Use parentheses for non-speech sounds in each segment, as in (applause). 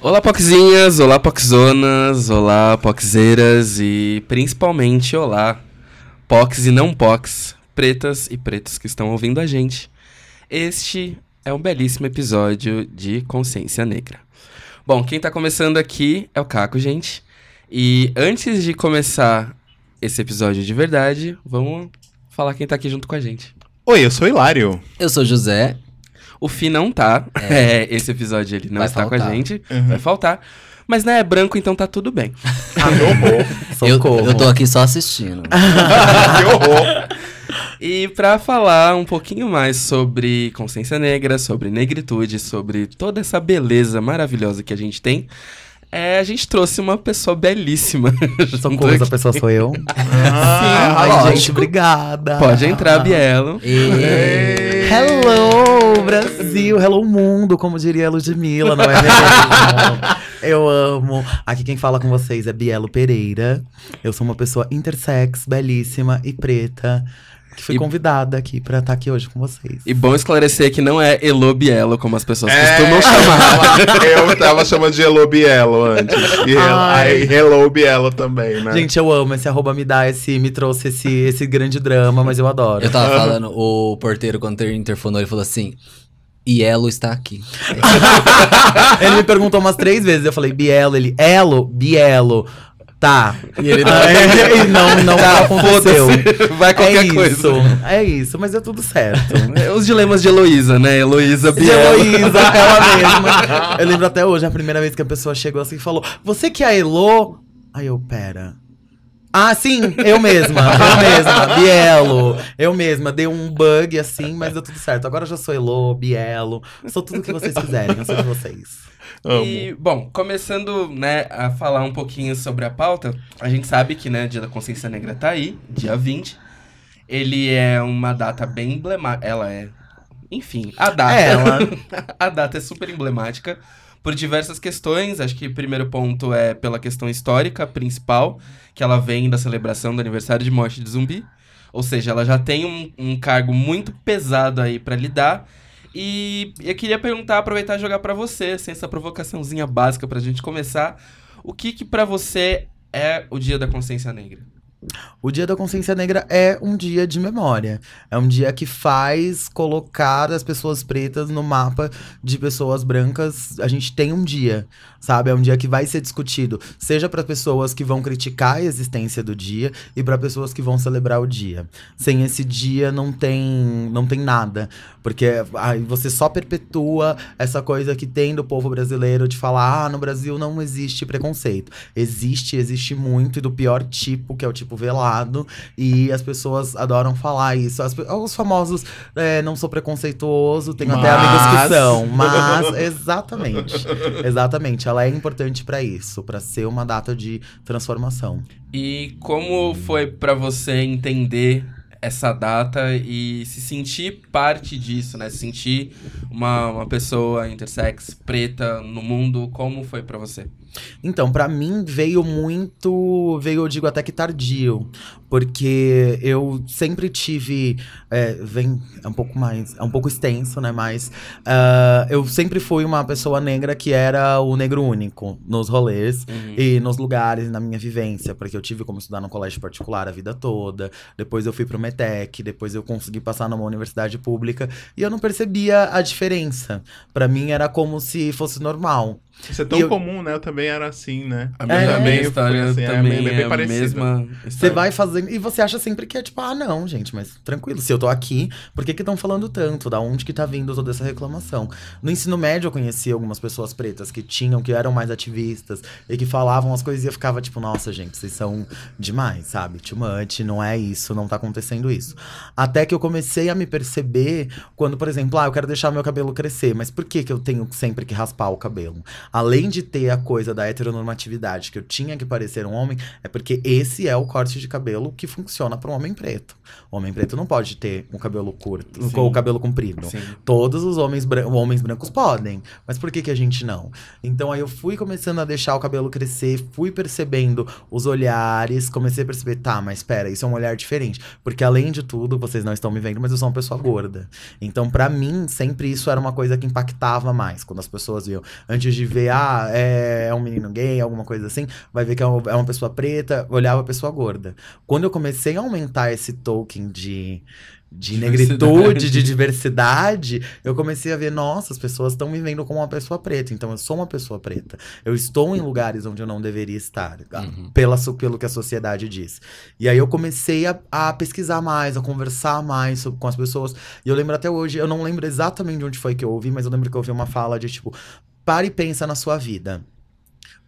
Olá, Poxinhas, olá, Poxzonas, olá, Poxeiras e principalmente olá, Pox e não Pox, pretas e pretos que estão ouvindo a gente. Este é um belíssimo episódio de Consciência Negra. Bom, quem tá começando aqui é o Caco, gente. E antes de começar esse episódio de verdade, vamos falar quem tá aqui junto com a gente. Oi, eu sou Hilário. Eu sou José. O Fi não tá. (laughs) É. esse episódio ele não Vai está com faltar. a gente. Vai faltar. Mas né, é branco, então tá tudo bem. Ah, que horror. (laughs) Eu, eu tô aqui só assistindo. (laughs) que horror. E pra falar um pouquinho mais sobre consciência negra, sobre negritude, sobre toda essa beleza maravilhosa que a gente tem, é, a gente trouxe uma pessoa belíssima. Socorro, essa aqui. pessoa sou eu. (laughs) Ah, Ai, lógico. gente, obrigada. Pode entrar, Bielo. E... Hello, Brasil. Hello, mundo, como diria a Ludmilla, não é mesmo? Eu amo. Aqui quem fala com vocês é Bielo Pereira. Eu sou uma pessoa intersex, belíssima e preta. Que foi E- convidada aqui pra estar aqui hoje com vocês. E bom esclarecer que não é Elo Bielo, como as pessoas É, costumam chamar. eu tava chamando de Hello Bielo antes. E Ai. Hello Bielo também, né? Gente, eu amo. Esse arroba me dá esse, me trouxe esse, esse grande drama, mas eu adoro. Eu tava falando, o porteiro, quando ele interfonou, ele falou assim: Ielo está aqui. (laughs) Ele me perguntou umas três vezes. Eu falei, Bielo. Ele, Elo, Bielo. Tá. E ele não, (laughs) e não, não Tá, aconteceu. Vai qualquer é coisa. Isso, é isso, mas deu tudo certo. É Os dilemas de Heloísa, né? Heloísa De Bielo. Heloísa, ela (laughs) mesma. Eu lembro até hoje, a primeira vez que a pessoa chegou assim e falou: Você que é a Elo? Aí eu, pera. Ah, sim, eu mesma, eu mesma, Bielo, eu mesma, dei um bug assim, mas deu tudo certo. Agora eu já sou Elo, Bielo, sou tudo que vocês quiserem, eu sou de vocês. Amo. E, bom, começando, né, a falar um pouquinho sobre a pauta, a gente sabe que, né, Dia da Consciência Negra tá aí, dia 20. Ele é uma data bem emblemática. Ela é. Enfim, a data. Ela. (laughs) a data é super emblemática por diversas questões. Acho que o primeiro ponto é pela questão histórica principal, que ela vem da celebração do aniversário de morte de zumbi. Ou seja, ela já tem um, um cargo muito pesado aí pra lidar. E eu queria perguntar, aproveitar e jogar pra você, assim, essa provocaçãozinha básica pra gente começar. O que que pra você é o Dia da Consciência Negra? O Dia da Consciência Negra é um dia de memória. É um dia que faz colocar as pessoas pretas no mapa de pessoas brancas. A gente tem um dia, sabe? É um dia que vai ser discutido, seja para pessoas que vão criticar a existência do dia e para pessoas que vão celebrar o dia. Sem esse dia não tem não tem nada, porque aí você só perpetua essa coisa que tem do povo brasileiro de falar: "Ah, no Brasil não existe preconceito". Existe, existe muito e do pior tipo, que é o tipo velado, e as pessoas adoram falar isso. As pe- os famosos é, não sou preconceituoso, tenho até Mas- amigos que são, mas (laughs) exatamente. Exatamente, ela é importante pra isso, pra ser uma data de transformação. E como foi pra você entender essa data e se sentir parte disso, né? Se sentir uma, uma pessoa intersex preta no mundo, como foi pra você? Então, pra mim veio muito, veio eu digo até que tardio, porque eu sempre tive, é, vem é um pouco mais, é um pouco extenso, né? Mas ah, eu sempre fui uma pessoa negra que era o negro único nos rolês e nos lugares, na minha vivência, porque eu tive como estudar no colégio particular a vida toda. Depois eu fui pro Metec, depois eu consegui passar numa universidade pública e eu não percebia a diferença. Pra mim era como se fosse normal. Isso é tão eu- comum, né? Eu também era assim, né? A É, minha, é, minha foi história assim, é também bem- é, bem a parecida. mesma Você história. vai fazendo. E você acha sempre que é tipo, ah, não, gente, mas tranquilo. Se eu tô aqui, por que que estão falando tanto? Da onde que tá vindo toda essa reclamação? No ensino médio, eu conheci algumas pessoas pretas que tinham, que eram mais ativistas e que falavam as coisas e eu ficava tipo, nossa, gente, vocês são demais, sabe? Too much, não é isso, não tá acontecendo isso. Até que eu comecei a me perceber quando, por exemplo, ah, eu quero deixar meu cabelo crescer, mas por que que eu tenho sempre que raspar o cabelo? Além de ter a coisa da heteronormatividade, que eu tinha que parecer um homem, é porque esse é o corte de cabelo que funciona para um homem preto. O homem preto não pode ter um cabelo curto, Sim. ou o cabelo comprido. Sim. Todos os homens, bran homens brancos podem, mas por que, que a gente não? Então aí eu fui começando a deixar o cabelo crescer, fui percebendo os olhares, comecei a perceber, tá, mas espera, isso é um olhar diferente. Porque além de tudo, vocês não estão me vendo, mas eu sou uma pessoa gorda. Então, pra mim, sempre isso era uma coisa que impactava mais. Quando as pessoas viam, antes de ver, ah, é, é um menino gay, alguma coisa assim, vai ver que é um- é uma pessoa preta, olhava a pessoa gorda. Quando eu comecei a aumentar esse token de, de negritude, de diversidade, eu comecei a ver, nossa, as pessoas estão me vendo como uma pessoa preta. Então, eu sou uma pessoa preta. Eu estou em lugares onde eu não deveria estar, ah, Uhum. pela, pelo que a sociedade diz. E aí eu comecei a, a pesquisar mais, a conversar mais sobre- com as pessoas. E eu lembro até hoje, eu não lembro exatamente de onde foi que eu ouvi, mas eu lembro que eu ouvi uma fala de tipo, pare e pensa na sua vida.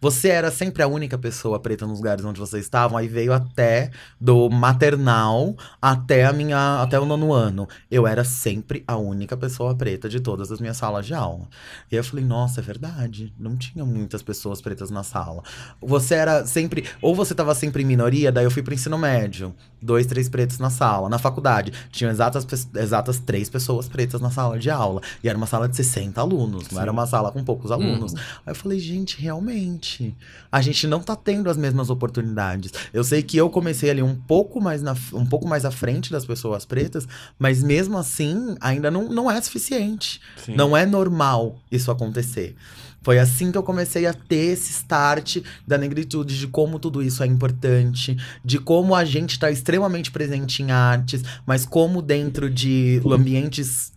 Você era sempre a única pessoa preta nos lugares onde vocês estavam, aí veio até do maternal até a minha até o nono ano. Eu era sempre a única pessoa preta de todas as minhas salas de aula. E aí eu falei, nossa, é verdade. Não tinha muitas pessoas pretas na sala. Você era sempre. Ou você tava sempre em minoria, daí eu fui pro ensino médio. Dois, três pretos na sala. Na faculdade, tinham exatas, exatas três pessoas pretas na sala de aula. E era uma sala de 60 alunos, não era uma sala com poucos alunos. Aí eu falei, gente, realmente. A gente não tá tendo as mesmas oportunidades. Eu sei que eu comecei ali um pouco mais, na, um pouco mais à frente das pessoas pretas, mas mesmo assim, ainda não, não é suficiente. Sim. Não é normal isso acontecer. Foi assim que eu comecei a ter esse start da negritude, de como tudo isso é importante, de como a gente está extremamente presente em artes, mas como dentro de ambientes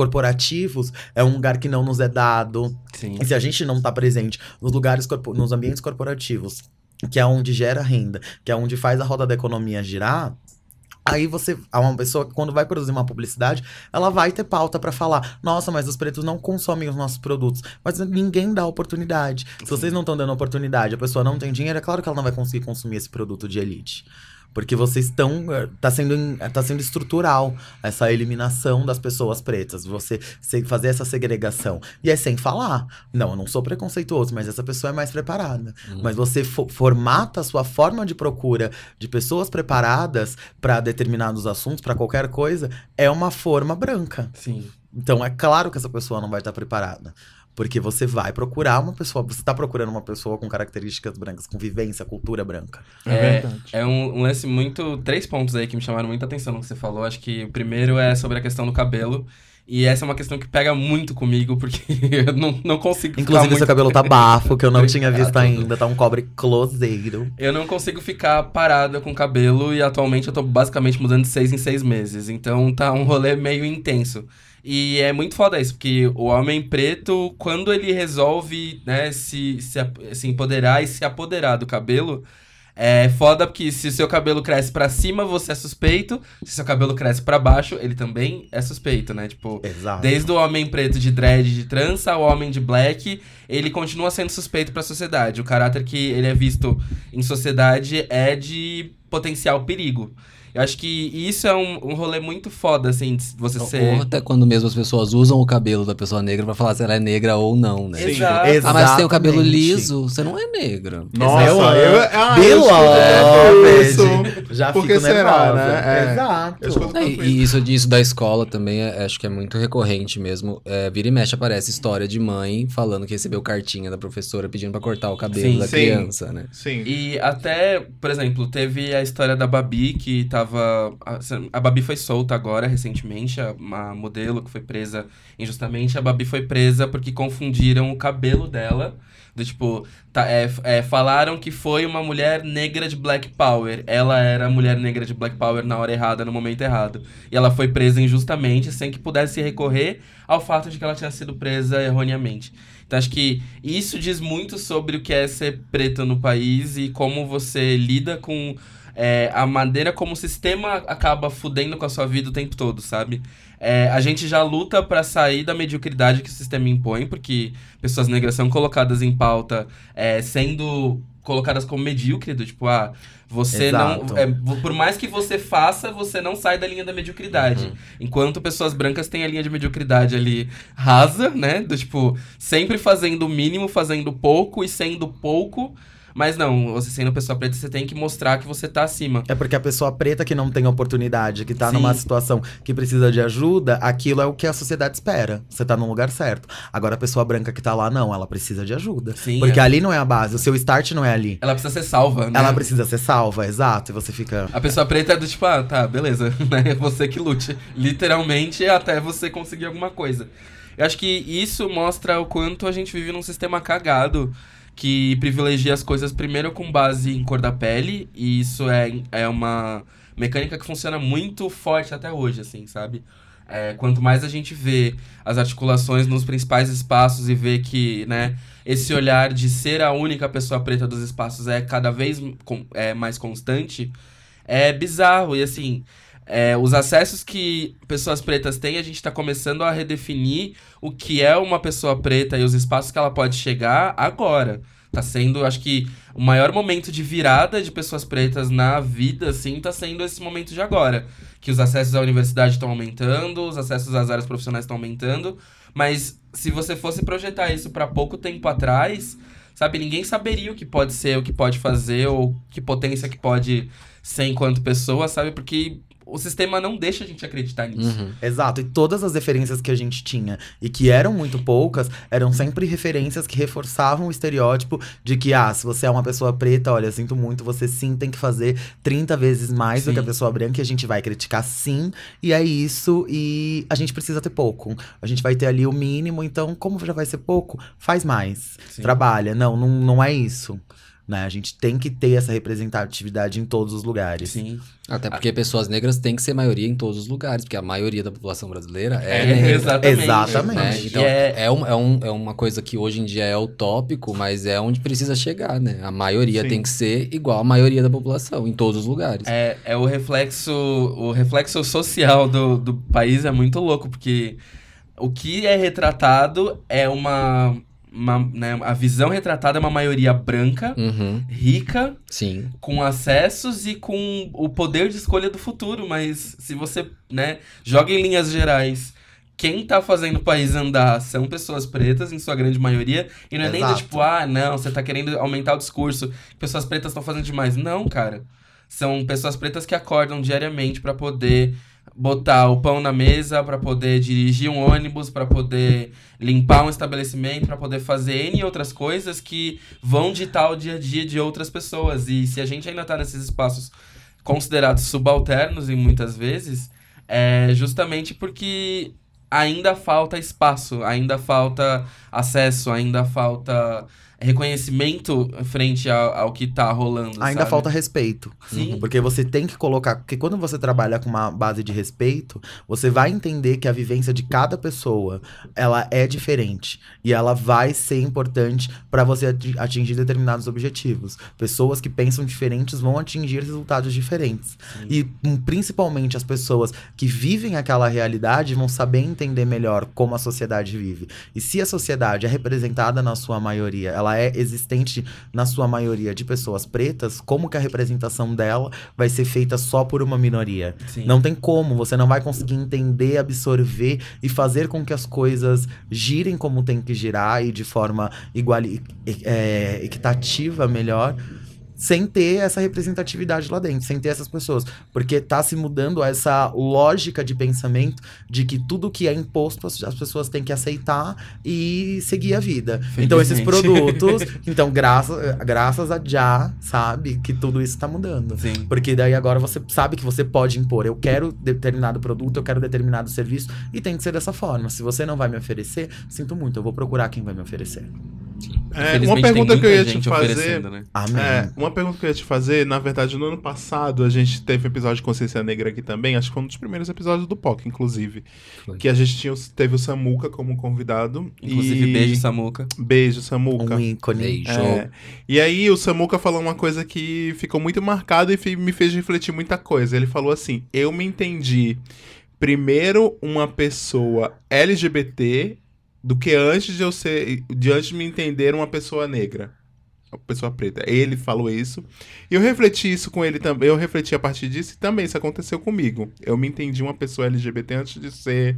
corporativos é um lugar que não nos é dado. Sim. E se a gente não tá presente nos lugares, nos ambientes corporativos, que é onde gera renda, que é onde faz a roda da economia girar, aí você, a uma pessoa que quando vai produzir uma publicidade, ela vai ter pauta pra falar: "Nossa, mas os pretos não consomem os nossos produtos". Mas ninguém dá oportunidade. Se vocês não estão dando oportunidade, a pessoa não tem dinheiro, é claro que ela não vai conseguir consumir esse produto de elite. Porque vocês estão. eh, Tá sendo, tá sendo estrutural essa eliminação das pessoas pretas. Você fazer essa segregação. E é sem falar. Não, eu não sou preconceituoso, mas essa pessoa é mais preparada. Uhum. Mas você fo- formata a sua forma de procura de pessoas preparadas para determinados assuntos, para qualquer coisa, é uma forma branca. Sim. Então é claro que essa pessoa não vai estar preparada. Porque você vai procurar uma pessoa, você tá procurando uma pessoa com características brancas, com vivência, cultura branca. É, É, verdade. É um, um lance muito. Três pontos aí que me chamaram muita atenção no que você falou. Acho que o primeiro é sobre a questão do cabelo. E essa é uma questão que pega muito comigo, porque (laughs) eu não, não consigo ficar Inclusive, muito... seu cabelo tá bafo, que eu não tinha visto ainda. Tá um cobre closeiro. Eu não consigo ficar parada com cabelo e atualmente eu tô basicamente mudando de seis em seis meses. Então tá um rolê meio intenso. E é muito foda isso, porque o homem preto, quando ele resolve, né, se, se, se empoderar e se apoderar do cabelo, é foda porque se o seu cabelo cresce pra cima, você é suspeito. Se seu cabelo cresce pra baixo, ele também é suspeito, né? Tipo, Exato. Desde o homem preto de dread de trança ao homem de black, ele continua sendo suspeito pra sociedade. O caráter que ele é visto em sociedade é de potencial perigo. Eu acho que isso é um, um rolê muito foda, assim, de você ser. Ou até quando mesmo as pessoas usam o cabelo da pessoa negra pra falar se ela é negra ou não, né? Sim. Exato. Ah, mas você tem o cabelo liso, você não é negra. Nossa, eu. Ah, eu Beloved. escuto isso. Já Por que fico será, nervosa. né? É. Exato. Eu É, e isso disso da escola também, é- acho que é muito recorrente mesmo. É, vira e mexe aparece história de mãe falando que recebeu cartinha da professora pedindo pra cortar o cabelo Sim, da sim. criança, né? Sim. E até, por exemplo, teve a história da Babi, que tava. A, a Babi foi solta agora, recentemente, a- modelo que foi presa injustamente. A Babi foi presa porque confundiram o cabelo dela. Do tipo, tá, é, é, falaram que foi uma mulher negra de Black Power. Ela era mulher negra de Black Power na hora errada, no momento errado. E ela foi presa injustamente, sem que pudesse recorrer ao fato de que ela tinha sido presa erroneamente. Então acho que isso diz muito sobre o que é ser preta no país e como você lida com é, a maneira como o sistema acaba fudendo com a sua vida o tempo todo, sabe? É, a gente já luta pra sair da mediocridade que o sistema impõe, porque pessoas negras são colocadas em pauta é, sendo colocadas como medíocre, do tipo, ah, você Exato. não. é, por mais que você faça, você não sai da linha da mediocridade. Uhum. Enquanto pessoas brancas têm a linha de mediocridade ali rasa, né? Do tipo, sempre fazendo o mínimo, fazendo pouco e sendo pouco. Mas não, você sendo pessoa preta, você tem que mostrar que você tá acima. É porque a pessoa preta que não tem oportunidade, que tá Sim. numa situação que precisa de ajuda, aquilo é o que a sociedade espera. Você tá no lugar certo. Agora a pessoa branca que tá lá, não, ela precisa de ajuda. Sim, porque é. ali não é a base, o seu start não é ali. Ela precisa ser salva, né? Ela precisa ser salva, exato. E você fica. A pessoa preta é do tipo, ah, tá, beleza, (laughs) né? Você que lute. Literalmente até você conseguir alguma coisa. Eu acho que isso mostra o quanto a gente vive num sistema cagado que privilegia as coisas primeiro com base em cor da pele, e isso é, é uma mecânica que funciona muito forte até hoje, assim, sabe? É, quanto mais a gente vê as articulações nos principais espaços e vê que, né, esse olhar de ser a única pessoa preta dos espaços é cada vez com- é, mais constante, é bizarro. E assim, é, os acessos que pessoas pretas têm, a gente tá começando a redefinir o que é uma pessoa preta e os espaços que ela pode chegar agora. Tá sendo, acho que, o maior momento de virada de pessoas pretas na vida, assim, tá sendo esse momento de agora. Que os acessos à universidade estão aumentando, os acessos às áreas profissionais estão aumentando. Mas se você fosse projetar isso para pouco tempo atrás, sabe, ninguém saberia o que pode ser, o que pode fazer, ou que potência que pode ser enquanto pessoa, sabe? Porque o sistema não deixa a gente acreditar nisso. Uhum. Exato. E todas as referências que a gente tinha, e que eram muito poucas, eram sempre referências que reforçavam o estereótipo de que, ah, se você é uma pessoa preta, olha, sinto muito, você sim tem que fazer 30 vezes mais do Sim. que a pessoa branca, e a gente vai criticar sim, e é isso, e a gente precisa ter pouco. A gente vai ter ali o mínimo, então, como já vai ser pouco, faz mais. Sim. Trabalha. Não, não, não é isso. Né? A gente tem que ter essa representatividade em todos os lugares. Sim. Até porque pessoas negras têm que ser maioria em todos os lugares, porque a maioria da população brasileira é, É, negra. (laughs) exatamente. Exatamente. né? Então, é- é, um, é, um, é uma coisa que hoje em dia é utópico, mas é onde precisa chegar, né? A maioria Sim. tem que ser igual à maioria da população, em todos os lugares. É, é o reflexo, o reflexo social do, do país é muito louco, porque o que é retratado é uma, uma né, a visão retratada é uma maioria branca, Uhum, rica, sim. com acessos e com o poder de escolha do futuro, mas se você, né, joga em linhas gerais, quem tá fazendo o país andar são pessoas pretas, em sua grande maioria, e não é nem do Exato. tipo, ah, não, você tá querendo aumentar o discurso, pessoas pretas estão fazendo demais. Não, cara. São pessoas pretas que acordam diariamente pra poder botar o pão na mesa, pra poder dirigir um ônibus, pra poder limpar um estabelecimento, pra poder fazer N outras coisas que vão ditar o dia a dia de outras pessoas. E se a gente ainda tá nesses espaços considerados subalternos e muitas vezes, é justamente porque ainda falta espaço, ainda falta acesso, ainda falta reconhecimento frente ao, ao que tá rolando. Ainda sabe? falta respeito. Sim. Porque você tem que colocar. Porque quando você trabalha com uma base de respeito, você vai entender que a vivência de cada pessoa ela é diferente. E ela vai ser importante para você ati- atingir determinados objetivos. Pessoas que pensam diferentes vão atingir resultados diferentes. Sim. E hum, principalmente as pessoas que vivem aquela realidade vão saber entender melhor como a sociedade vive. E se a sociedade é representada na sua maioria, ela é existente na sua maioria de pessoas pretas, como que a representação dela vai ser feita só por uma minoria? Sim. Não tem como, você não vai conseguir entender, absorver e fazer com que as coisas girem como tem que girar e de forma igual, é, equitativa melhor. Sem ter essa representatividade lá dentro, sem ter essas pessoas. Porque tá se mudando essa lógica de pensamento de que tudo que é imposto as, as pessoas têm que aceitar e seguir a vida. Então, esses produtos. (laughs) então, graças, graças a já, sabe, que tudo isso tá mudando. Sim. Porque daí agora você sabe que você pode impor. Eu quero determinado produto, eu quero determinado serviço, e tem que ser dessa forma. Se você não vai me oferecer, sinto muito, eu vou procurar quem vai me oferecer. É, uma pergunta que eu ia te fazer. né? É, uma pergunta que eu ia te fazer, na verdade, no ano passado a gente teve um episódio de Consciência Negra aqui também, acho que foi um dos primeiros episódios do POC, inclusive. Foi. Que a gente tinha, teve o Samuca como convidado. Inclusive, e... beijo, Samuca. Beijo, Samuca. Um ícone. Beijo. É, e aí o Samuca falou uma coisa que ficou muito marcada e me fez refletir muita coisa. Ele falou assim: eu me entendi primeiro uma pessoa LGBT do que antes de eu ser. de antes de me entender uma pessoa negra. pessoa preta. Ele falou isso. E eu refleti isso com ele também. Eu refleti a partir disso e também isso aconteceu comigo. Eu me entendi uma pessoa LGBT antes de ser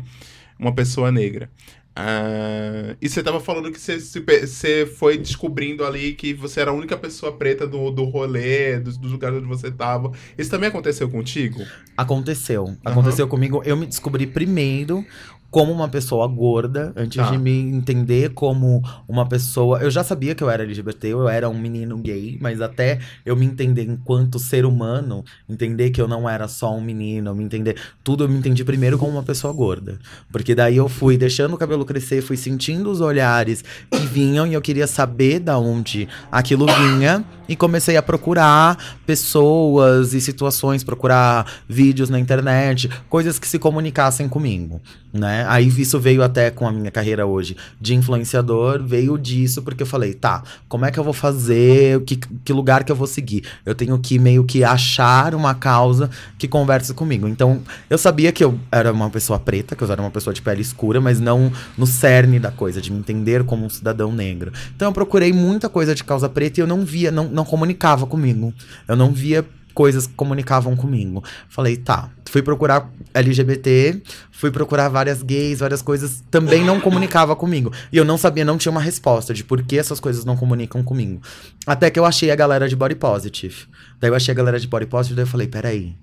uma pessoa negra. Ah, e você tava falando que você, foi descobrindo ali que você era a única pessoa preta do, do rolê, dos, dos lugares onde você tava. Isso também aconteceu contigo? Aconteceu. Aconteceu comigo. Eu me descobri primeiro como uma pessoa gorda, antes Tá. de me entender como uma pessoa. Eu já sabia que eu era LGBT, eu era um menino gay, mas até eu me entender enquanto ser humano, entender que eu não era só um menino, me entender. Tudo eu me entendi primeiro como uma pessoa gorda. Porque daí eu fui deixando o cabelo crescer, fui sentindo os olhares que vinham e eu queria saber da onde aquilo vinha. E comecei a procurar pessoas e situações, procurar vídeos na internet, coisas que se comunicassem comigo, né? Aí isso veio até com a minha carreira hoje de influenciador, veio disso porque eu falei, tá, como é que eu vou fazer, que, que lugar que eu vou seguir? Eu tenho que meio que achar uma causa que converse comigo. Então, eu sabia que eu era uma pessoa preta, que eu era uma pessoa de pele escura, mas não no cerne da coisa, de me entender como um cidadão negro. Então eu procurei muita coisa de causa preta e eu não via, não, não comunicava comigo. Eu não via coisas que comunicavam comigo. Falei, tá. Fui procurar LGBT, fui procurar várias gays, várias coisas, também não comunicava comigo. E eu não sabia, não tinha uma resposta de por que essas coisas não comunicam comigo. Até que eu achei a galera de body positive. Daí eu achei a galera de body positive, daí eu falei, peraí,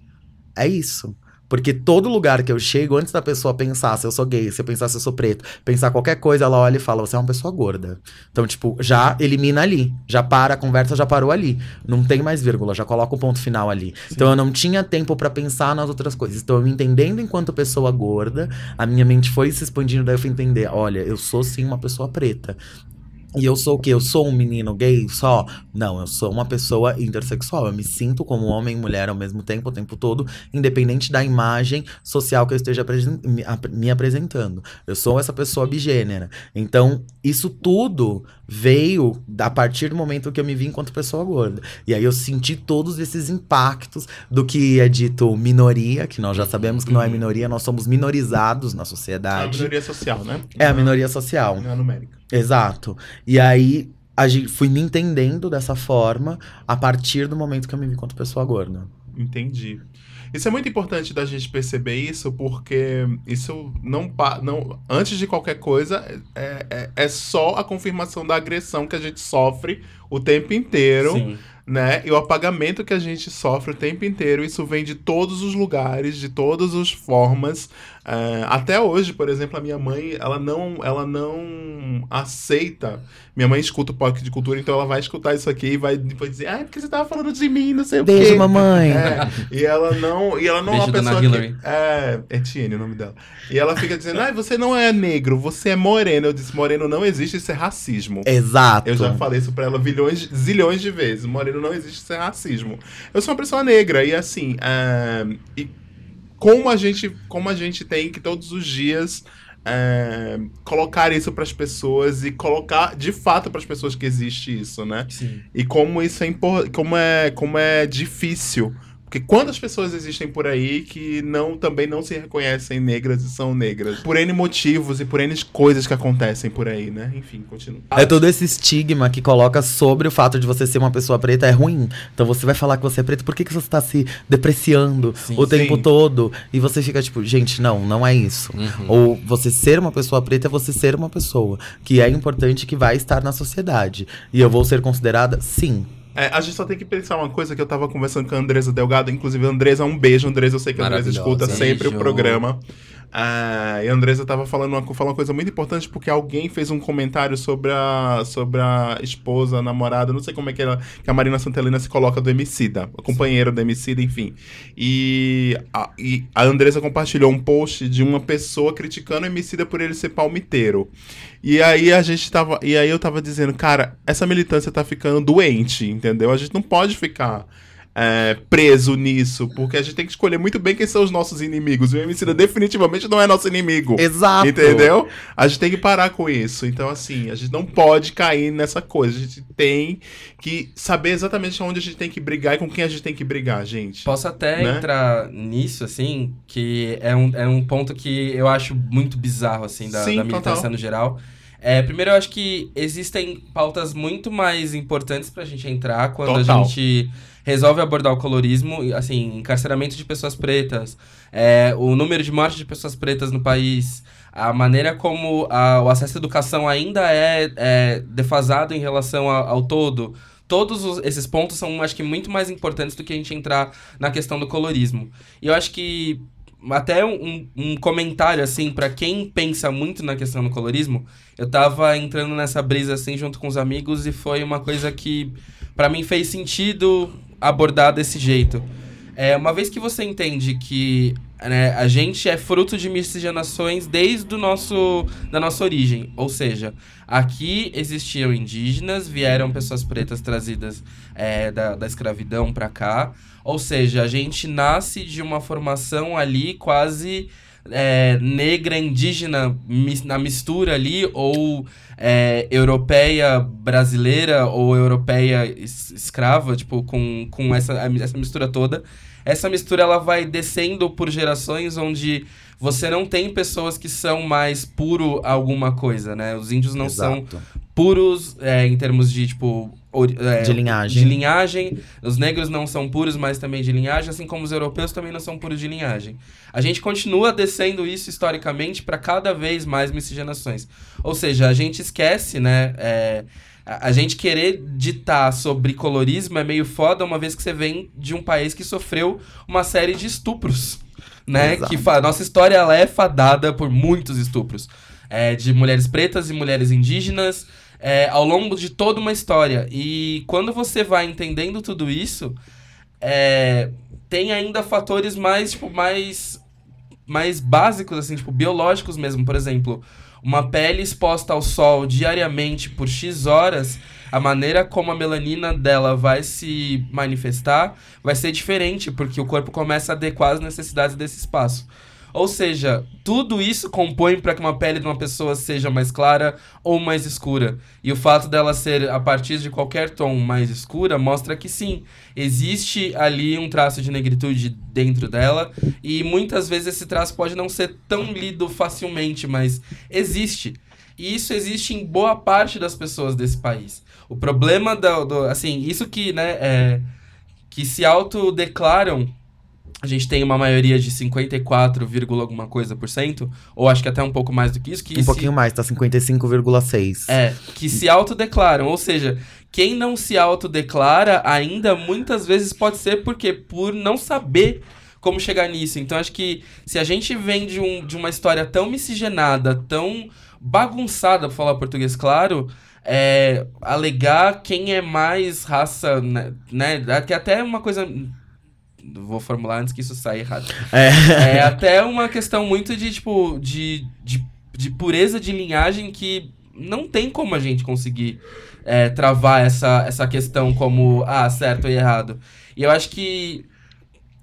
é isso. Porque todo lugar que eu chego, antes da pessoa pensar se eu sou gay, se eu pensar se eu sou preto, pensar qualquer coisa, ela olha e fala, você é uma pessoa gorda. Então, tipo, já elimina ali. Já para, a conversa já parou ali. Não tem mais vírgula, já coloca o ponto final ali. Então eu não tinha tempo pra pensar nas outras coisas. Então, eu me entendendo enquanto pessoa gorda, a minha mente foi se expandindo, daí eu fui entender, olha, eu sou sim uma pessoa preta. E eu sou o quê? Eu sou um menino gay só? Não, eu sou uma pessoa intersexual. Eu me sinto como homem e mulher ao mesmo tempo, o tempo todo, independente da imagem social que eu esteja me apresentando. Eu sou essa pessoa bigênera. Então, isso tudo veio a partir do momento que eu me vi enquanto pessoa gorda. E aí eu senti todos esses impactos do que é dito minoria, que nós já sabemos que não é minoria, nós somos minorizados na A sociedade. minoria social, né? É a minoria social. Não é numérica. Exato. E aí a gente, fui me entendendo dessa forma a partir do momento que eu me vi enquanto pessoa gorda. Entendi. Isso é muito importante da gente perceber isso, porque isso não, não antes de qualquer coisa é, é, é só a confirmação da agressão que a gente sofre o tempo inteiro, Sim. né? E o apagamento que a gente sofre o tempo inteiro. Isso vem de todos os lugares, de todas as formas. É, até hoje, por exemplo, a minha mãe, ela não, ela não aceita. Minha mãe escuta o podcast de cultura, então ela vai escutar isso aqui e vai depois dizer, ah, porque você tava falando de mim, não sei o quê. Beijo, mamãe. É, e ela não, e ela não é Beijo, uma dona pessoa Hillary. que é Etienne o nome dela. E ela fica dizendo: "Ah, você não é negro, você é moreno". Eu disse: "Moreno não existe, isso é racismo". Exato. Eu já falei isso pra ela bilhões, zilhões de vezes. Moreno não existe, isso é racismo. Eu sou uma pessoa negra e assim, ah, e como a gente, como a gente tem que todos os dias ah, colocar isso pras pessoas e colocar de fato pras pessoas que existe isso, né? Sim. E como isso é como é como é difícil. Porque quantas pessoas existem por aí que não também não se reconhecem negras e são negras? Por N motivos e por N coisas que acontecem por aí, né? Enfim, continua. É todo esse estigma que coloca sobre o fato de você ser uma pessoa preta é ruim. Então você vai falar que você é preto, por que, que você tá se depreciando Sim, o tempo sim. todo? E você fica tipo, gente, não, não é isso. Uhum. Ou você ser uma pessoa preta é você ser uma pessoa que é importante que vai estar na sociedade. E eu vou ser considerada? Sim. É, a gente só tem que pensar uma coisa que eu tava conversando com a Andresa Delgado. Inclusive, Andresa, um beijo. Andresa, eu sei que a Andresa escuta sempre o programa. Ah, a Andresa tava falando uma, falando uma coisa muito importante porque alguém fez um comentário sobre a, sobre a esposa, a namorada, não sei como é que, ela, que a Marina Santelena se coloca do Emicida, a companheira do Emicida, enfim. E a, e a Andresa compartilhou um post de uma pessoa criticando o Emicida por ele ser palmiteiro. E aí a gente tava. E aí eu tava dizendo, cara, essa militância tá ficando doente, entendeu? A gente não pode ficar é, preso nisso, porque a gente tem que escolher muito bem quem são os nossos inimigos. E o Emicida definitivamente não é nosso inimigo. Exato. Entendeu? A gente tem que parar com isso. Então, assim, a gente não pode cair nessa coisa. A gente tem que saber exatamente onde a gente tem que brigar e com quem a gente tem que brigar, gente. Posso até Né? entrar nisso, assim, que é um, é um ponto que eu acho muito bizarro, assim, da, Sim, da militância total. no geral. É, primeiro, eu acho que existem pautas muito mais importantes pra gente entrar quando Total. a gente resolve abordar o colorismo, assim, encarceramento de pessoas pretas, é, o número de mortes de pessoas pretas no país, a maneira como a- o acesso à educação ainda é, é defasado em relação a- ao todo. Todos os- esses pontos são, acho que, muito mais importantes do que a gente entrar na questão do colorismo. E eu acho que até um, um comentário, assim, pra quem pensa muito na questão do colorismo, eu tava entrando nessa brisa, assim, junto com os amigos e foi uma coisa que, pra mim, fez sentido abordar desse jeito. É, uma vez que você entende que né, a gente é fruto de miscigenações desde o nosso, da nossa origem, ou seja, aqui existiam indígenas, vieram pessoas pretas trazidas é, da, da escravidão pra cá, ou seja, a gente nasce de uma formação ali quase é, negra, indígena, mis- na mistura ali, ou é, europeia brasileira, ou europeia es- escrava, tipo, com, com essa, essa mistura toda. Essa mistura ela vai descendo por gerações onde você não tem pessoas que são mais puro alguma coisa, né? Os índios não são Exato. puros é, em termos de, tipo... é, De linhagem. de linhagem. Os negros não são puros, mas também de linhagem, assim como os europeus também não são puros de linhagem. A gente continua descendo isso historicamente para cada vez mais miscigenações. Ou seja, a gente esquece, né? é, a, a gente querer ditar sobre colorismo é meio foda, uma vez que você vem de um país que sofreu uma série de estupros. Né? Exato. Que nossa história ela é fadada por muitos estupros. É, de mulheres pretas e mulheres indígenas é, ao longo de toda uma história. E quando você vai entendendo tudo isso, é, tem ainda fatores mais, tipo, mais, mais básicos, assim, tipo, biológicos mesmo. Por exemplo, uma pele exposta ao sol diariamente por X horas, a maneira como a melanina dela vai se manifestar vai ser diferente, porque o corpo começa a adequar as necessidades desse espaço. Ou seja, tudo isso compõe para que uma pele de uma pessoa seja mais clara ou mais escura. E o fato dela ser a partir de qualquer tom mais escura mostra que sim, existe ali um traço de negritude dentro dela. E muitas vezes esse traço pode não ser tão lido facilmente, mas existe. E isso existe em boa parte das pessoas desse país. O problema do, assim, isso que, né, é, que se autodeclaram a gente tem uma maioria de 54, vírgula alguma coisa por cento, ou acho que até um pouco mais do que isso, que Um se- pouquinho mais, tá 55,6. é, que se autodeclaram, ou seja, quem não se autodeclara ainda muitas vezes pode ser porque por não saber como chegar nisso. Então acho que se a gente vem de, um, de uma história tão miscigenada, tão bagunçada, pra falar português claro, é, alegar quem é mais raça, né, né? Que até é uma coisa vou formular antes que isso saia errado. É. É até uma questão muito de, tipo, de, de, de pureza de linhagem que não tem como a gente conseguir é, travar essa, essa questão como, ah, certo e errado. E eu acho que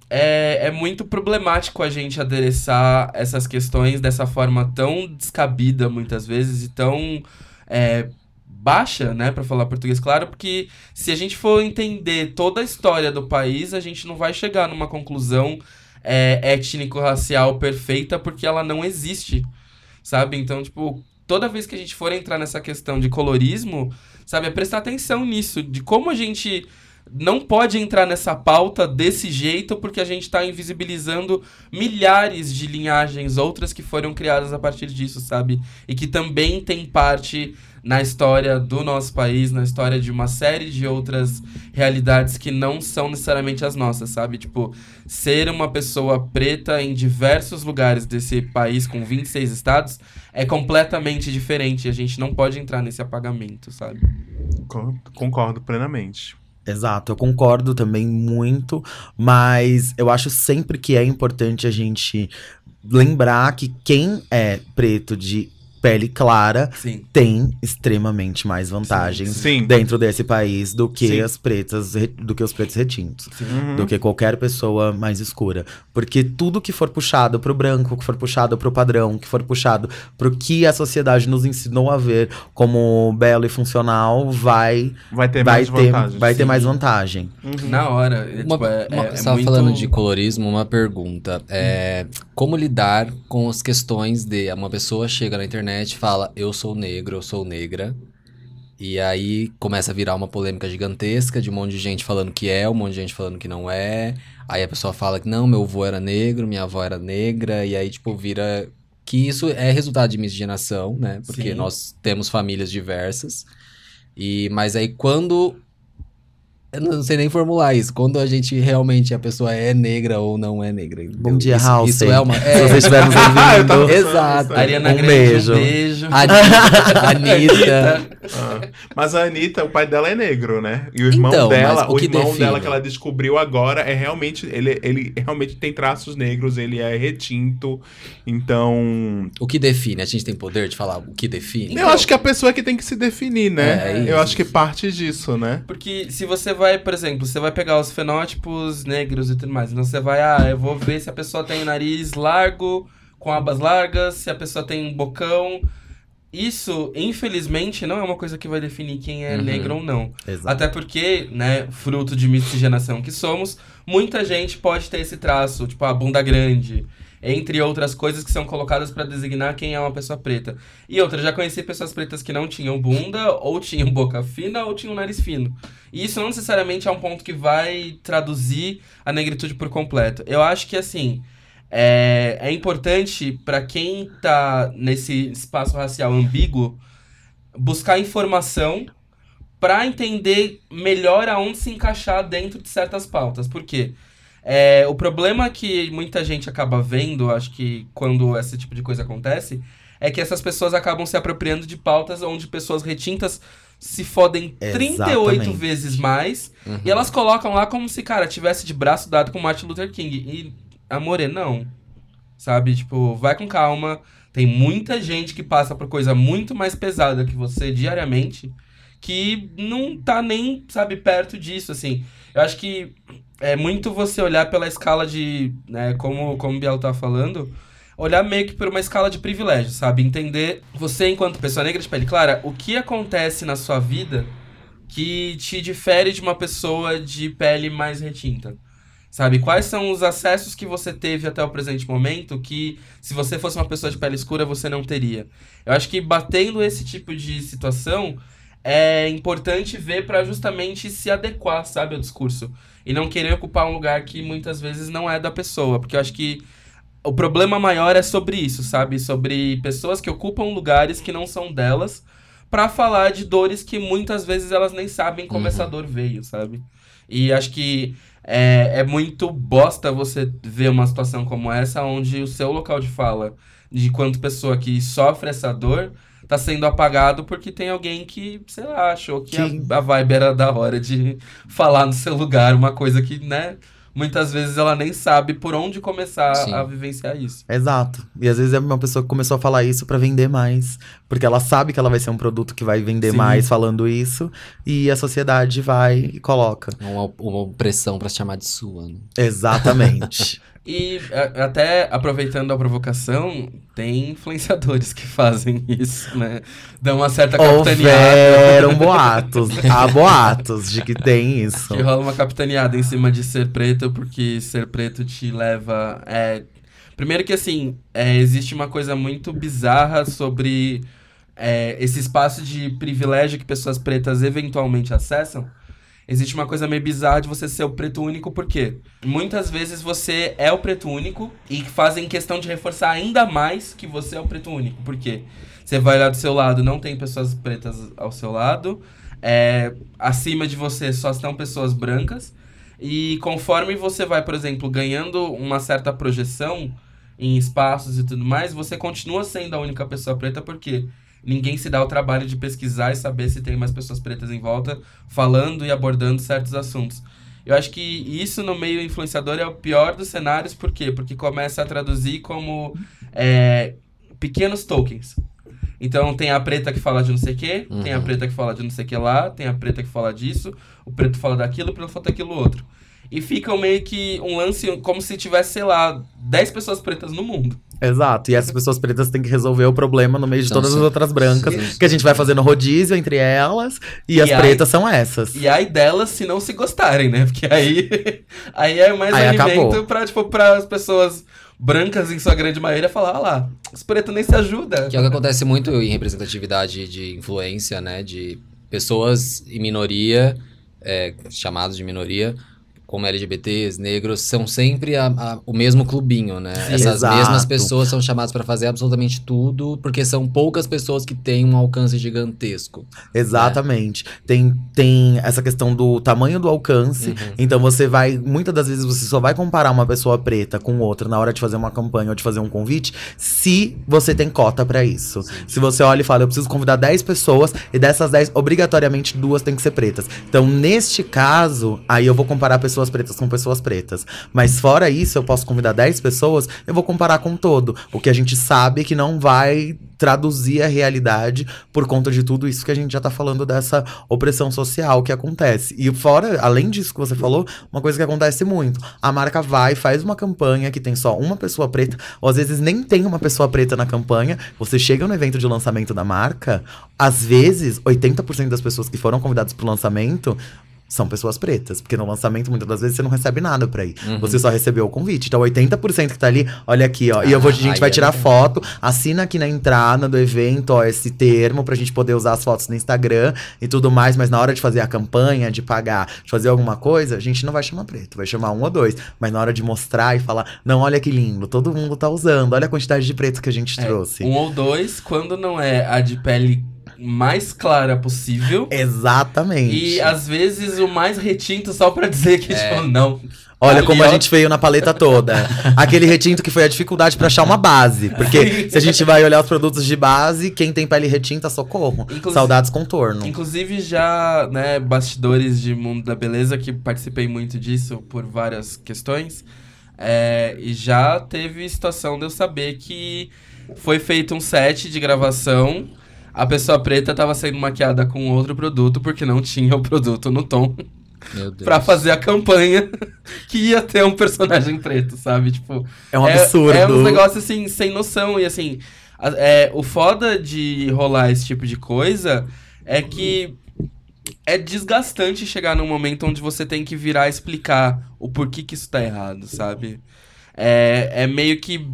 é, é muito problemático a gente adereçar essas questões dessa forma tão descabida, muitas vezes, e tão é, baixa, né, para falar português claro, porque se a gente for entender toda a história do país, a gente não vai chegar numa conclusão é, étnico-racial perfeita, porque ela não existe, sabe? Então, tipo, toda vez que a gente for entrar nessa questão de colorismo, sabe, é prestar atenção nisso, de como a gente não pode entrar nessa pauta desse jeito, porque a gente está invisibilizando milhares de linhagens, outras que foram criadas a partir disso, sabe? E que também tem parte na história do nosso país, na história de uma série de outras realidades que não são necessariamente as nossas, sabe? Tipo, ser uma pessoa preta em diversos lugares desse país com 26 estados é completamente diferente. A gente não pode entrar nesse apagamento, sabe? Con- Concordo plenamente. Exato, eu concordo também muito, mas eu acho sempre que é importante a gente lembrar que quem é preto de pele clara Sim. tem extremamente mais vantagens Sim. dentro desse país do que Sim. as pretas, re- do que os pretos retintos. Uhum. Do que qualquer pessoa mais escura. Porque tudo que for puxado pro branco, que for puxado pro padrão, que for puxado pro que a sociedade nos ensinou a ver como belo e funcional, vai, Vai ter vai, mais ter, vantagens. vai ter mais vantagem. Uhum. Na hora. É, Uma, tipo, é, uma- é, você é tava muito... falando de colorismo, uma pergunta. É, como lidar com as questões de uma pessoa chega na internet internet, fala eu sou negro, eu sou negra. E aí começa a virar uma polêmica gigantesca de um monte de gente falando que é, um monte de gente falando que não é. Aí a pessoa fala que não, meu avô era negro, minha avó era negra, e aí, tipo, vira. Que isso é resultado de miscigenação, né? Porque Sim. nós temos famílias diversas. E, mas aí quando. Eu não sei nem formular isso. Quando a gente realmente a pessoa é negra ou não é negra. entendeu? Bom dia, isso, House. Isso é uma. Se É, você estiver nos Ah, (laughs) eu tava ouvindo. Exato. Ariana Um Grande, beijo. um beijo. a (laughs) Anitta. Ah, Mas a Anitta, o pai dela é negro, né? E o irmão Então, dela, o o, que irmão define? dela que ela descobriu agora é realmente. Ele, ele realmente tem traços negros, ele é retinto. Então. O que define? A gente tem poder de falar o que define? eu acho que a pessoa é que tem que se definir, né? É, é eu isso. acho que parte disso, né? Porque se você vai, por exemplo, você vai pegar os fenótipos negros e tudo mais. Então você vai, ah, eu vou ver se a pessoa tem nariz largo, com abas largas, se a pessoa tem um bocão. Isso, infelizmente, não é uma coisa que vai definir quem é Uhum. negro ou não. Exato. Até porque, né, fruto de miscigenação que somos, muita gente pode ter esse traço, tipo a bunda grande, entre outras coisas que são colocadas pra designar quem é uma pessoa preta. E outra, já conheci pessoas pretas que não tinham bunda, ou tinham boca fina, ou tinham nariz fino. E isso não necessariamente é um ponto que vai traduzir a negritude por completo. Eu acho que, assim, é, é importante pra quem tá nesse espaço racial ambíguo buscar informação pra entender melhor aonde se encaixar dentro de certas pautas. Por quê? É, o problema que muita gente acaba vendo, acho que quando esse tipo de coisa acontece, é que essas pessoas acabam se apropriando de pautas onde pessoas retintas se fodem 38 Exatamente. vezes mais Uhum. e elas colocam lá como se, cara, tivesse de braço dado com Martin Luther King. E, amore, não. Sabe? Tipo, vai com calma. Tem muita gente que passa por coisa muito mais pesada que você diariamente que não tá nem, sabe, perto disso, assim. Eu acho que é muito você olhar pela escala de, né, como, como o Biel tá falando, olhar meio que por uma escala de privilégio, sabe? Entender você, enquanto pessoa negra de pele clara, o que acontece na sua vida que te difere de uma pessoa de pele mais retinta. Sabe? Quais são os acessos que você teve até o presente momento que, se você fosse uma pessoa de pele escura, você não teria? Eu acho que batendo esse tipo de situação é importante ver para justamente se adequar, sabe, ao discurso. E não querer ocupar um lugar que muitas vezes não é da pessoa. Porque eu acho que o problema maior é sobre isso, sabe? Sobre pessoas que ocupam lugares que não são delas para falar de dores que muitas vezes elas nem sabem como Uhum. essa dor veio, sabe? E acho que é, é muito bosta você ver uma situação como essa, onde o seu local de fala, de quanto pessoa que sofre essa dor, tá sendo apagado porque tem alguém que, sei lá, achou que a, a vibe era da hora de (laughs) falar no seu lugar, uma coisa que, né, muitas vezes ela nem sabe por onde começar Sim. a vivenciar isso. Exato. E às vezes é uma pessoa que começou a falar isso pra vender mais. Porque ela sabe que ela vai ser um produto que vai vender Sim. mais falando isso. E a sociedade vai e coloca. Uma, uma opressão pra se chamar de sua. Né? Exatamente. (laughs) E até aproveitando a provocação, tem influenciadores que (laughs) fazem isso, né? Dão uma certa capitaneada. Houveram (laughs) boatos. Há (laughs) boatos de que tem isso. Que rola uma capitaneada em cima de ser preto, porque ser preto te leva. É... Primeiro que assim, é, existe uma coisa muito bizarra sobre é, esse espaço de privilégio que pessoas pretas eventualmente acessam. Existe uma coisa meio bizarra de você ser o preto único, porque muitas vezes você é o preto único e fazem questão de reforçar ainda mais que você é o preto único. Por quê? Você vai olhar do seu lado, não tem pessoas pretas ao seu lado. É, acima de você só estão pessoas brancas. E conforme você vai, por exemplo, ganhando uma certa projeção em espaços e tudo mais, você continua sendo a única pessoa preta porque ninguém se dá o trabalho de pesquisar e saber se tem mais pessoas pretas em volta falando e abordando certos assuntos. Eu acho que isso no meio influenciador é o pior dos cenários, por quê? Porque começa a traduzir como é, pequenos tokens. Então tem a preta que fala de não sei o quê, tem a Uhum. preta que fala de não sei o que lá, tem a preta que fala disso, o preto fala daquilo, o preto fala daquilo outro. E fica meio que um lance como se tivesse, sei lá, 10 pessoas pretas no mundo. Exato. E essas pessoas pretas têm que resolver o problema no meio de Então, todas as outras brancas. Sim. Que a gente vai fazendo rodízio entre elas. E, E as aí- pretas são essas. E aí delas se não se gostarem, né? Porque aí, (laughs) aí é mais Aí alimento acabou. pra, tipo, para as pessoas brancas em sua grande maioria, falar, ah lá, os pretos nem se ajudam. Que é o que acontece muito em representatividade de influência, né? De pessoas em minoria, é, chamados de minoria, como LGBTs, negros, são sempre a- a- o mesmo clubinho, né? Sim, Essas exato. mesmas pessoas são chamadas pra fazer absolutamente tudo, porque são poucas pessoas que têm um alcance gigantesco. Exatamente. Tem, tem essa questão do tamanho do alcance. Uhum. Então você vai. Muitas das vezes você só vai comparar uma pessoa preta com outra na hora de fazer uma campanha ou de fazer um convite, se você tem cota pra isso. Se você olha e fala, eu preciso convidar 10 pessoas, e dessas 10, obrigatoriamente duas têm que ser pretas. Então, neste caso, aí eu vou comparar pessoas pretas com pessoas pretas. Mas fora isso, eu posso convidar 10 pessoas, eu vou comparar com todo. O que a gente sabe que não vai traduzir a realidade por conta de tudo isso que a gente já tá falando dessa opressão social que acontece. E fora, além disso que você falou, uma coisa que acontece muito. A marca vai, faz uma campanha que tem só uma pessoa preta, ou às vezes nem tem uma pessoa preta na campanha. Você chega no evento de lançamento da marca, às vezes 80% das pessoas que foram convidadas pro lançamento são pessoas pretas, porque no lançamento muitas das vezes você não recebe nada pra ir. Uhum. Você só recebeu o convite. Então 80% que tá ali, olha aqui, ó. e eu vou, a Ah, gente vai é tirar foto, assina aqui na entrada do evento, ó, esse termo pra gente poder usar as fotos no Instagram e tudo mais, mas na hora de fazer a campanha, de pagar, de fazer alguma coisa, a gente não vai chamar preto, vai chamar um ou dois. Mas na hora de mostrar e falar, não, olha que lindo, todo mundo tá usando, olha a quantidade de preto que a gente É, trouxe. Um ou dois, quando não é a de pele mais clara possível. Exatamente. E às vezes o mais retinto só pra dizer que, É. tipo, não. Olha Ali, como a ó. gente veio na paleta toda. (laughs) Aquele retinto que foi a dificuldade pra achar uma base. Porque se a gente vai olhar os produtos de base, quem tem pele retinta, socorro. Inclusive- Saudades contorno. Inclusive já, né, bastidores de mundo da beleza, que participei muito disso por várias questões. é, e já teve situação de eu saber que foi feito um set de gravação. A pessoa preta tava sendo maquiada com outro produto porque não tinha o produto no tom Meu (laughs) Deus. pra fazer a campanha (laughs) que ia ter um personagem preto, sabe? Tipo, É um absurdo. É, uns negócios assim, sem noção. E assim, a- é, o foda de rolar esse tipo de coisa é que é desgastante chegar num momento onde você tem que virar e explicar o porquê que isso tá errado, sabe? É, é meio que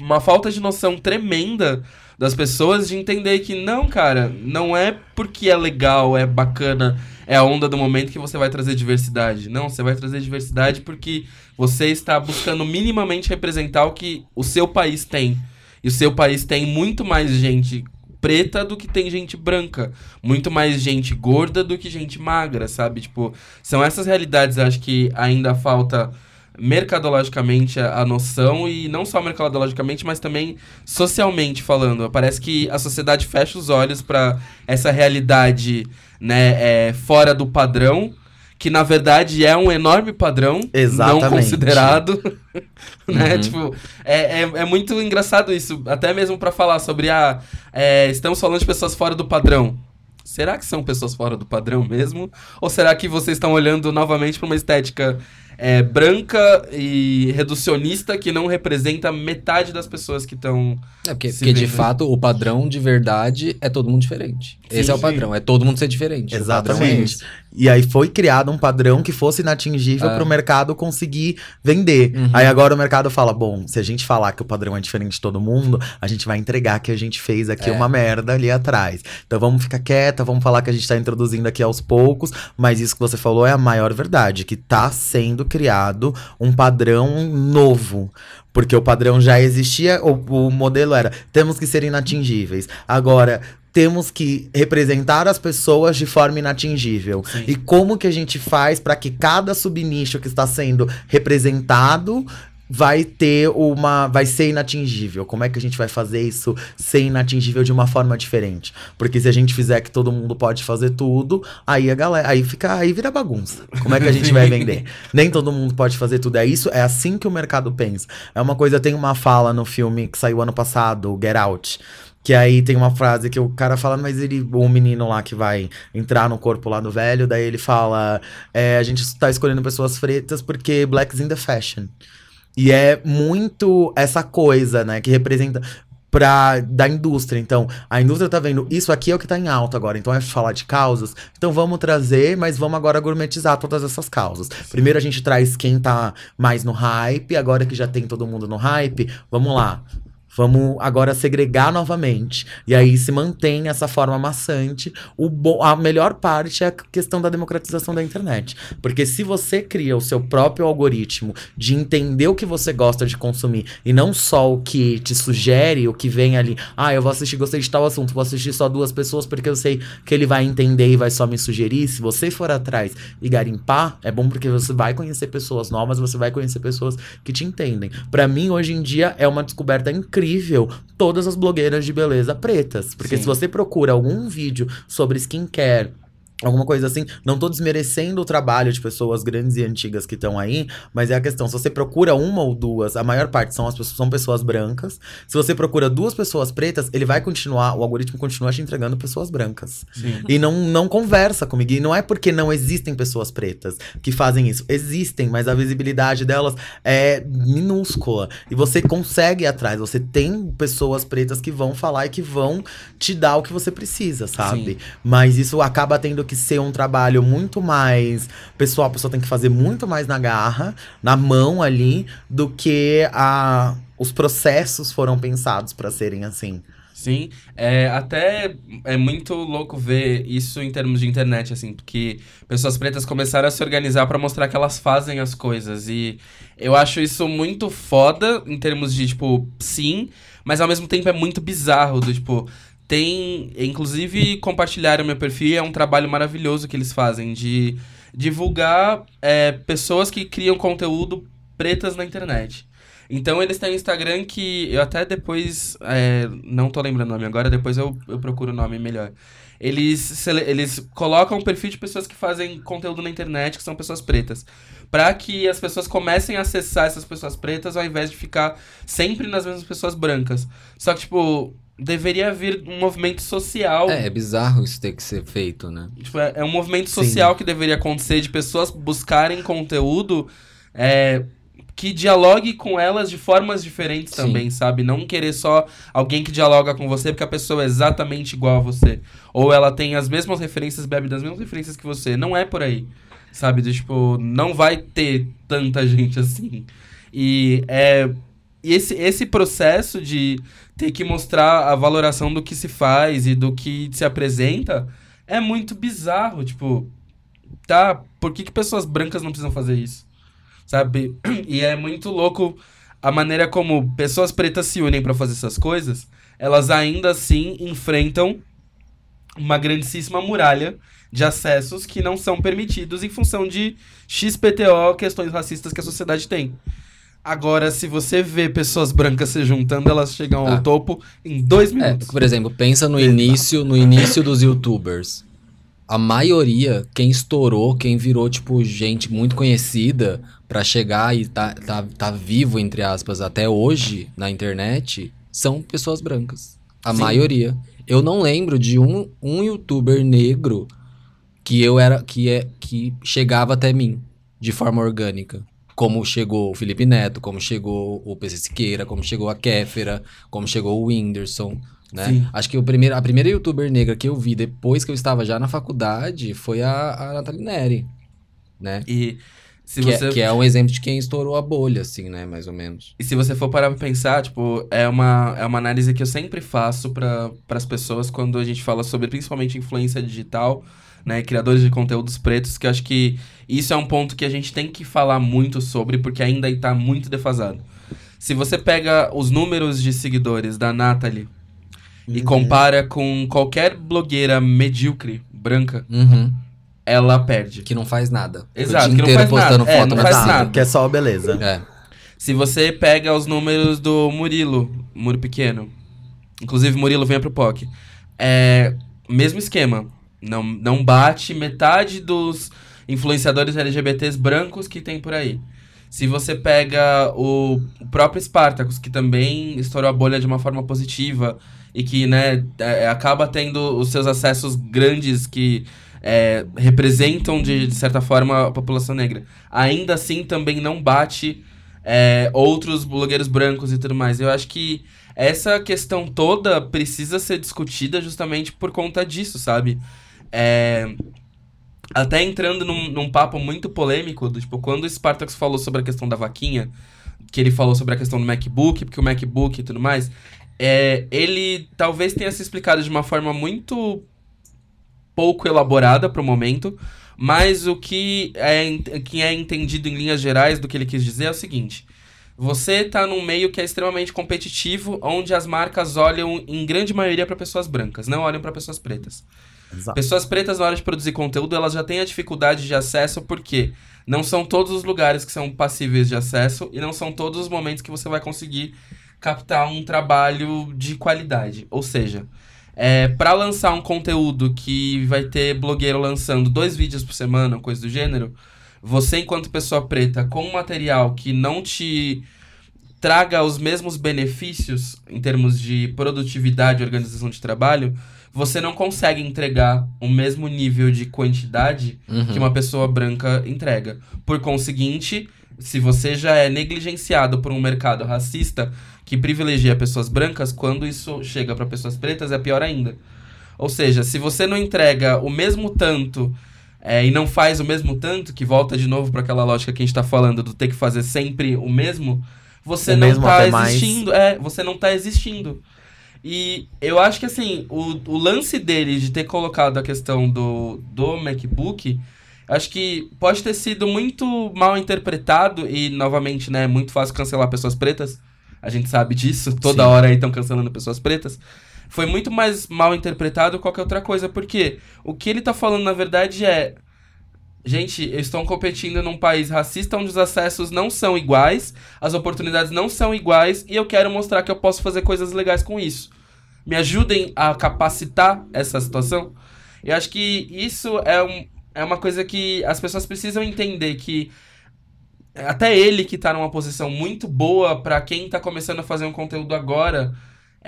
uma falta de noção tremenda das pessoas de entender que não, cara, não é porque é legal, é bacana, é a onda do momento que você vai trazer diversidade. Não, você vai trazer diversidade porque você está buscando minimamente representar o que o seu país tem. E o seu país tem muito mais gente preta do que tem gente branca. Muito mais gente gorda do que gente magra, sabe? Tipo, são essas realidades, acho que ainda falta mercadologicamente a, a noção e não só mercadologicamente, mas também socialmente falando. Parece que a sociedade fecha os olhos para essa realidade, né, é, fora do padrão, que na verdade é um enorme padrão não Exatamente. considerado, (laughs) né? Uhum. Tipo, é, é, é muito engraçado isso, até mesmo para falar sobre a é, estamos falando de pessoas fora do padrão. Será que são pessoas fora do padrão mesmo? Ou será que vocês estão olhando novamente para uma estética é, branca e reducionista que não representa metade das pessoas que estão. É porque, porque de fato o padrão de verdade é todo mundo diferente. Esse Sim, é o sim. padrão, é todo mundo ser diferente. É Exatamente. E aí foi criado um padrão que fosse inatingível É. para o mercado conseguir vender. Uhum. Aí agora o mercado fala: bom, se a gente falar que o padrão é diferente de todo mundo, a gente vai entregar que a gente fez aqui É. uma merda ali atrás. Então vamos ficar quieta, vamos falar que a gente tá introduzindo aqui aos poucos, mas isso que você falou é a maior verdade, que tá sendo criado um padrão novo. Porque o padrão já existia, o, o modelo era: temos que ser inatingíveis. Agora, temos que representar as pessoas de forma inatingível. Sim. E como que a gente faz para que cada subnicho que está sendo representado vai ter uma vai ser inatingível? Como é que a gente vai fazer isso ser inatingível de uma forma diferente? Porque se a gente fizer que todo mundo pode fazer tudo, aí a galera, aí fica, aí vira bagunça. Como é que a gente vai (laughs) vender? Nem todo mundo pode fazer tudo. É isso, é assim que o mercado pensa. É uma coisa, tem uma fala no filme que saiu ano passado, Get Out. Que aí tem uma frase que o cara fala, mas ele, o menino lá que vai entrar no corpo lá do velho, daí ele fala: é, a gente tá escolhendo pessoas pretas porque black's in the fashion. E é muito essa coisa, né, que representa. pra, da indústria. Então, a indústria tá vendo, isso aqui é o que tá em alta agora. Então, é falar de causas. Então, vamos trazer, mas vamos agora gourmetizar todas essas causas. Primeiro, a gente traz quem tá mais no hype. Agora que já tem todo mundo no hype, vamos lá. Vamos agora segregar novamente. E aí se mantém essa forma maçante. O a melhor parte é a questão da democratização da internet. Porque se você cria o seu próprio algoritmo de entender o que você gosta de consumir e não só o que te sugere, o que vem ali, ah, eu vou assistir, gostei de tal assunto, vou assistir só duas pessoas porque eu sei que ele vai entender e vai só me sugerir. Se você for atrás e garimpar, é bom porque você vai conhecer pessoas novas, você vai conhecer pessoas que te entendem. Pra mim, hoje em dia, é uma descoberta incrível todas as blogueiras de beleza pretas. Porque Sim. se você procura algum vídeo sobre skincare, alguma coisa assim, não tô desmerecendo o trabalho de pessoas grandes e antigas que estão aí, mas é a questão, se você procura uma ou duas, a maior parte são as pessoas, são pessoas brancas. Se você procura duas pessoas pretas, ele vai continuar, o algoritmo continua te entregando pessoas brancas. Sim. E não, não conversa comigo. E não é porque não existem pessoas pretas que fazem isso. Existem, mas a visibilidade delas é minúscula. E você consegue ir atrás. Você tem pessoas pretas que vão falar e que vão te dar o que você precisa, sabe? Sim. Mas isso acaba tendo que ser um trabalho muito mais. Pessoal, a pessoa tem que fazer muito mais na garra, na mão ali, do que a. Os processos foram pensados pra serem assim. Sim, é, até é muito louco ver isso em termos de internet, assim, porque pessoas pretas começaram a se organizar pra mostrar que elas fazem as coisas. E eu acho isso muito foda em termos de, tipo, sim, mas ao mesmo tempo é muito bizarro, do tipo. Tem, inclusive, compartilharam meu perfil, é um trabalho maravilhoso que eles fazem de divulgar é, pessoas que criam conteúdo pretas na internet. Então eles têm um Instagram que eu até depois. é, não tô lembrando o nome agora, depois eu, eu procuro o nome melhor. Eles, eles colocam um perfil de pessoas que fazem conteúdo na internet, que são pessoas pretas. Pra que as pessoas comecem a acessar essas pessoas pretas ao invés de ficar sempre nas mesmas pessoas brancas. Só que, tipo, deveria vir um movimento social. É, é bizarro isso ter que ser feito, né? Tipo, é, é um movimento social que deveria acontecer de pessoas buscarem conteúdo é, que dialogue com elas de formas diferentes Sim. também, sabe? Não querer só alguém que dialoga com você porque a pessoa é exatamente igual a você. Ou ela tem as mesmas referências, bebe das mesmas referências que você. Não é por aí. Sabe? Do, tipo, não vai ter tanta gente assim. E é. E esse, esse processo de ter que mostrar a valoração do que se faz e do que se apresenta é muito bizarro. Tipo, tá? Por que, que pessoas brancas não precisam fazer isso? Sabe? (clears throat) E é muito louco a maneira como pessoas pretas se unem pra fazer essas coisas. Elas ainda assim enfrentam uma grandíssima muralha de acessos que não são permitidos em função de XPTO, questões racistas que a sociedade tem. Agora, se você vê pessoas brancas se juntando, elas chegam ao Ah. topo em dois É, minutos. por exemplo, pensa no início, no início dos youtubers. A maioria, quem estourou, quem virou, tipo, gente muito conhecida pra chegar e tá, tá, tá vivo, entre aspas, até hoje na internet, são pessoas brancas. A Sim. maioria. Eu não lembro de um, um youtuber negro que eu era. que é que chegava até mim de forma orgânica. Como chegou o Felipe Neto, como chegou o PC Siqueira, como chegou a Kéfera, como chegou o Whindersson, né? Sim. Acho que o primeiro, a primeira youtuber negra que eu vi depois que eu estava já na faculdade foi a, a Nathalie Neri, né? E se que, você é, que é um exemplo de quem estourou a bolha, assim, né? Mais ou menos. E se você for parar pra pensar, tipo, é uma, é uma análise que eu sempre faço para as pessoas quando a gente fala sobre principalmente influência digital, né, criadores de conteúdos pretos, que eu acho que isso é um ponto que a gente tem que falar muito sobre, porque ainda está muito defasado. Se você pega os números de seguidores da Natalie e Uhum. compara com qualquer blogueira medíocre, branca, Uhum. ela perde. Que não faz nada. Exato, o dia que não inteiro faz postando nada. É, foto não no faz WhatsApp. nada. Que é só beleza. É. Se você pega os números do Murilo, Muro Pequeno, inclusive Murilo venha pro POC, é mesmo esquema. Não, não bate metade dos influenciadores LGBTs brancos que tem por aí. Se você pega o, próprio Spartacus, que também estourou a bolha de uma forma positiva e que né, é, acaba tendo os seus acessos grandes que é, representam, de, de certa forma, a população negra. Ainda assim, também não bate é, outros blogueiros brancos e tudo mais. Eu acho que essa questão toda precisa ser discutida justamente por conta disso, sabe? É, até entrando num, num papo muito polêmico, do, tipo, quando o Spartacus falou sobre a questão da vaquinha, que ele falou sobre a questão do MacBook, porque o MacBook e tudo mais, é, ele talvez tenha se explicado de uma forma muito pouco elaborada pro momento, mas o que é, que é entendido em linhas gerais do que ele quis dizer é o seguinte. Você tá num meio que é extremamente competitivo, onde as marcas olham, em grande maioria, para pessoas brancas, não olham para pessoas pretas. Exato. Pessoas pretas, na hora de produzir conteúdo, elas já têm a dificuldade de acesso, porque não são todos os lugares que são passíveis de acesso e não são todos os momentos que você vai conseguir captar um trabalho de qualidade. Ou seja, é, para lançar um conteúdo que vai ter blogueiro lançando dois vídeos por semana, coisa do gênero, você, enquanto pessoa preta, com um material que não te traga os mesmos benefícios em termos de produtividade e organização de trabalho, você não consegue entregar o mesmo nível de quantidade Uhum. que uma pessoa branca entrega. Por conseguinte, se você já é negligenciado por um mercado racista que privilegia pessoas brancas, quando isso chega para pessoas pretas é pior ainda. Ou seja, se você não entrega o mesmo tanto é, e não faz o mesmo tanto, que volta de novo para aquela lógica que a gente tá falando do ter que fazer sempre o mesmo, você O não tá até mais. existindo. É, você não tá existindo. E eu acho que assim, o, o lance dele de ter colocado a questão do, do MacBook, acho que pode ter sido muito mal interpretado e, novamente, né, é muito fácil cancelar pessoas pretas. A gente sabe disso, toda Sim. hora aí estão cancelando pessoas pretas. Foi muito mais mal interpretado que qualquer outra coisa, porque o que ele tá falando, na verdade, é. Gente, estão competindo num país racista onde os acessos não são iguais, as oportunidades não são iguais, e eu quero mostrar que eu posso fazer coisas legais com isso. Me ajudem a capacitar essa situação. Eu acho que isso é, um, é uma coisa que as pessoas precisam entender que até ele que tá numa posição muito boa pra quem tá começando a fazer um conteúdo agora,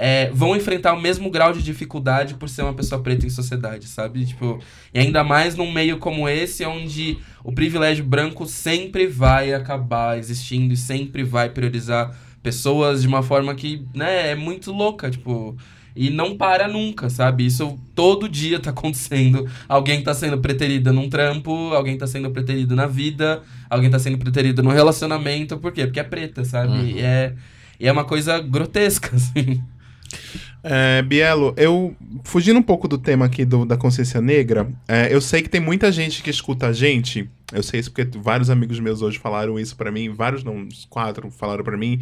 é, vão enfrentar o mesmo grau de dificuldade por ser uma pessoa preta em sociedade, sabe? Tipo, e ainda mais num meio como esse, onde o privilégio branco sempre vai acabar existindo e sempre vai priorizar pessoas de uma forma que, né, é muito louca, tipo. E não para nunca, sabe? Isso todo dia tá acontecendo. Alguém tá sendo preterido num trampo, alguém tá sendo preterido na vida, alguém tá sendo preterido num relacionamento. Por quê? Porque é preta, sabe? Uhum. E, é, e é uma coisa grotesca, (laughs) assim. É, Bielo, eu fugindo um pouco do tema aqui do- da consciência negra, é, eu sei que tem muita gente que escuta a gente. Eu sei isso porque vários amigos meus hoje falaram isso pra mim, vários não, uns quatro falaram pra mim,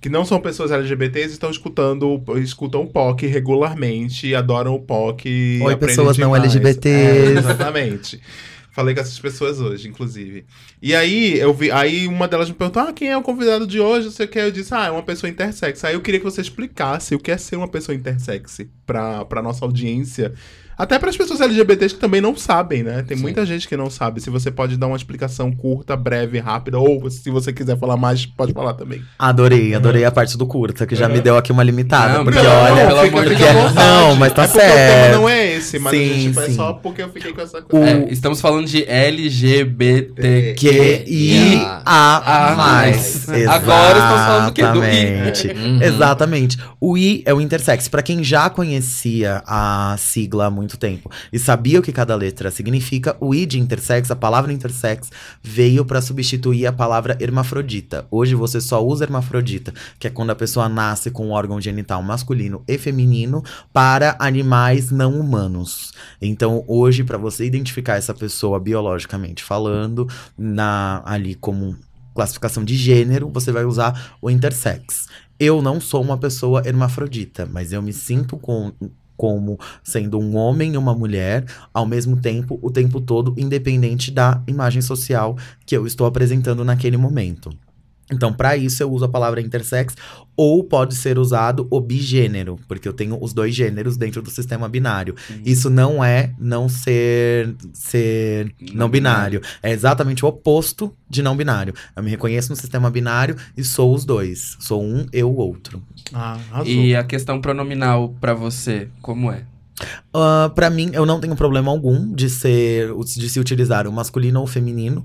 que não são pessoas LGBTs e estão escutando, escutam o POC regularmente, adoram o POC. Oi, pessoas não demais. LGBTs. É, exatamente. (laughs) Falei com essas pessoas hoje, inclusive. E aí, eu vi. Aí uma delas me perguntou: ah, quem é o convidado de hoje? Não sei o que. Eu disse, ah, é uma pessoa intersex. Aí eu queria que você explicasse o que é ser uma pessoa intersex pra, pra nossa audiência. Até para as pessoas LGBTs que também não sabem, né? Tem Sim. muita gente que não sabe. Se você pode dar uma explicação curta, breve, rápida, ou se você quiser falar mais, pode falar também. Adorei, adorei a parte do curta, que já me Uhum. deu aqui uma limitada. Não, porque não, olha, pelo amor de porque- Deus. não, mas tá é porque o tema certo. não é esse, mas Sim, tipo, é sim. só porque eu fiquei com essa O- coisa. É, estamos falando de LGBT. Q I A A mais. mais. Agora estamos falando do quê? Do I. Exatamente. Uhum. Exatamente. O I é o intersex. Pra quem já conhecia a sigla há muito tempo e sabia o que cada letra significa, o I de intersex, a palavra intersex, veio pra substituir a palavra hermafrodita. Hoje você só usa hermafrodita, que é quando a pessoa nasce com um órgão genital masculino e feminino para animais não humanos. Então, hoje, pra você identificar essa pessoa biologicamente falando, na ali como classificação de gênero, você vai usar o intersex. Eu não sou uma pessoa hermafrodita, mas eu me sinto com, como sendo um homem e uma mulher, ao mesmo tempo, o tempo todo, independente da imagem social que eu estou apresentando naquele momento. Então, para isso, eu uso a palavra intersex, ou pode ser usado o bigênero, porque eu tenho os dois gêneros dentro do sistema binário. Isso não é não ser, ser não Não binário. É exatamente o oposto de não binário. Eu me reconheço no sistema binário e sou os dois. Sou um e o outro. Ah, arrasou. E a questão pronominal pra você, como é? Ah, pra mim, eu não tenho problema algum de ser de se utilizar o masculino ou o feminino.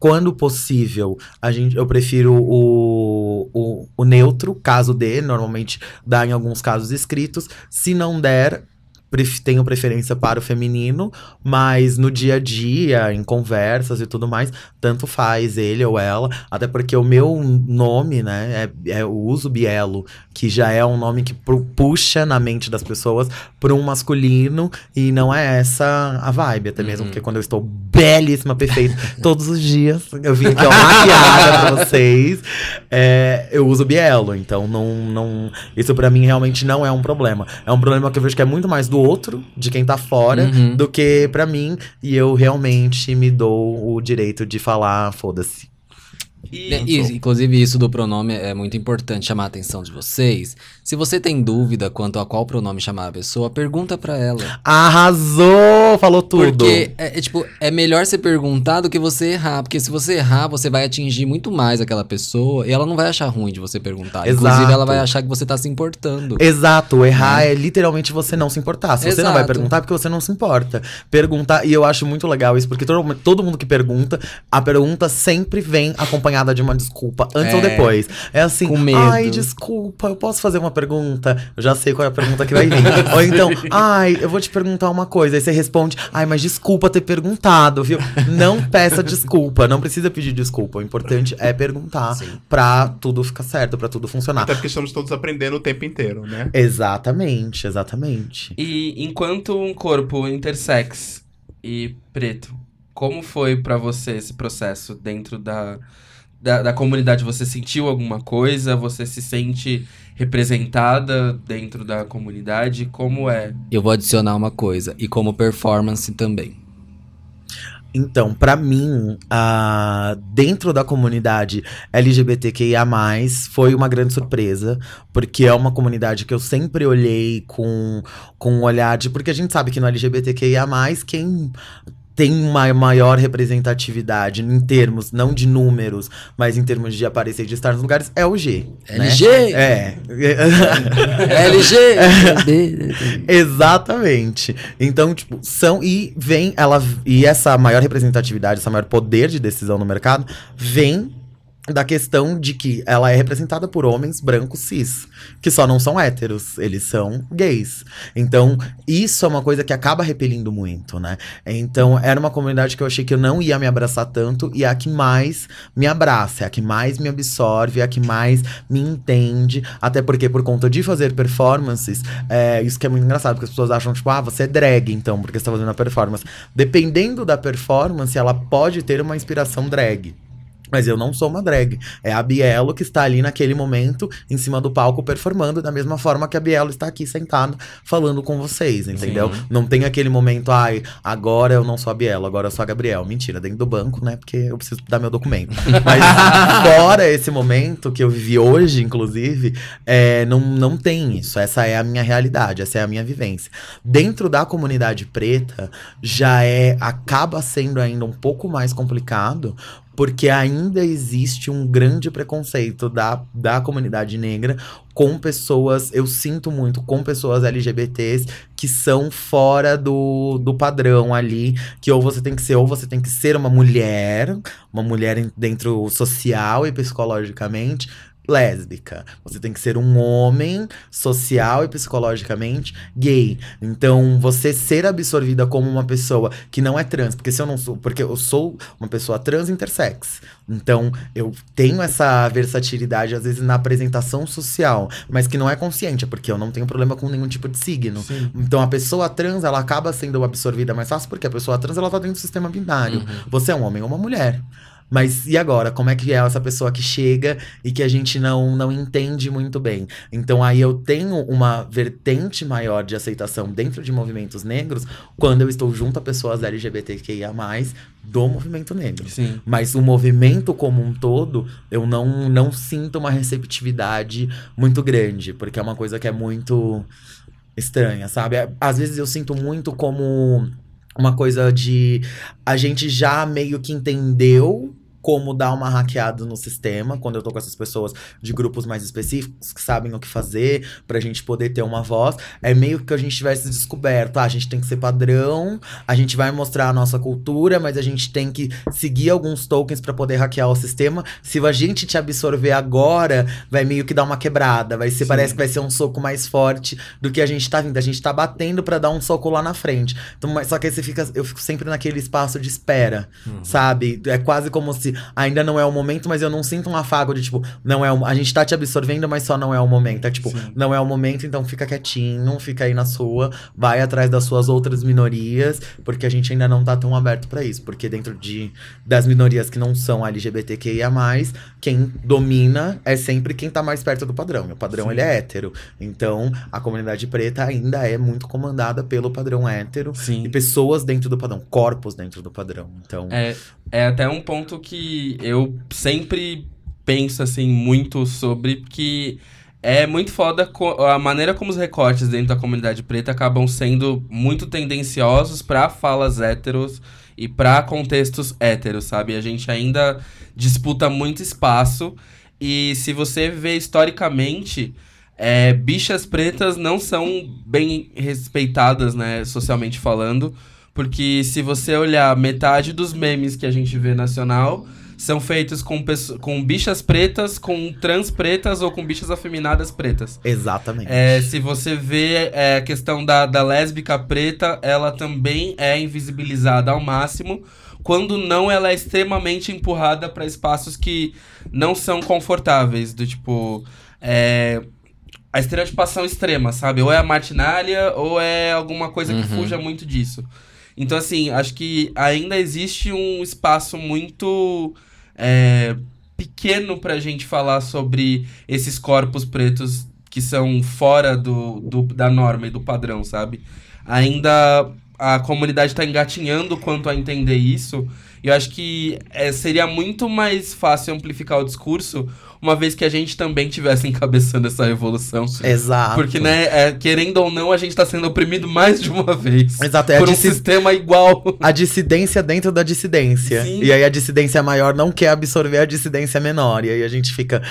Quando possível, a gente, eu prefiro o, o, o, neutro, caso dê, normalmente dá em alguns casos escritos. Se não der, pref- tenho preferência para o feminino, mas no dia a dia, em conversas e tudo mais, tanto faz ele ou ela, até porque o meu nome, né, é, é o uso Bielo, que já é um nome que pu- puxa na mente das pessoas para um masculino e não é essa a vibe, até mesmo porque quando eu estou belíssima, perfeita, (laughs) todos os dias, eu vim aqui ó, maquiada pra vocês, é, eu uso Bielo, então não, não, isso pra mim realmente não é um problema. É um problema que eu vejo que é muito mais do outro, de quem tá fora, Uhum. do que pra mim, e eu realmente me dou o direito de falar, foda-se. E, É, e, inclusive, isso do pronome é muito importante chamar a atenção de vocês. Se você tem dúvida quanto a qual pronome chamar a pessoa, pergunta pra ela. Arrasou! Falou tudo. Porque é, é, tipo, é melhor você perguntar do que você errar. Porque se você errar, você vai atingir muito mais aquela pessoa e ela não vai achar ruim de você perguntar. Inclusive, Exato. ela vai achar que você tá se importando. Exato, errar é literalmente você não se importar. Se você não vai Exato. perguntar, é porque você não se importa. Perguntar, e eu acho muito legal isso, porque todo, todo mundo que pergunta, a pergunta sempre vem acompanhada de uma desculpa, antes É. ou depois. É assim, Com medo. ai, desculpa, eu posso fazer uma pergunta? Eu já sei qual é a pergunta que vai vir. (laughs) ou então, ai, eu vou te perguntar uma coisa. Aí você responde, ai, mas desculpa ter perguntado, viu? Não peça desculpa, não precisa pedir desculpa. O importante é perguntar Sim. pra tudo ficar certo, pra tudo funcionar. Até porque estamos todos aprendendo o tempo inteiro, né? Exatamente, exatamente. E enquanto um corpo intersex e preto, como foi pra você esse processo dentro da, da, da comunidade? Você sentiu alguma coisa? Você se sente representada dentro da comunidade? Como é? Eu vou adicionar uma coisa. E como performance também. Então, pra mim, ah, dentro da comunidade LGBTQIA+, foi uma grande surpresa, porque é uma comunidade que eu sempre olhei com, com um olhar de... Porque a gente sabe que no LGBTQIA+, quem tem uma maior representatividade em termos, não de números, mas em termos de aparecer e de estar nos lugares, é o G. né? LG! É. LG! (laughs) Exatamente. Então, tipo, são e vem ela e essa maior representatividade, essa maior poder de decisão no mercado vem da questão de que ela é representada por homens brancos cis, que só não são héteros, eles são gays. Então, isso é uma coisa que acaba repelindo muito, né? Então, era uma comunidade que eu achei que eu não ia me abraçar tanto e é a que mais me abraça, é a que mais me absorve, é a que mais me entende, até porque por conta de fazer performances, é, isso que é muito engraçado, porque as pessoas acham, tipo, ah, você é drag, então, porque você tá fazendo a performance. Dependendo da performance, ela pode ter uma inspiração drag. Mas eu não sou uma drag. É a Bielo que está ali naquele momento, em cima do palco, performando, da mesma forma que a Bielo está aqui sentada falando com vocês, entendeu? Sim. Não tem aquele momento, ai, agora eu não sou a Bielo, agora eu sou a Gabriel. Mentira, dentro do banco, né? Porque eu preciso dar meu documento. (laughs) Mas fora esse momento que eu vivi hoje, inclusive, é, não, não tem isso. Essa é a minha realidade, essa é a minha vivência. Dentro da comunidade preta, já é. acaba sendo ainda um pouco mais complicado, porque ainda existe um grande preconceito da, da comunidade negra com pessoas, eu sinto muito, com pessoas LGBTs que são fora do, do padrão ali, que ou você tem que ser, ou você tem que ser uma mulher, uma mulher dentro social e psicologicamente lésbica. Você tem que ser um homem social e psicologicamente gay. Então, você ser absorvida como uma pessoa que não é trans, porque se eu não sou, porque eu sou uma pessoa trans intersex. Então, eu tenho essa versatilidade às vezes na apresentação social, mas que não é consciente, porque eu não tenho problema com nenhum tipo de signo. Então, a pessoa trans, ela acaba sendo absorvida mais fácil porque a pessoa trans ela tá dentro do sistema binário. Você é um homem ou uma mulher. Mas e agora? Como é que é essa pessoa que chega e que a gente não, não entende muito bem? Então aí eu tenho uma vertente maior de aceitação dentro de movimentos negros quando eu estou junto a pessoas LGBTQIA+, do movimento negro. Sim. Mas o movimento como um todo, eu não, não sinto uma receptividade muito grande, porque é uma coisa que é muito estranha, sabe? Às vezes eu sinto muito como uma coisa de a gente já meio que entendeu como dar uma hackeada no sistema, quando eu tô com essas pessoas de grupos mais específicos que sabem o que fazer, pra gente poder ter uma voz. É meio que a gente tivesse descoberto, ah, a gente tem que ser padrão, a gente vai mostrar a nossa cultura, mas a gente tem que seguir alguns tokens pra poder hackear o sistema. Se a gente te absorver agora, vai meio que dar uma quebrada, vai ser, Sim. parece que vai ser um soco mais forte do que a gente tá vindo. A gente tá batendo pra dar um soco lá na frente. Então, mas, só que aí você fica, eu fico sempre naquele espaço de espera, sabe? É quase como se ainda não é o momento, mas eu não sinto um afago de tipo, não é o, a gente tá te absorvendo, mas só não é o momento. É tipo, Sim. não é o momento, então fica quietinho, fica aí na sua, vai atrás das suas outras minorias, porque a gente ainda não tá tão aberto pra isso, porque dentro de das minorias que não são LGBTQIA+, quem domina é sempre quem tá mais perto do padrão. E o padrão Sim. ele é hétero. Então, a comunidade preta ainda é muito comandada pelo padrão hétero Sim. e pessoas dentro do padrão, corpos dentro do padrão. Então, É, é até um ponto que eu sempre penso, assim, muito sobre, que é muito foda a maneira como os recortes dentro da comunidade preta acabam sendo muito tendenciosos pra falas héteros e pra contextos héteros, sabe? A gente ainda disputa muito espaço e se você vê historicamente, é, bichas pretas não são bem respeitadas, né, socialmente falando, porque se você olhar metade dos memes que a gente vê nacional são feitos com, com bichas pretas, com trans pretas ou com bichas afeminadas pretas. exatamente. É, se você vê é, a questão da, da lésbica preta, ela também é invisibilizada ao máximo. Quando não, ela é extremamente empurrada para espaços que não são confortáveis. Do tipo. É, a estereotipação extrema, sabe? Ou é a martinália, ou é alguma coisa que Uhum. fuja muito disso. Então, assim, acho que ainda existe um espaço muito é, pequeno pra gente falar sobre esses corpos pretos que são fora do, do- da norma e do padrão, sabe? Ainda a comunidade tá engatinhando quanto a entender isso. E eu acho que é, seria muito mais fácil amplificar o discurso uma vez que a gente também tivesse (laughs) encabeçando essa revolução. Exato. Porque, né, é, querendo ou não, a gente tá sendo oprimido mais de uma vez. Exato, é por um sistema igual. a dissidência dentro da dissidência. Sim. E aí a dissidência maior não quer absorver a dissidência menor. E aí a gente fica,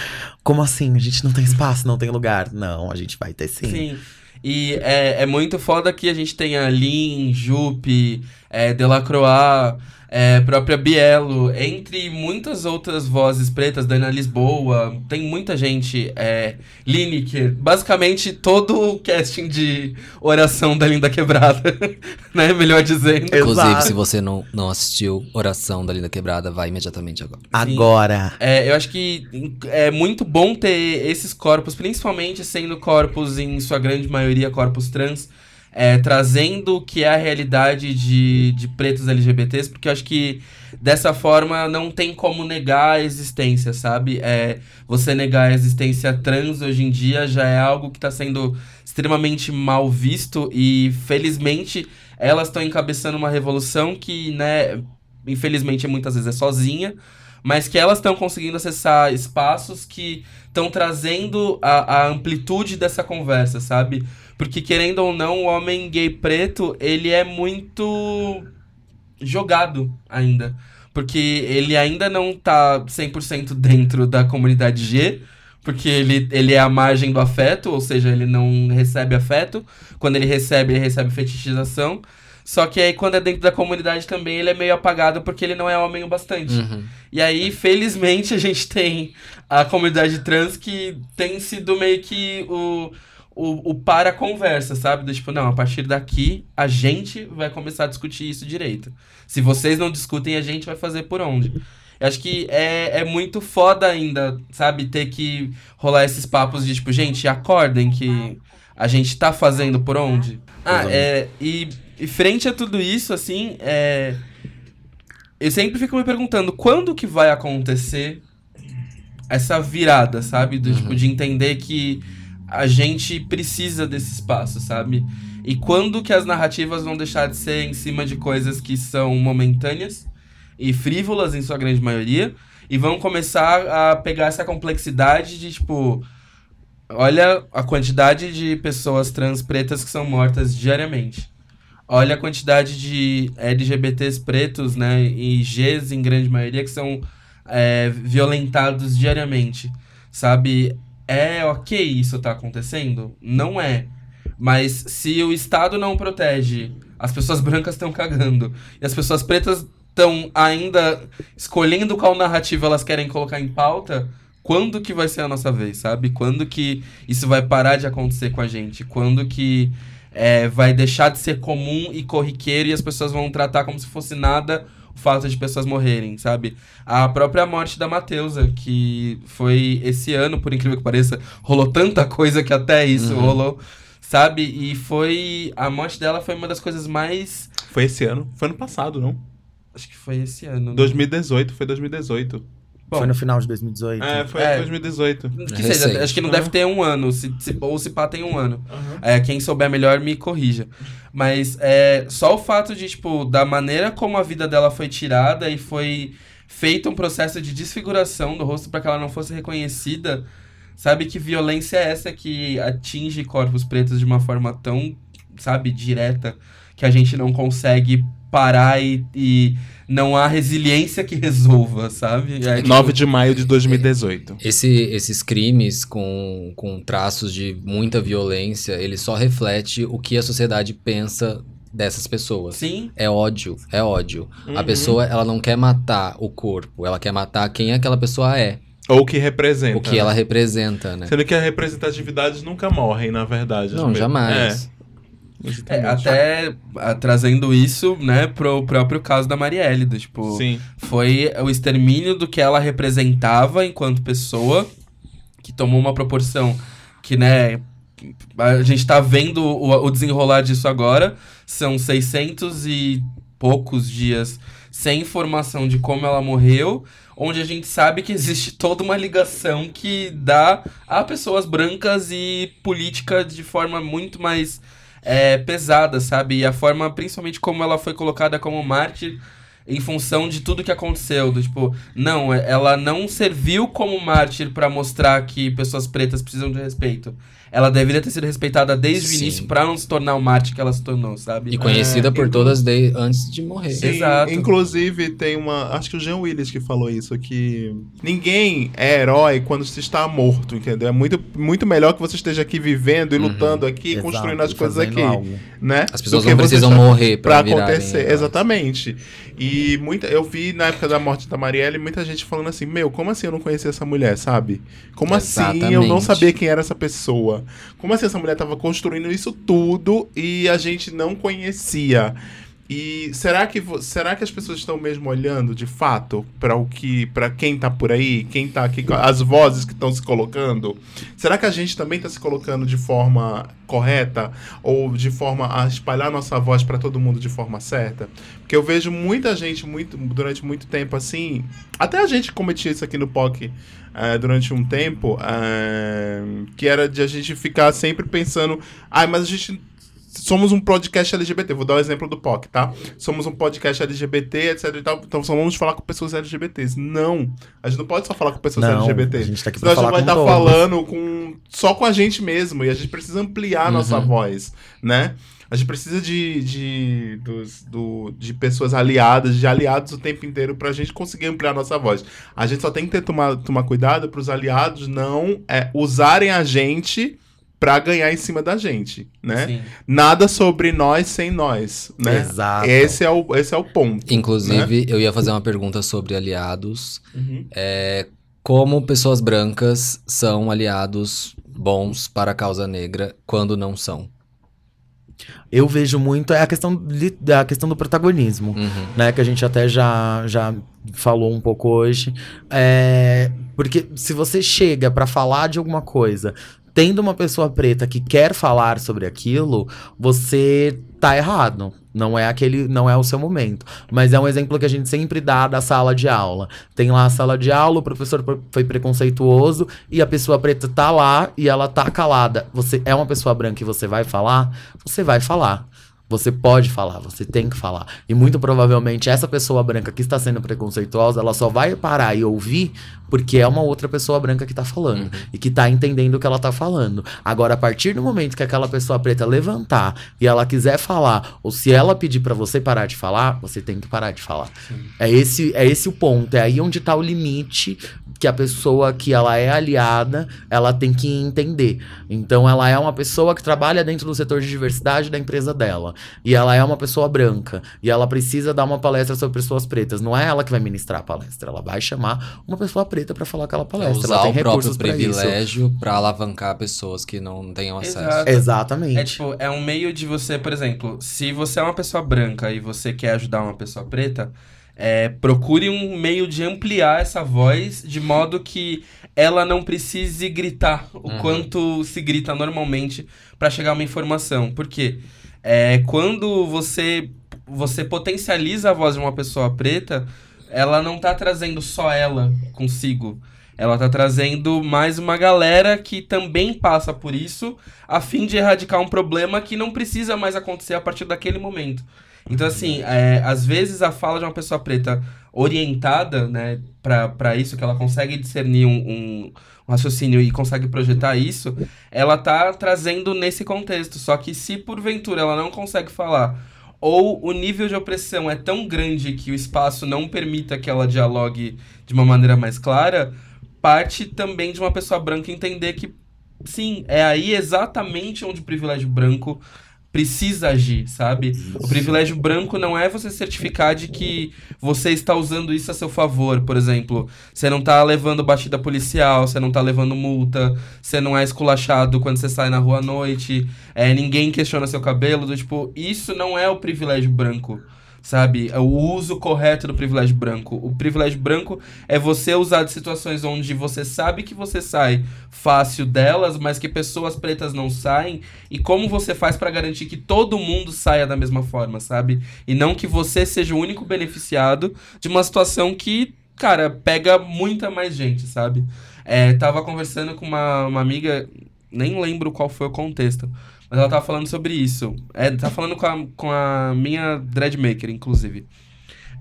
como assim? A gente não tem espaço, não tem lugar. Não, a gente vai ter sim. Sim. E é, é muito foda que a gente tenha Lin, Jupe, é, Delacroix, é, própria Bielo, entre muitas outras vozes pretas, Dana Lisboa, tem muita gente, é, Lineker, basicamente todo o casting de oração da Linda Quebrada, (laughs) né, melhor dizendo. Inclusive, Exato. se você não, não assistiu Oração da Linda Quebrada, vai imediatamente agora. Agora. É, eu acho que é muito bom ter esses corpos, principalmente sendo corpos, em sua grande maioria, corpos trans, é, trazendo o que é a realidade de, de pretos LGBTs, porque eu acho que dessa forma não tem como negar a existência, sabe? É, você negar a existência trans hoje em dia já é algo que está sendo extremamente mal visto e felizmente elas estão encabeçando uma revolução que, né, infelizmente muitas vezes é sozinha, mas que elas estão conseguindo acessar espaços que estão trazendo a, a amplitude dessa conversa, sabe? Porque, querendo ou não, o homem gay preto, ele é muito jogado ainda. Porque ele ainda não tá 100% dentro da comunidade G, porque ele, ele é a margem do afeto, ou seja, ele não recebe afeto. Quando ele recebe, ele recebe fetichização. Só que aí, quando é dentro da comunidade também, ele é meio apagado porque ele não é homem o bastante. Uhum. E aí, felizmente, a gente tem a comunidade trans que tem sido meio que o, o, o para-conversa, sabe? Do tipo, não, a partir daqui a gente vai começar a discutir isso direito. Se vocês não discutem, a gente vai fazer por onde. Eu acho que é, é muito foda ainda, sabe? Ter que rolar esses papos de tipo, gente, acordem que a gente tá fazendo por onde. Ah, é. E, e frente a tudo isso, assim, é. Eu sempre fico me perguntando quando que vai acontecer essa virada, sabe? Do, tipo, de entender que a gente precisa desse espaço, sabe? E quando que as narrativas vão deixar de ser em cima de coisas que são momentâneas e frívolas em sua grande maioria e vão começar a pegar essa complexidade de tipo olha a quantidade de pessoas trans pretas que são mortas diariamente. Olha a quantidade de LGBTs pretos, né, e Gs em grande maioria que são é, violentados diariamente, sabe? É ok isso tá acontecendo? Não é. Mas se o Estado não protege, as pessoas brancas estão cagando. E as pessoas pretas estão ainda escolhendo qual narrativa elas querem colocar em pauta. Quando que vai ser a nossa vez, sabe? Quando que isso vai parar de acontecer com a gente? Quando que é, vai deixar de ser comum e corriqueiro e as pessoas vão tratar como se fosse nada fato de pessoas morrerem, sabe? A própria morte da Mateusa, que foi esse ano, por incrível que pareça, rolou tanta coisa que até isso Uhum. rolou, sabe? E foi. A morte dela foi uma das coisas mais. Foi esse ano. Foi ano passado, não? Acho que foi esse ano. né? 2018, foi 2018. Bom, Foi no final de 2018. É, foi É. 2018. Que Recente. seja, acho que não Uhum. deve ter um ano, se, se- ou se pá tem um ano. É, quem souber melhor me corrija. Mas é, só o fato de, tipo, da maneira como a vida dela foi tirada e foi feito um processo de desfiguração do rosto para que ela não fosse reconhecida, sabe que violência é essa que atinge corpos pretos de uma forma tão, sabe, direta, que a gente não consegue parar e, e não há resiliência que resolva, sabe? É, tipo, 9 de maio de 2018. Esse, esses crimes com, com traços de muita violência, ele só reflete o que a sociedade pensa dessas pessoas. Sim, É ódio, é ódio. A Uhum. pessoa, ela não quer matar o corpo, ela quer matar quem aquela pessoa é, Ou o que representa. o que ela representa, né? Sendo que as representatividades nunca morrem, na verdade. Não, jamais. É, É, até a- trazendo isso, né, pro próprio caso da Marielle, do, tipo, Sim. foi o extermínio do que ela representava enquanto pessoa, que tomou uma proporção que, né, a gente tá vendo o, o desenrolar disso agora, são 600 e poucos dias sem informação de como ela morreu, onde a gente sabe que existe toda uma ligação que dá a pessoas brancas e política de forma muito mais é, pesada, sabe? E a forma, principalmente, como ela foi colocada como mártir em função de tudo que aconteceu. Do, tipo, não, é- ela não serviu como mártir pra mostrar que pessoas pretas precisam de respeito. Ela deveria ter sido respeitada desde o Sim. início pra não se tornar o mártir que ela se tornou, sabe? E conhecida É, por inclu- todas de, antes de morrer. Sim, Exato. Inclusive, tem uma. Acho que o Jean Willis que falou isso, que ninguém é herói quando se está morto, entendeu? É muito, muito melhor que você esteja aqui vivendo e Uhum. lutando aqui, Exato, construindo as coisas aqui. algo. Né? As pessoas não precisam morrer pra, Pra virarem acontecer, heróis. exatamente. E muita, eu vi na época da morte da Marielle muita gente falando assim: Meu, como assim eu não conhecia essa mulher, sabe? Como assim eu não Exatamente. sabia quem era essa pessoa? Como assim essa mulher tava construindo isso tudo e a gente não conhecia? E será que, será que as pessoas estão mesmo olhando de fato para o que para quem tá por aí, quem tá aqui, as vozes que estão se colocando? Será que a gente também está se colocando de forma correta ou de forma a espalhar nossa voz para todo mundo de forma certa? Porque eu vejo muita gente muito durante muito tempo assim, até a gente cometia isso aqui no POC eh, durante um tempo, eh, que era de a gente ficar sempre pensando, ai, mas a gente somos um podcast LGBT. Vou dar o exemplo do POC, tá? Somos um podcast LGBT, etc e tal. Então só vamos falar com pessoas LGBTs. Não. A gente não pode só falar com pessoas Não, LGBT. a gente tá aqui Senão pra a gente falar vai estar todos. falando com, só com a gente mesmo. E a gente precisa ampliar a nossa Uhum. voz, né? A gente precisa de, de, dos, do, de pessoas aliadas, de aliados o tempo inteiro pra gente conseguir ampliar a nossa voz. A gente só tem que ter, tomar, tomar cuidado pros aliados não é, usarem a gente pra ganhar em cima da gente, né? Sim. Nada sobre nós sem nós, né? Exato. Esse é o, esse é o ponto. Inclusive, eu ia fazer uma pergunta sobre aliados. Uhum. Como pessoas brancas são aliados bons para a causa negra quando não são? Eu vejo muito é a questão, da questão do protagonismo. Uhum. né? Que a gente até já, já falou um pouco hoje. É, porque se você chega pra falar de alguma coisa, tendo uma pessoa preta que quer falar sobre aquilo, você tá errado. Não é aquele, não é o seu momento. Mas é um exemplo que a gente sempre dá da sala de aula. Tem lá a sala de aula, o professor foi preconceituoso e a pessoa preta tá lá e ela tá calada. Você é uma pessoa branca e você vai falar? Você vai falar. Você pode falar, você tem que falar. E muito provavelmente essa pessoa branca que está sendo preconceituosa, ela só vai parar e ouvir porque é uma outra pessoa branca que tá falando Uhum. e que tá entendendo o que ela tá falando. Agora, a partir do momento que aquela pessoa preta levantar e ela quiser falar, ou se ela pedir pra você parar de falar, você tem que parar de falar. É esse, é esse o ponto, é aí onde tá o limite que a pessoa que ela é aliada, ela tem que entender. Então ela é uma pessoa que trabalha dentro do setor de diversidade da empresa dela, e ela é uma pessoa branca, e ela precisa dar uma palestra sobre pessoas pretas. Não é ela que vai ministrar a palestra, ela vai chamar uma pessoa preta pra falar aquela palestra. usar ela tem o próprio recursos isso. privilégio pra alavancar pessoas que não tenham acesso. Exato. Exatamente. É tipo, é um meio de você, por exemplo, se você é uma pessoa branca e você quer ajudar uma pessoa preta, é, procure um meio de ampliar essa voz de modo que ela não precise gritar o Uhum. quanto se grita normalmente pra chegar uma informação. Porque é, quando você, você potencializa a voz de uma pessoa preta, ela não tá trazendo só ela consigo. Ela tá trazendo mais uma galera que também passa por isso, a fim de erradicar um problema que não precisa mais acontecer a partir daquele momento. Então, assim, é, às vezes a fala de uma pessoa preta orientada, né, pra isso, que ela consegue discernir um, um, raciocínio e consegue projetar isso, ela tá trazendo nesse contexto. Só que se porventura ela não consegue falar, ou o nível de opressão é tão grande que o espaço não permita que ela dialogue de uma maneira mais clara, parte também de uma pessoa branca entender que, sim, é aí exatamente onde o privilégio branco precisa agir, sabe? O privilégio branco não é você certificar de que você está usando isso a seu favor, por exemplo. Você não tá levando batida policial, você não tá levando multa, você não é esculachado quando você sai na rua à noite, é, ninguém questiona seu cabelo, do tipo, isso não é o privilégio branco. Sabe? É o uso correto do privilégio branco. O privilégio branco é você usar de situações onde você sabe que você sai fácil delas, mas que pessoas pretas não saem. E como você faz pra garantir que todo mundo saia da mesma forma, sabe? E não que você seja o único beneficiado de uma situação que, cara, pega muita mais gente, sabe? É, tava conversando com uma, uma amiga, nem lembro qual foi o contexto. Mas ela tava falando sobre isso. É, tá falando com a, com a minha dreadmaker, inclusive.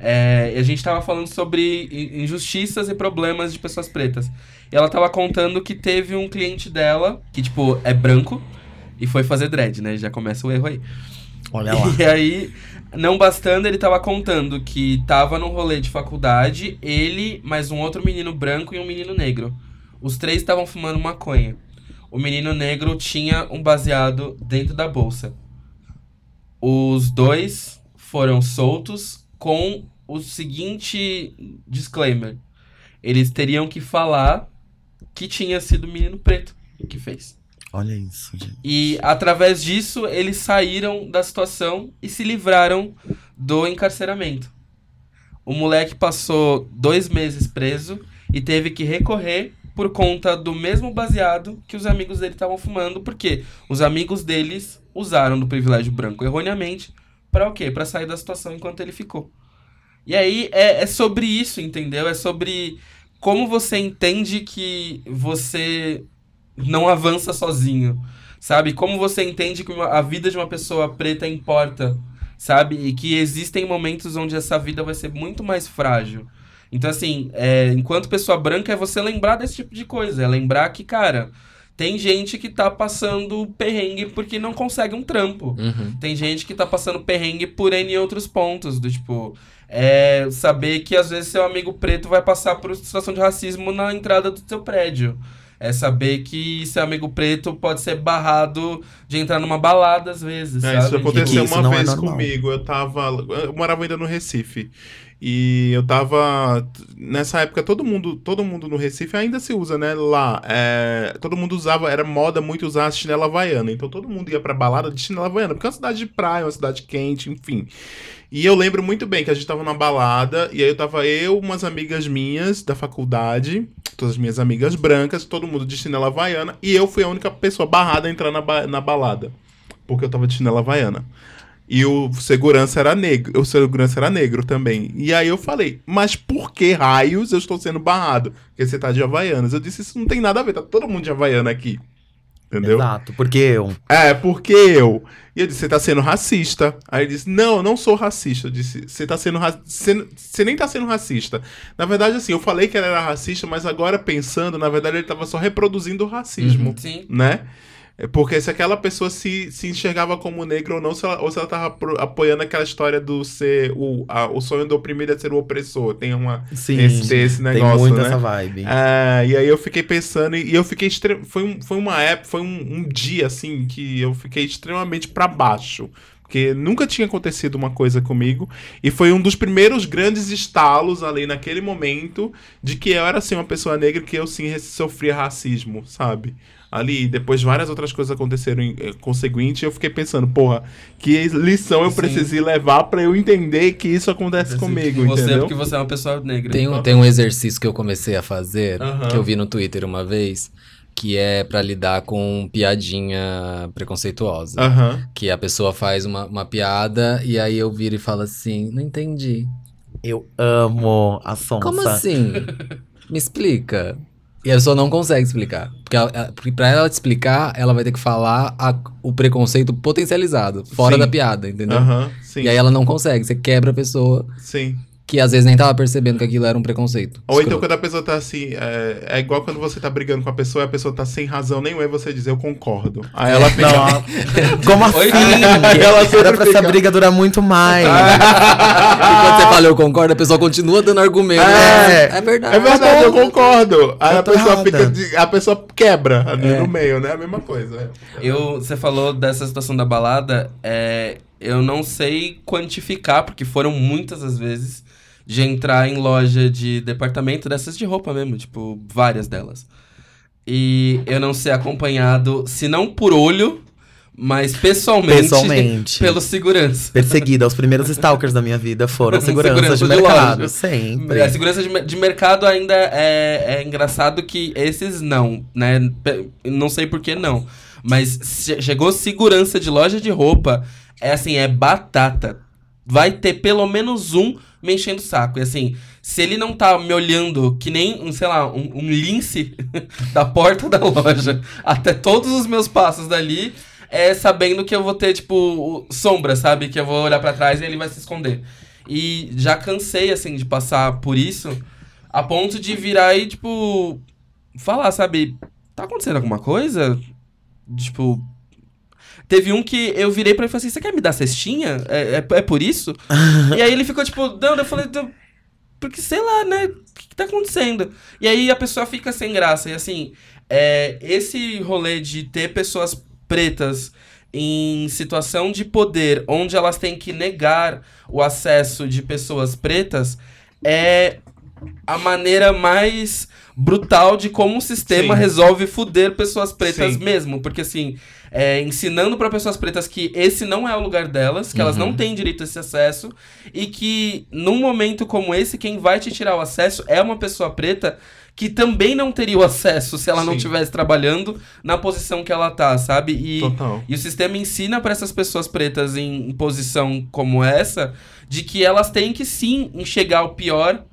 É, e a gente tava falando sobre in- injustiças e problemas de pessoas pretas. E ela tava contando que teve um cliente dela, que, tipo, é branco, e foi fazer dread, né? Já começa o erro aí. Olha lá. E aí, não bastando, ele tava contando que tava num rolê de faculdade, ele, mais um outro menino branco e um menino negro. Os três estavam fumando maconha. O menino negro tinha um baseado dentro da bolsa. Os dois foram soltos com o seguinte disclaimer: eles teriam que falar que tinha sido o menino preto que fez. Olha isso, gente. E através disso, eles saíram da situação e se livraram do encarceramento. O moleque passou dois meses preso e teve que recorrer por conta do mesmo baseado que os amigos dele estavam fumando, porque os amigos deles usaram do privilégio branco erroneamente para o quê? Para sair da situação enquanto ele ficou. E aí é, é sobre isso, entendeu? É sobre como você entende que você não avança sozinho, sabe? Como você entende que a vida de uma pessoa preta importa, sabe? E que existem momentos onde essa vida vai ser muito mais frágil. Então, assim, é, enquanto pessoa branca, é você lembrar desse tipo de coisa. É lembrar que, cara, tem gente que tá passando perrengue porque não consegue um trampo. Uhum. Tem gente que tá passando perrengue por N outros pontos, do tipo, é saber que às vezes seu amigo preto vai passar por situação de racismo na entrada do seu prédio. É saber que seu amigo preto pode ser barrado de entrar numa balada às vezes, É, sabe? isso aconteceu isso uma é vez normal. comigo. Eu tava. Eu morava ainda no Recife. E eu tava. Nessa época, todo mundo, todo mundo no Recife ainda se usa, né? Lá. é, todo mundo usava, era moda muito usar a chinela havaiana. Então todo mundo ia pra balada de chinela havaiana, porque é uma cidade de praia, uma cidade quente, enfim. E eu lembro muito bem que a gente tava numa balada, e aí eu tava eu, umas amigas minhas da faculdade, todas as minhas amigas brancas, todo mundo de chinela havaiana, e eu fui a única pessoa barrada a entrar na, ba- na balada. Porque eu tava de chinela havaiana. E o segurança era negro. O segurança era negro também. E aí eu falei, mas por que raios eu estou sendo barrado? Porque você tá de Havaianas. Eu disse, isso não tem nada a ver, tá todo mundo de Havaiana aqui. Entendeu? Exato, porque eu. É, porque eu. E eu disse, você tá sendo racista. Aí ele disse, não, eu não sou racista. Eu disse, você tá sendo racista. Você, nem tá sendo racista. Na verdade, assim, eu falei que ele era racista, mas agora pensando, na verdade, ele tava só reproduzindo o racismo. Sim. Né? É Porque se aquela pessoa se, se enxergava como negra ou não, se ela- ou se ela tava apoiando aquela história do ser. O, a- o sonho do oprimido é ser o opressor. Tem uma. Sim, esse, tem esse tem negócio, muito né? essa vibe. Ah, e aí eu fiquei pensando, e eu fiquei extre... foi, um, foi uma época, foi um, um dia assim que eu fiquei extremamente pra baixo. Porque nunca tinha acontecido uma coisa comigo. E foi um dos primeiros grandes estalos ali naquele momento de que eu era assim uma pessoa negra que eu sim sofria racismo, sabe? Ali, depois várias outras coisas aconteceram em, eh, conseguinte, e eu fiquei pensando, porra, que lição eu Sim. precisei levar pra eu entender que isso acontece comigo, você, entendeu? porque você é uma pessoa negra. Tem um, tem um exercício que eu comecei a fazer, Aham. que eu vi no Twitter uma vez, que é pra lidar com piadinha preconceituosa. Aham. Que a pessoa faz uma, uma piada e aí eu viro e falo assim, não entendi. Eu amo a sonsa. Como assim? Me explica. E a pessoa não consegue explicar. Porque, ela, ela- porque pra ela te explicar, ela vai ter que falar a- o preconceito potencializado, fora Sim. da piada, entendeu? Aham, sim. E aí ela não consegue, você quebra a pessoa Sim. Que às vezes nem tava percebendo que aquilo era um preconceito. Ou então Escroto. quando a pessoa tá assim, é, é igual quando você tá brigando com a pessoa e a pessoa tá sem razão nenhuma e você diz, eu concordo. Aí ela fica. Não, (laughs) como assim? Oi? (laughs) Ela sempre Era pra essa fica- briga durar muito mais. (laughs) E quando você fala eu concordo, a pessoa continua dando argumento. É. é verdade. É verdade, eu concordo. Aí Eu a pessoa errada. fica. de- a pessoa quebra ali É. no meio, né? A mesma coisa. Eu, você falou dessa situação da balada, é, eu não sei quantificar, porque foram muitas as vezes de entrar em loja de departamento dessas de roupa mesmo, tipo, várias delas. E eu não ser acompanhado, se não por olho, mas pessoalmente, Pessoalmente. (laughs) pelo segurança. Perseguida. Os primeiros stalkers da minha vida foram (laughs) Segurança seguranças de de mercado. loja. Sempre. A segurança de, de mercado ainda é, é engraçado que esses não, né? Não sei por que não. Mas che- chegou segurança de loja de roupa, é assim, é batata. Vai ter pelo menos um me enchendo o saco. E assim, se ele não tá me olhando que nem, um, sei lá, um, um lince (laughs) da porta da loja até todos os meus passos dali, é sabendo que eu vou ter, tipo, sombra, sabe? Que eu vou olhar pra trás e ele vai se esconder. E já cansei, assim, de passar por isso, a ponto de virar e, tipo, falar, sabe? Tá acontecendo alguma coisa? Tipo. Teve um que eu virei pra ele e falei assim: você quer me dar cestinha? É, é, é por isso? (laughs) e aí ele ficou, tipo, não, eu falei, "Não, porque sei lá, né? O que, que tá acontecendo? E aí a pessoa fica sem graça. E assim, é, esse rolê de ter pessoas pretas em situação de poder, onde elas têm que negar o acesso de pessoas pretas, é a maneira mais brutal de como o sistema Sim. resolve fuder pessoas pretas Sim. mesmo. Porque assim, é, ensinando para pessoas pretas que esse não é o lugar delas, que elas Uhum. não têm direito a esse acesso, e que num momento como esse, quem vai te tirar o acesso é uma pessoa preta que também não teria o acesso se ela não Sim. estivesse trabalhando na posição que ela tá, sabe? E, Total. e o sistema ensina para essas pessoas pretas em, em posição como essa de que elas têm que sim enxergar o pior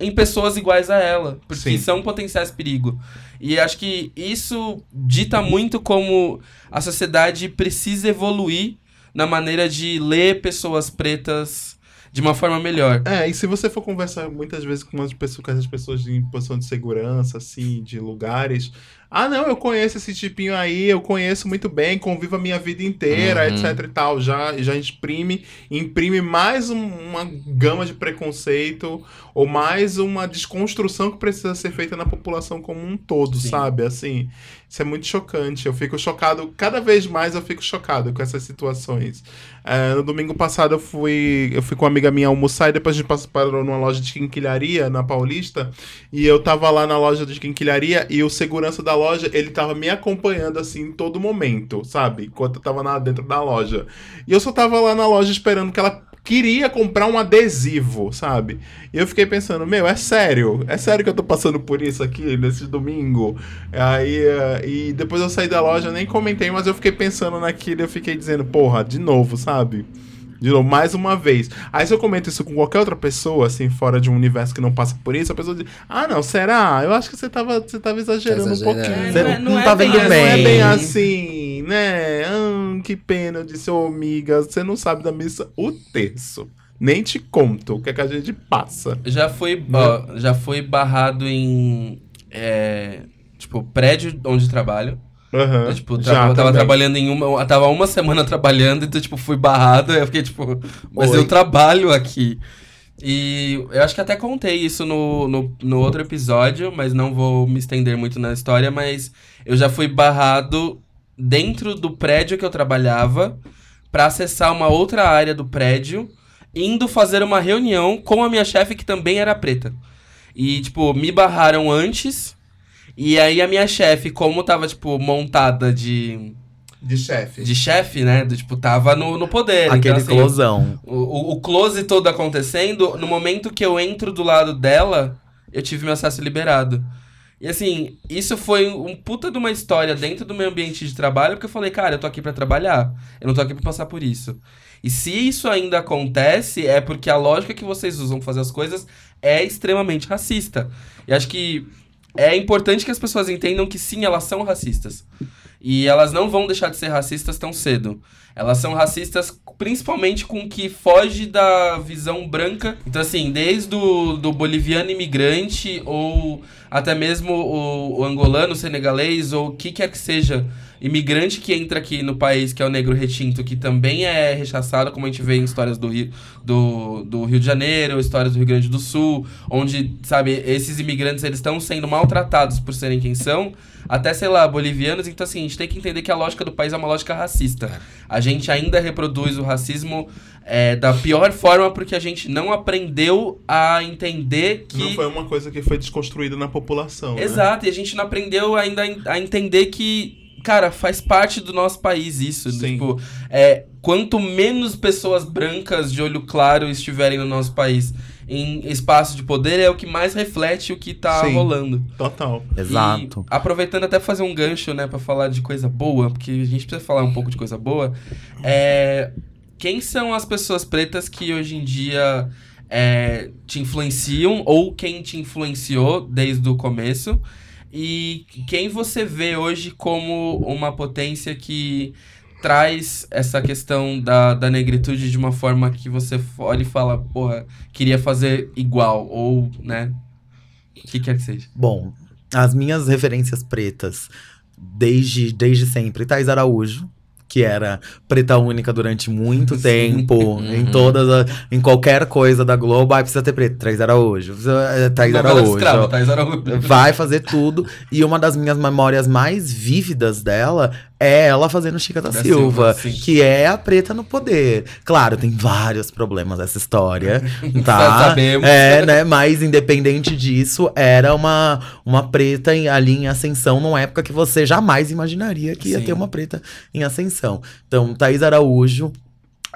em pessoas iguais a ela, porque Sim. são potenciais perigo. E acho que isso dita muito como a sociedade precisa evoluir na maneira de ler pessoas pretas de uma forma melhor. É, e se você for conversar muitas vezes com, umas pessoas, com essas pessoas em posição de segurança, assim, de lugares. Ah, não, eu conheço esse tipinho aí, eu conheço muito bem, convivo a minha vida inteira, Uhum. etc e tal. Já, já imprime, imprime mais um- uma gama de preconceito ou mais uma desconstrução que precisa ser feita na população como um todo, Sim. sabe? Assim, isso é muito chocante. Eu fico chocado, cada vez mais eu fico chocado com essas situações. É, no domingo passado eu fui, eu fui com uma amiga minha almoçar e depois a gente passou, parou numa loja de quinquilharia na Paulista e eu tava lá na loja de quinquilharia e o segurança da loja, ele tava me acompanhando assim em todo momento, sabe? Enquanto eu tava lá dentro da loja. E eu só tava lá na loja esperando que ela queria comprar um adesivo, sabe? E eu fiquei pensando, meu, é sério? É sério que eu tô passando por isso aqui nesse domingo? Aí, eh, e depois eu saí da loja, nem comentei, mas eu fiquei pensando naquilo eu fiquei dizendo, porra, de novo, sabe? De novo, mais uma vez. Aí se eu comento isso com qualquer outra pessoa, assim, fora de um universo que não passa por isso, a pessoa diz, ah, não, será? Eu acho que você tava, você tava exagerando, exagerando. um pouquinho. Você Não é- não, não é tá bem vendo assim. bem. Não é bem assim, né? Ah, que pena, eu disse, ô amiga, você não sabe da missa o terço. Nem te conto o que, é que a gente passa. Já foi, ó, já foi barrado em. é, tipo, prédio onde trabalho. Aham. Eu, tipo, Já tra- eu tava também. trabalhando em uma. Eu tava uma semana trabalhando, então, tipo, fui barrado. Aí eu fiquei, tipo, mas Oi. eu trabalho aqui. E eu acho que até contei isso no, no, no outro episódio, mas não vou me estender muito na história. Mas eu já fui barrado dentro do prédio que eu trabalhava pra acessar uma outra área do prédio, indo fazer uma reunião com a minha chefe, que também era preta. E, tipo, me barraram antes. E aí a minha chefe, como tava, tipo, montada de, De chefe. de chefe, né? Do, tipo, tava no, no poder. Aquele então, assim, closão. o, o, o close todo acontecendo, no momento que eu entro do lado dela, eu tive meu acesso liberado. E assim, isso foi um puta de uma história dentro do meu ambiente de trabalho, porque eu falei, cara, eu tô aqui pra trabalhar. Eu não tô aqui pra passar por isso. E se isso ainda acontece, é porque a lógica que vocês usam pra fazer as coisas é extremamente racista. E acho que é importante que as pessoas entendam que sim, elas são racistas. E elas não vão deixar de ser racistas tão cedo. Elas são racistas principalmente com o que foge da visão branca. Então, assim, desde o do boliviano imigrante ou até mesmo o, o angolano, o senegalês ou o que quer que seja imigrante que entra aqui no país, que é o negro retinto, que também é rechaçado, como a gente vê em histórias do Rio, do, do Rio de Janeiro, histórias do Rio Grande do Sul, onde, sabe, esses imigrantes eles estão sendo maltratados por serem quem são, até, sei lá, bolivianos. Então, assim, a gente tem que entender que a lógica do país é uma lógica racista. A gente ainda reproduz o racismo é, da pior forma porque a gente não aprendeu a entender que. Não foi uma coisa que foi desconstruída na população. né? Exato, e a gente não aprendeu ainda a entender que, cara, faz parte do nosso país isso. Sim. Tipo, é, quanto menos pessoas brancas de olho claro estiverem no nosso país em espaço de poder, é o que mais reflete o que tá Sim. rolando. Total. Exato. E, aproveitando até fazer um gancho, né, pra falar de coisa boa, porque a gente precisa falar um pouco de coisa boa. É, quem são as pessoas pretas que hoje em dia é, te influenciam ou quem te influenciou desde o começo? E quem você vê hoje como uma potência que traz essa questão da, da negritude de uma forma que você olha e fala, porra, queria fazer igual, ou, né, o que quer que seja. Bom, as minhas referências pretas, desde, desde sempre, Thais Araújo, que era preta única durante muito Sim. tempo, em Uhum. todas, a- em qualquer coisa da Globo, ai, precisa ter preto, Thais Araújo, precisa- Thais Novela Araújo. Araújo. Vai fazer tudo. E uma das minhas memórias mais vívidas dela é ela fazendo Chica da, Da Silva, Silva, que é a preta no poder. Claro, tem vários problemas essa história, Já (laughs) tá? sabemos. É, né? Mas independente disso, era uma, uma preta em- ali em ascensão numa época que você jamais imaginaria que ia Sim. ter uma preta em ascensão. Então, Thaís Araújo.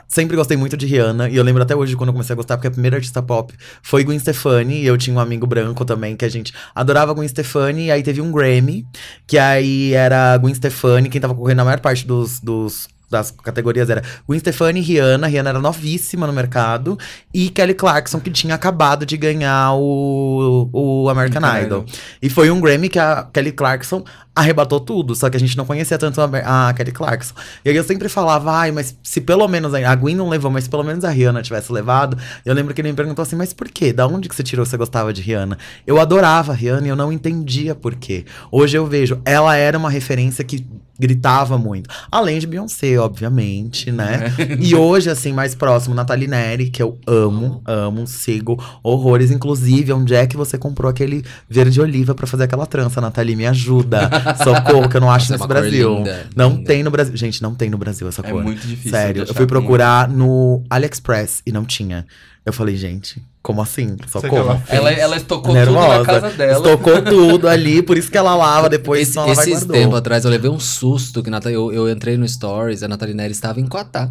Sempre gostei muito de Rihanna, e eu lembro até hoje quando eu comecei a gostar, porque a primeira artista pop foi Gwen Stefani, e eu tinha um amigo branco também, que a gente adorava Gwen Stefani, e aí teve um Grammy, que aí era Gwen Stefani, quem tava correndo na maior parte dos, dos das categorias era Gwen Stefani e Rihanna. Rihanna era novíssima no mercado. E Kelly Clarkson, que tinha acabado de ganhar o, o American American Idol. Idol. E foi um Grammy que a Kelly Clarkson arrebatou tudo. Só que a gente não conhecia tanto a, a Kelly Clarkson. E aí eu sempre falava, ai, mas se pelo menos a, a Gwen não levou, mas se pelo menos a Rihanna tivesse levado. Eu lembro que ele me perguntou assim, mas por quê? Da onde que você tirou que você gostava de Rihanna? Eu adorava a Rihanna e eu não entendia por quê. Hoje eu vejo, ela era uma referência que gritava muito. Além de Beyoncé, obviamente, né? E hoje, assim, mais próximo, Nathalie Neri, que eu amo, amo, sigo horrores. Inclusive, onde é que você comprou aquele verde oliva pra fazer aquela trança, Nathalie? Me ajuda. (laughs) Socorro, que eu não acho Nossa, é nesse cor Brasil. linda, não linda. tem no Brasil. Gente, não tem no Brasil essa É cor. muito difícil. Sério, eu fui procurar no AliExpress e não tinha. Eu falei, gente, como assim? Socorro. ela. Ela, ela estocou tudo Nervosa. na casa dela. Estocou (laughs) tudo ali, por isso que ela lava depois, Esse, ela esses tempos atrás eu levei um susto que Nata- eu, eu entrei no Stories, a Nathalie Neri estava em Coatá.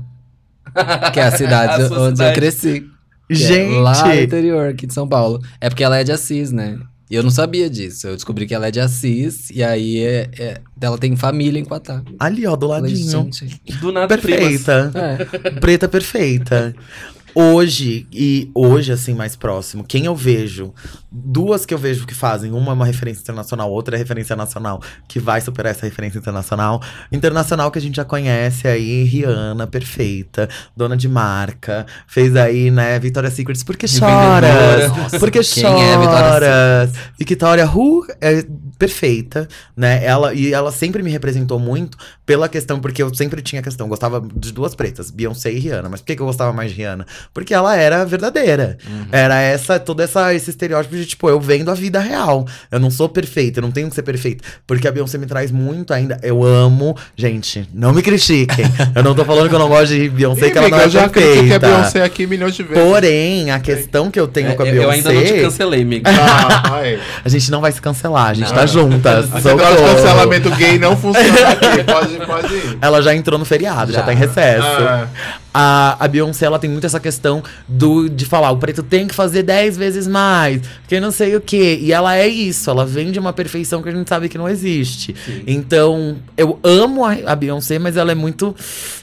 (laughs) Que é a cidade A onde cidade. eu cresci. é Gente, lá no interior, aqui de São Paulo. É porque ela é de Assis, né? E eu não sabia disso. Eu descobri que ela é de Assis, e aí é, é- ela tem família em Quatá. Ali, ó, do Falei, ladinho. gente, Do nada. Perfeita. É. Preta perfeita. (laughs) Hoje, e hoje, assim, mais próximo, quem eu vejo, duas que eu vejo que fazem, uma é uma referência internacional, outra é referência nacional, que vai superar essa referência internacional. Internacional que a gente já conhece aí, Rihanna, perfeita, dona de marca, fez aí, né, Victoria's Secrets, porque choras? Nossa, porque quem é Victoria's choras? Victoria Who é perfeita, né? Ela e ela sempre me representou muito pela questão porque eu sempre tinha questão, eu gostava de duas pretas, Beyoncé e Rihanna. Mas por que, que eu gostava mais de Rihanna? Porque ela era verdadeira. Era essa todo essa esse estereótipo de tipo, eu vendo a vida real. Eu não sou perfeita, eu não tenho que ser perfeita, porque a Beyoncé me traz muito ainda. Eu amo, gente, não me critiquem. (laughs) eu não tô falando que eu não gosto de Beyoncé, Ih, que ela amiga, não é eu já critiquei a perfeita. Beyoncé aqui milhões de vezes. Porém, a questão que eu tenho É, com a eu, Beyoncé. eu ainda não te cancelei, amiga. (laughs) Ah. A gente não vai se cancelar, a gente Não. tá juntas. (laughs) De Socorro. cancelamento gay não funciona aqui. Pode, pode ir. Ela já entrou no feriado, já, Já. tá em recesso. Ah, A, a Beyoncé, ela tem muito essa questão do, de falar, o preto tem que fazer 10 vezes mais, que não sei o quê. E ela é isso, ela vem de uma perfeição que a gente sabe que não existe. Então, eu amo a, a Beyoncé, mas ela é muito.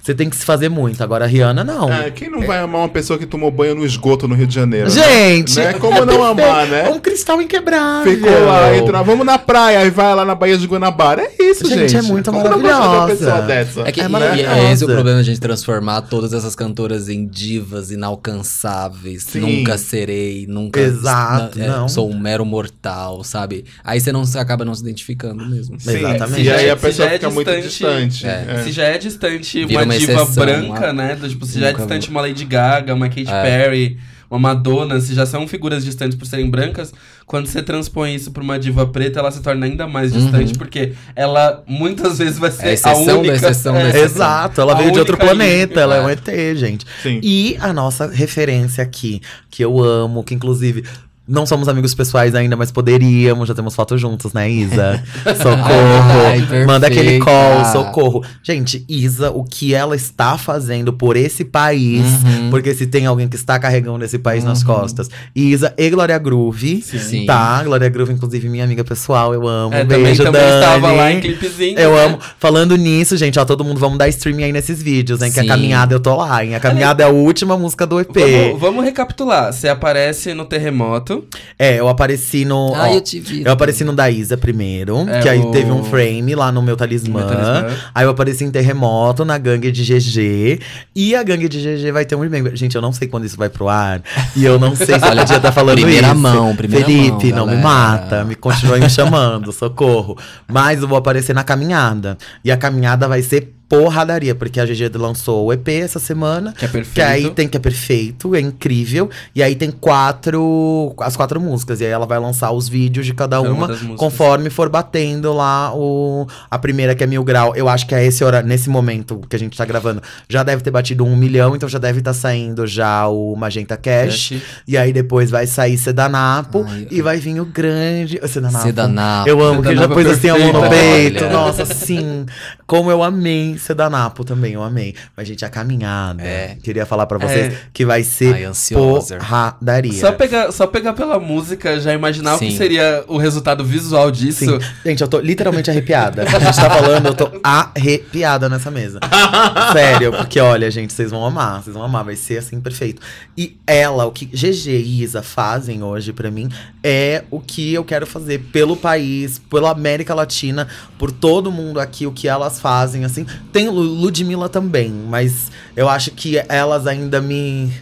Você tem que se fazer muito. Agora, a Rihanna, não. ah, quem não vai amar uma pessoa que tomou banho no esgoto no Rio de Janeiro? né? Gente! Né? Como não amar, né? É um cristal inquebrável. Ficou lá, entra, vamos na praia, e vai lá na Baía de Guanabara. É isso, Gente, gente. é muito Como de uma maravilhosa. pessoa dessa? É que É e- e maravilhosa. é esse o problema de a gente transformar todas essas cantoras em divas inalcançáveis. Sim. Nunca serei, nunca. Exato, é, não. Sou um mero mortal, sabe? Aí você não se acaba não se identificando mesmo. Sim, Exatamente. E aí a Se pessoa já é fica muito distante, distante. é. é. Se já é distante Vira uma, uma diva exceção, branca, ah, né? Tipo, se já é distante vou. uma Lady Gaga, uma Katy É. Perry, uma Madonna, se já são figuras distantes por serem brancas, quando você transpõe isso pra uma diva preta, ela se torna ainda mais distante, Uhum. porque ela muitas vezes vai ser É a a exceção da única. exceção da é, exceção. Exato, ela A veio de outro única planeta, ela é um É. ET, gente. Sim. E a nossa referência aqui, que eu amo, que inclusive não somos amigos pessoais ainda, mas poderíamos, já temos fotos juntos, né, Isa? (laughs) Socorro. Ai, Manda aquele call, socorro. Gente, Isa, o que ela está fazendo por esse país, Uhum. porque se tem alguém que está carregando esse país nas Uhum. costas, Isa e Glória Groove. Sim. Tá, Glória Groove, inclusive, minha amiga pessoal, eu amo. É, também, beijo, também Dani. estava lá em clipezinho. Eu né? amo. Falando nisso, gente, ó, todo mundo vamos dar streaming aí nesses vídeos, hein? Que a caminhada eu tô lá, hein? A caminhada é a última música do EP. Vamos, vamos recapitular. Você aparece no terremoto. É, eu apareci no. Ah, ó, eu te vi. eu apareci no da Isa primeiro, É, que aí o- teve um frame lá no meu talismã. Meu talismã. Aí eu apareci em Terremoto, na gangue de GG. E a gangue de GG vai ter um remember. Gente, eu não sei quando isso vai pro ar. E eu não sei se eu podia estar falando primeira isso. mão, primeira Felipe, mão, não me galera. mata. Me continua me chamando, socorro. Mas eu vou aparecer na caminhada. E a caminhada vai ser porradaria, porque a GG lançou o EP essa semana. Que é perfeito. Que aí tem que é perfeito, é incrível. E aí tem quatro. As quatro músicas. E aí ela vai lançar os vídeos de cada Cada uma uma, conforme for batendo lá o. A primeira, que é mil grau. Eu acho que é esse hora, nesse momento que a gente tá gravando, já deve ter batido um milhão, então já deve estar saindo já o Magenta Cash. Cash. E aí depois vai sair Sedanapo Ai, e vai vir o grande. Sedanapo. Sedanapo. Eu amo, que já Sedanapo pôs assim a mão no peito. (laughs) Nossa, sim. Como eu amei Sedanapo também, eu amei. Mas, gente, a caminhada. É. Queria falar pra vocês É. que vai ser Ai, ansiosa. porradaria. Só pegar, só pegar pela música, já imaginar o que seria o resultado visual disso. Sim. Gente, eu tô literalmente arrepiada. A gente tá falando, eu tô arrepiada nessa mesa. (laughs) Sério, porque olha, gente, vocês vão amar, vocês vão amar, vai ser assim perfeito. E ela, o que GG e Isa fazem hoje pra mim é o que eu quero fazer pelo país, pela América Latina, por todo mundo aqui, o que elas fazem, assim. Tem Lu- Ludmilla também, mas eu acho que elas ainda me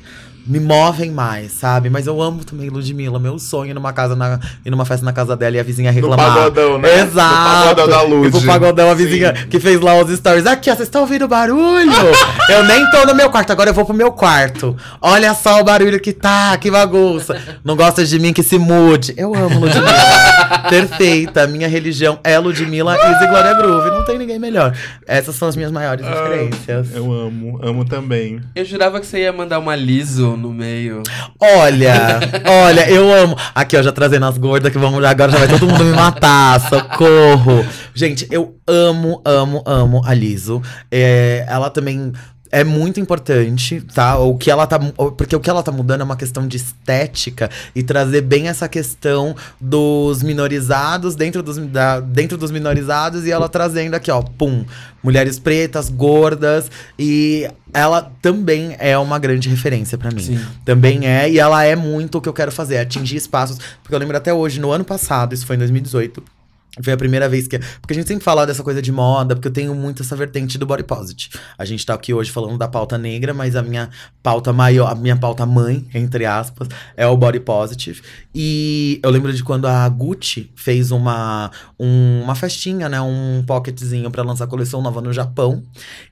me movem mais, sabe? Mas eu amo também Ludmilla. Meu sonho é ir numa casa na, ir numa festa na casa dela e a vizinha No reclamar. pagodão, né? Exato. No pagodão da Lud. E pro pagodão, a vizinha Sim. que fez lá os stories. Aqui, ó, vocês estão ouvindo barulho? (laughs) eu nem tô no meu quarto, agora eu vou pro meu quarto. Olha só o barulho que tá, que bagunça. Não gosta de mim, que se mude. Eu amo Ludmilla. (laughs) Perfeita. Minha religião é Ludmilla e Glória Groove. Não tem ninguém melhor. Essas são as minhas maiores Ah, referências. Eu amo, amo também. Eu jurava que você ia mandar uma liso no meio. Olha, olha, eu amo. Aqui, ó, já trazendo as gordas que vamos. Agora já vai todo mundo me matar. (laughs) Socorro. Gente, eu amo, amo, amo a Liso. É, ela também. É muito importante, tá? O que ela tá. Porque o que ela tá mudando é uma questão de estética e trazer bem essa questão dos minorizados dentro dos, da, dentro dos minorizados e ela trazendo aqui, ó, pum, mulheres pretas, gordas e ela também é uma grande referência pra mim. Sim. Também é, e ela é muito o que eu quero fazer, atingir espaços. Porque eu lembro até hoje, no ano passado, isso foi em 2018. Foi a primeira vez que. Porque a gente sempre fala dessa coisa de moda, porque eu tenho muito essa vertente do body positive. A gente tá aqui hoje falando da pauta negra, mas a minha pauta maior, a minha pauta mãe, entre aspas, é o body positive. E eu lembro de quando a Gucci fez uma, um- uma festinha, né? Um pocketzinho pra lançar a coleção nova no Japão.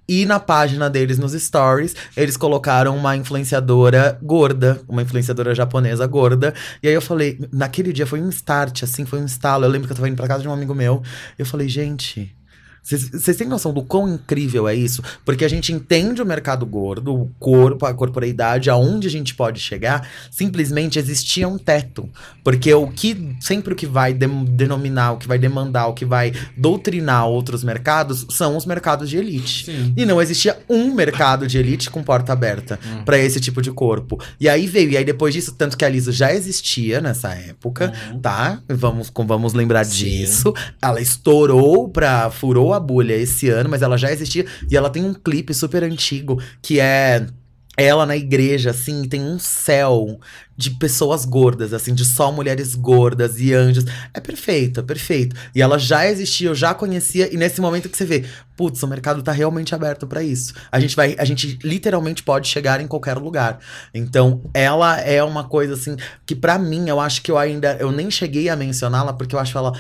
E na página deles, nos stories, eles colocaram uma influenciadora gorda, uma influenciadora japonesa gorda. E aí eu falei, naquele dia foi um start, assim, foi um estalo. Eu lembro que eu tava indo pra casa de um amigo meu. Eu falei, gente. Vocês têm noção do quão incrível é isso? Porque a gente entende o mercado gordo, o corpo, a corporeidade, aonde a gente pode chegar. Simplesmente existia um teto. Porque o que sempre o que vai dem- denominar, o que vai demandar, o que vai doutrinar outros mercados são os mercados de elite. Sim. E não existia um mercado de elite com porta aberta Hum. pra esse tipo de corpo. E aí veio, e aí depois disso, tanto que a Liso já existia nessa época, tá? Vamos, com- vamos lembrar Sim. disso. Ela estourou pra. furou a bolha esse ano, mas ela já existia. E ela tem um clipe super antigo que é. Ela na igreja, assim, tem um céu de pessoas gordas, assim, de só mulheres gordas e anjos. É perfeito, é perfeito. E ela já existia, eu já conhecia, e nesse momento que você vê, putz, o mercado tá realmente aberto pra isso. A gente vai, a gente literalmente pode chegar em qualquer lugar. Então, ela é uma coisa assim que pra mim, eu acho que eu ainda eu nem cheguei a mencioná-la porque eu acho ela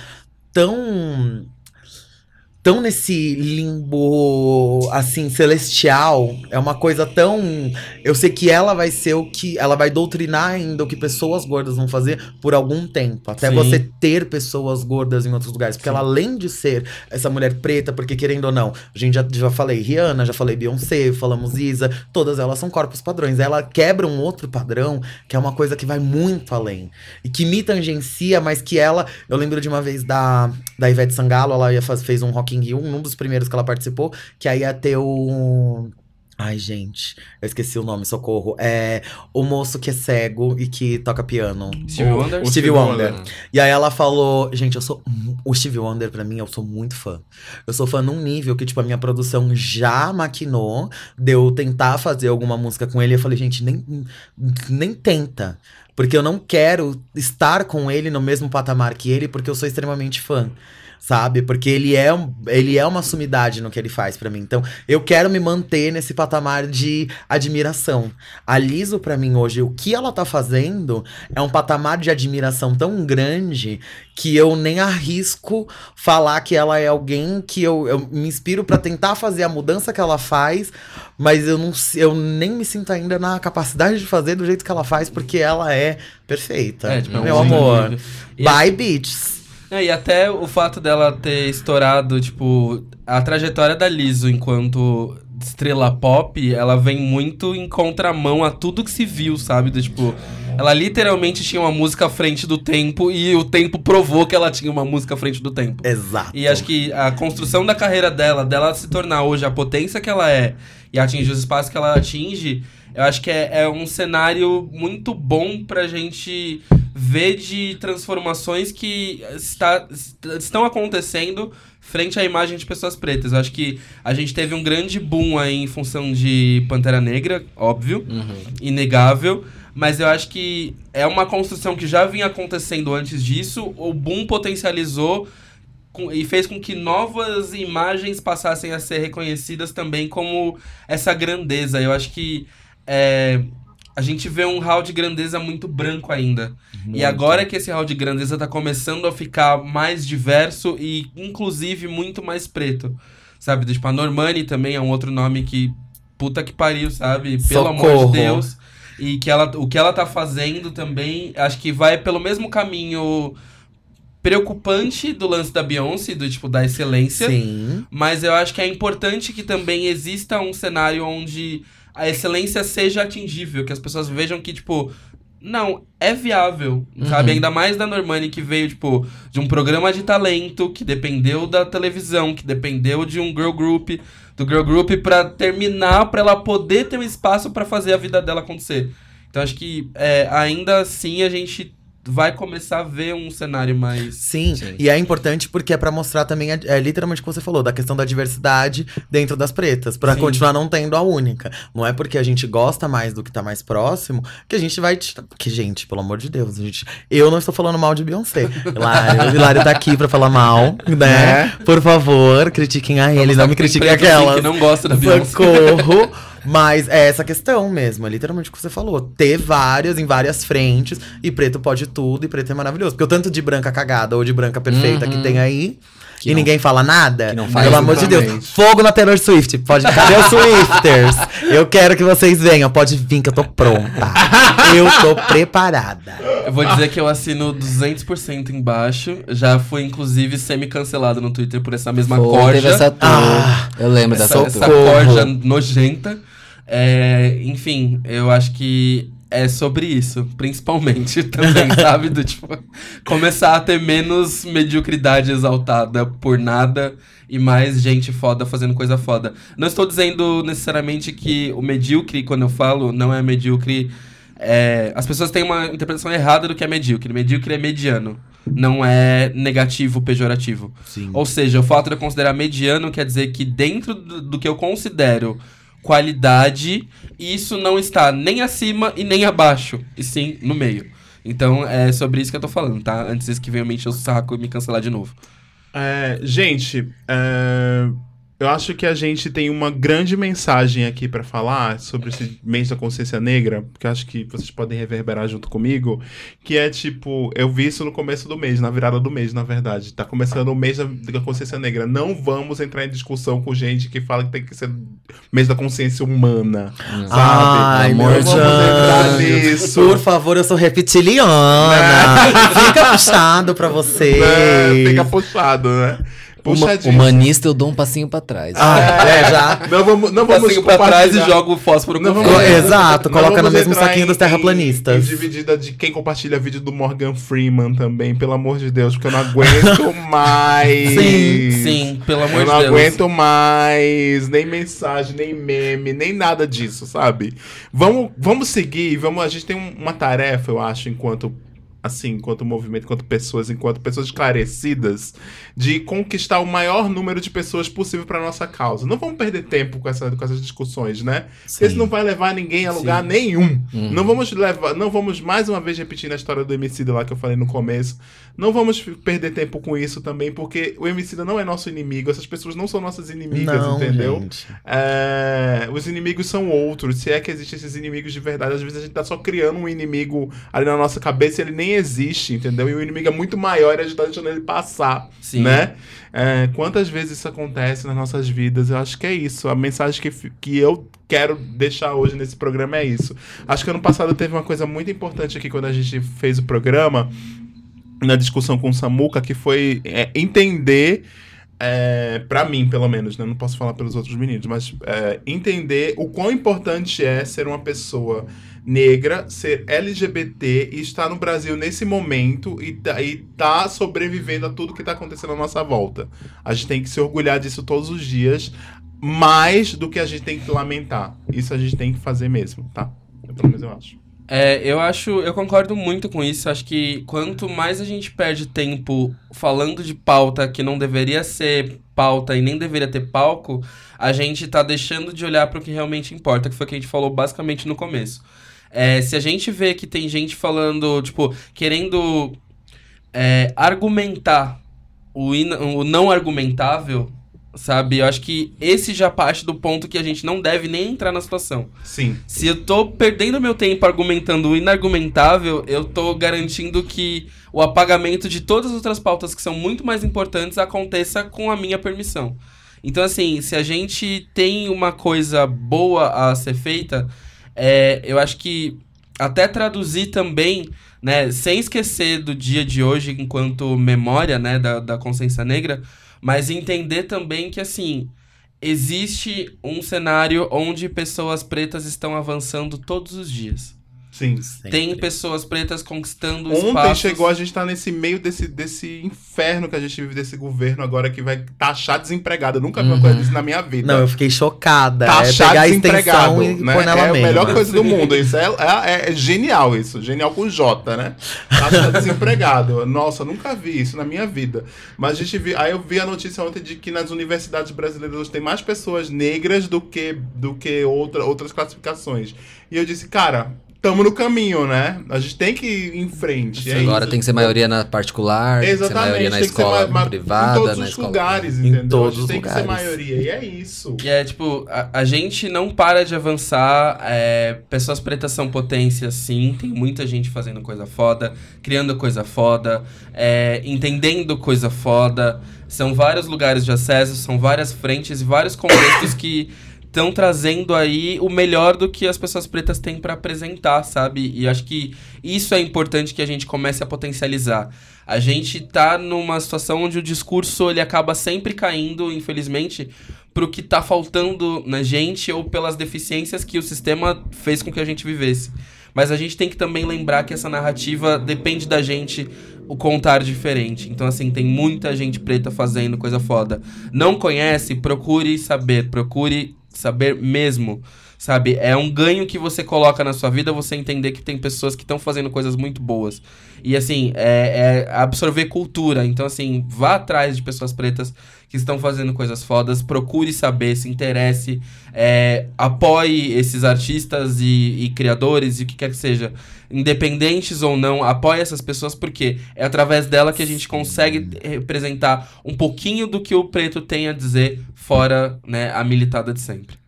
tão tão nesse limbo assim celestial, é uma coisa tão eu sei que ela vai ser o que ela vai doutrinar ainda o que pessoas gordas vão fazer por algum tempo, até Sim. você ter pessoas gordas em outros lugares, porque ela além de ser essa mulher preta, porque querendo ou não, a gente já, já falei Rihanna, já falei Beyoncé, falamos Isa, todas elas são corpos padrões. Ela quebra um outro padrão, que é uma coisa que vai muito além. E que me tangencia, mas que ela. Eu lembro de uma vez da, da Ivete Sangalo, ela ia faz, fez um Rock in Rio, um dos primeiros que ela participou, que aí ia ter o. Ai, gente, eu esqueci o nome, socorro. É o moço que é cego e que toca piano. Stevie O- Wonder? o Stevie Wonder. E aí ela falou, gente, eu sou. O Stevie Wonder, pra mim, eu sou muito fã. Eu sou fã num nível que, tipo, a minha produção já maquinou de eu tentar fazer alguma música com ele. Eu falei, gente, nem, nem tenta. Porque eu não quero estar com ele no mesmo patamar que ele, porque eu sou extremamente fã. Sabe? Porque ele é, ele é uma sumidade no que ele faz pra mim. Então, eu quero me manter nesse patamar de admiração. A Liso, pra mim, hoje, o que ela tá fazendo é um patamar de admiração tão grande que eu nem arrisco falar que ela é alguém que eu, eu me inspiro pra tentar fazer a mudança que ela faz, mas eu não eu nem me sinto ainda na capacidade de fazer do jeito que ela faz, porque ela é perfeita. É, tipo, é meu amor. Bye, bitches. É, e até o fato dela ter estourado, tipo, a trajetória da Liso enquanto estrela pop, ela vem muito em contramão a tudo que se viu, sabe? Do, tipo, ela literalmente tinha uma música à frente do tempo e o tempo provou que ela tinha uma música à frente do tempo. Exato. E acho que a construção da carreira dela, dela se tornar hoje a potência que ela é e atingir os espaços que ela atinge, eu acho que é, é um cenário muito bom pra gente ver de transformações que está, est- estão acontecendo frente à imagem de pessoas pretas. Eu acho que a gente teve um grande boom aí em função de Pantera Negra, óbvio Uhum. inegável, mas eu acho que é uma construção que já vinha acontecendo antes disso. O boom potencializou e fez com que novas imagens passassem a ser reconhecidas também como essa grandeza. Eu acho que é, a gente vê um hall de grandeza muito branco ainda. E agora que esse hall de grandeza tá começando a ficar mais diverso e, inclusive, muito mais preto. Sabe? Tipo, a Normani também é um outro nome que. Puta que pariu, sabe? Pelo amor Socorro. de Deus. E que ela, o que ela tá fazendo também, acho que vai pelo mesmo caminho preocupante do lance da Beyoncé, do tipo, da excelência. Sim. Mas eu acho que é importante que também exista um cenário onde a excelência seja atingível, que as pessoas vejam que, tipo, não, é viável, sabe? Ainda mais da Normani que veio, tipo, de um programa de talento, que dependeu da televisão, que dependeu de um girl group, do girl group pra terminar, pra ela poder ter um espaço pra fazer a vida dela acontecer. Então acho que é, ainda assim a gente vai começar a ver um cenário mais. Sim, Sim. e é importante porque é pra mostrar também, é, literalmente o que você falou, da questão da diversidade dentro das pretas, Pra Sim. continuar não tendo a única. Não é porque a gente gosta mais do que tá mais próximo que a gente vai. te- Que, gente, pelo amor de Deus, a gente. Eu não estou falando mal de Beyoncé. Hilário, o Hilário tá aqui pra falar mal, né? Por favor, critiquem a ele, não me critiquem assim, aquelas. que não gosta da Beyoncé. Socorro. (laughs) Mas é essa questão mesmo, é literalmente o que você falou. Ter várias, em várias frentes, e preto pode tudo, e preto é maravilhoso. Porque o tanto de branca cagada ou de branca perfeita que Uhum. tem aí, Que e não- ninguém fala nada, que não faz pelo amor de Deus. Fogo na Taylor Swift. Pode, cadê os (laughs) Swifters? Eu quero que vocês venham, pode vir que eu tô pronta. Eu tô preparada. Eu vou dizer que eu assino 200% embaixo. Já fui, inclusive, semi-cancelado no Twitter por essa mesma Pô, corja. teve essa tour. Ah, eu lembro dessa essa, tour. essa corja nojenta. É, enfim, eu acho que é sobre isso, principalmente (laughs) também, sabe? Do tipo, começar a ter menos mediocridade exaltada por nada e mais gente foda fazendo coisa foda. Não estou dizendo necessariamente que o medíocre, quando eu falo, não é medíocre. é, as pessoas têm uma interpretação errada do que é medíocre. Medíocre é mediano, não é negativo, pejorativo. Sim. Ou seja, o fato de eu considerar mediano quer dizer que dentro do, do que eu considero qualidade, isso não está nem acima e nem abaixo, e sim no meio. Então é sobre isso que eu tô falando, tá? Antes que venham me encher o saco e me cancelar de novo. É, gente, é, eu acho que a gente tem uma grande mensagem aqui pra falar sobre esse mês da consciência negra, porque eu acho que vocês podem reverberar junto comigo, que é tipo, eu vi isso no começo do mês, na virada do mês, na verdade. Tá começando o mês da, da consciência negra. Não vamos entrar em discussão com gente que fala que tem que ser mês da consciência humana, sabe? Ai, amor Não de vamos entrar Deus. nisso. Por favor, eu sou reptiliana. (laughs) Fica puxado pra vocês. Né? Fica puxado, né? Uma, Puxadinho. humanista, eu dou um passinho pra trás. Ah, (laughs) é, já. Não vamos, não vamos Passinho pra trás e joga o fósforo Não com vamos-. Exato, Não coloca no mesmo saquinho em- dos terraplanistas. Em, em dividida de quem compartilha vídeo do Morgan Freeman também, pelo amor de Deus, porque eu não aguento (laughs) mais. Sim, sim, pelo amor Eu de não Deus. aguento mais nem mensagem, nem meme, nem nada disso, sabe? Vamos, vamos seguir, vamos, a gente tem um- uma tarefa, eu acho, enquanto assim, enquanto movimento, enquanto pessoas, enquanto pessoas esclarecidas, de conquistar o maior número de pessoas possível para nossa causa. Não vamos perder tempo com, essa, com essas discussões, né? Porque isso não vai levar ninguém a lugar nenhum. Uhum. Não vamos levar, não vamos mais uma vez repetir a história do Emicida lá que eu falei no começo. Não vamos perder tempo com isso também, porque o Emicida não é nosso inimigo, essas pessoas não são nossas inimigas, Não, entendeu? É, os inimigos são outros. Se é que existem esses inimigos de verdade, às vezes a gente tá só criando um inimigo ali na nossa cabeça e ele nem existe, entendeu? E o inimigo é muito maior e a gente tá deixando ele passar, Sim. né? É, quantas vezes isso acontece nas nossas vidas? Eu acho que é isso. A mensagem que, que eu quero deixar hoje nesse programa é isso. Acho que ano passado teve uma coisa muito importante aqui quando a gente fez o programa, na discussão com o Samuca, que foi é, entender. É, para mim, pelo menos, né? Não posso falar pelos outros meninos, mas é, entender o quão importante é ser uma pessoa negra, ser LGBT e estar no Brasil nesse momento e tá, e tá sobrevivendo a tudo que tá acontecendo à nossa volta. A gente tem que se orgulhar disso todos os dias, mais do que a gente tem que lamentar. Isso a gente tem que fazer mesmo, tá? Eu, pelo menos eu acho. É, eu acho, eu concordo muito com isso. Acho que quanto mais a gente perde tempo falando de pauta que não deveria ser pauta e nem deveria ter palco, a gente tá deixando de olhar para o que realmente importa, que foi o que a gente falou basicamente no começo. É, se a gente vê que tem gente falando, tipo, querendo é, argumentar o, o não argumentável, sabe? Eu acho que esse já parte do ponto que a gente não deve nem entrar na situação. Sim. Se eu tô perdendo meu tempo argumentando o inargumentável, eu tô garantindo que o apagamento de todas as outras pautas que são muito mais importantes aconteça com a minha permissão. Então, assim, se a gente tem uma coisa boa a ser feita, é, eu acho que até traduzir também, né, sem esquecer do dia de hoje enquanto memória, né, da, da consciência negra, mas entender também que, assim, existe um cenário onde pessoas pretas estão avançando todos os dias. Sim. Tem pessoas pretas conquistando Ontem espaços. chegou, a gente tá nesse meio desse, desse inferno que a gente vive desse governo agora que vai taxar desempregado. Eu nunca vi uma coisa disso na minha vida. Não, eu fiquei chocada. taxar é pegar a desempregado, e né? pôr nela É a melhor coisa do mundo. Isso é, é- é genial, isso. Genial com J, né? Taxar (laughs) desempregado. Nossa, eu nunca vi isso na minha vida. Mas a gente vi, aí eu vi a notícia ontem de que nas universidades brasileiras hoje tem mais pessoas negras do que, do que outra, outras classificações. E eu disse, cara, tamo no caminho, né? A gente tem que ir em frente. é Agora isso. tem que ser maioria na particular, tem que ser Exatamente, maioria na escola ma- privada, em todos na os escola. lugares, Em entendeu? todos a gente os tem que ser lugares. maioria. E é isso. E é tipo, a, a gente não para de avançar. é, pessoas pretas são potência, sim. Tem muita gente fazendo coisa foda, criando coisa foda, é, entendendo coisa foda. São vários lugares de acesso, são várias frentes e vários contextos que estão trazendo aí o melhor do que as pessoas pretas têm pra apresentar, sabe? E acho que isso é importante que a gente comece a potencializar. A gente tá numa situação onde o discurso ele acaba sempre caindo, infelizmente, pro que tá faltando na gente ou pelas deficiências que o sistema fez com que a gente vivesse. Mas a gente tem que também lembrar que essa narrativa depende da gente o contar diferente. Então, assim, tem muita gente preta fazendo coisa foda. Não conhece? Procure saber. Procure saber mesmo. Sabe? É um ganho que você coloca na sua vida você entender que tem pessoas que estão fazendo coisas muito boas. E assim, é, é absorver cultura. Então, assim, vá atrás de pessoas pretas que estão fazendo coisas fodas, procure saber, se interesse, é, apoie esses artistas e, e criadores e o que quer que seja, independentes ou não, apoie essas pessoas porque é através dela que a gente consegue representar um pouquinho do que o preto tem a dizer fora né, a militada de sempre.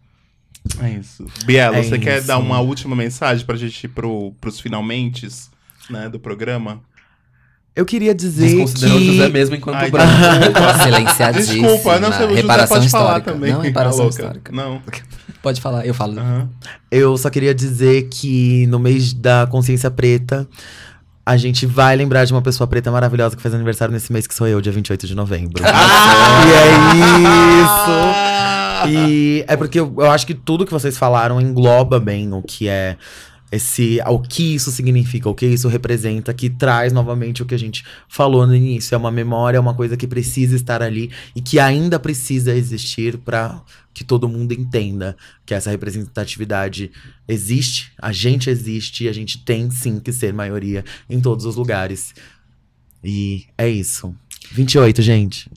É isso. Biela, É você quer isso. dar uma última mensagem pra gente ir pro, pros finalmente né, do programa? Eu queria dizer Desconsiderou o que... José mesmo enquanto Ai, branco. (laughs) Silenciadíssima. Desculpa, não sei, o José reparação pode falar histórica. também. Não, reparação Tá louca. histórica. Não. Pode falar, eu falo. Aham. Eu só queria dizer que no mês da consciência preta, a gente vai lembrar de uma pessoa preta maravilhosa que faz aniversário nesse mês, que sou eu, dia 28 de novembro. Ah! E é isso! E (laughs) é porque eu, eu acho que tudo que vocês falaram engloba bem o que é esse, o que isso significa, o que isso representa, que traz novamente o que a gente falou no início. É uma memória, é uma coisa que precisa estar ali e que ainda precisa existir para que todo mundo entenda que essa representatividade existe, a gente existe e a gente tem sim que ser maioria em todos os lugares. E é isso. 28, gente.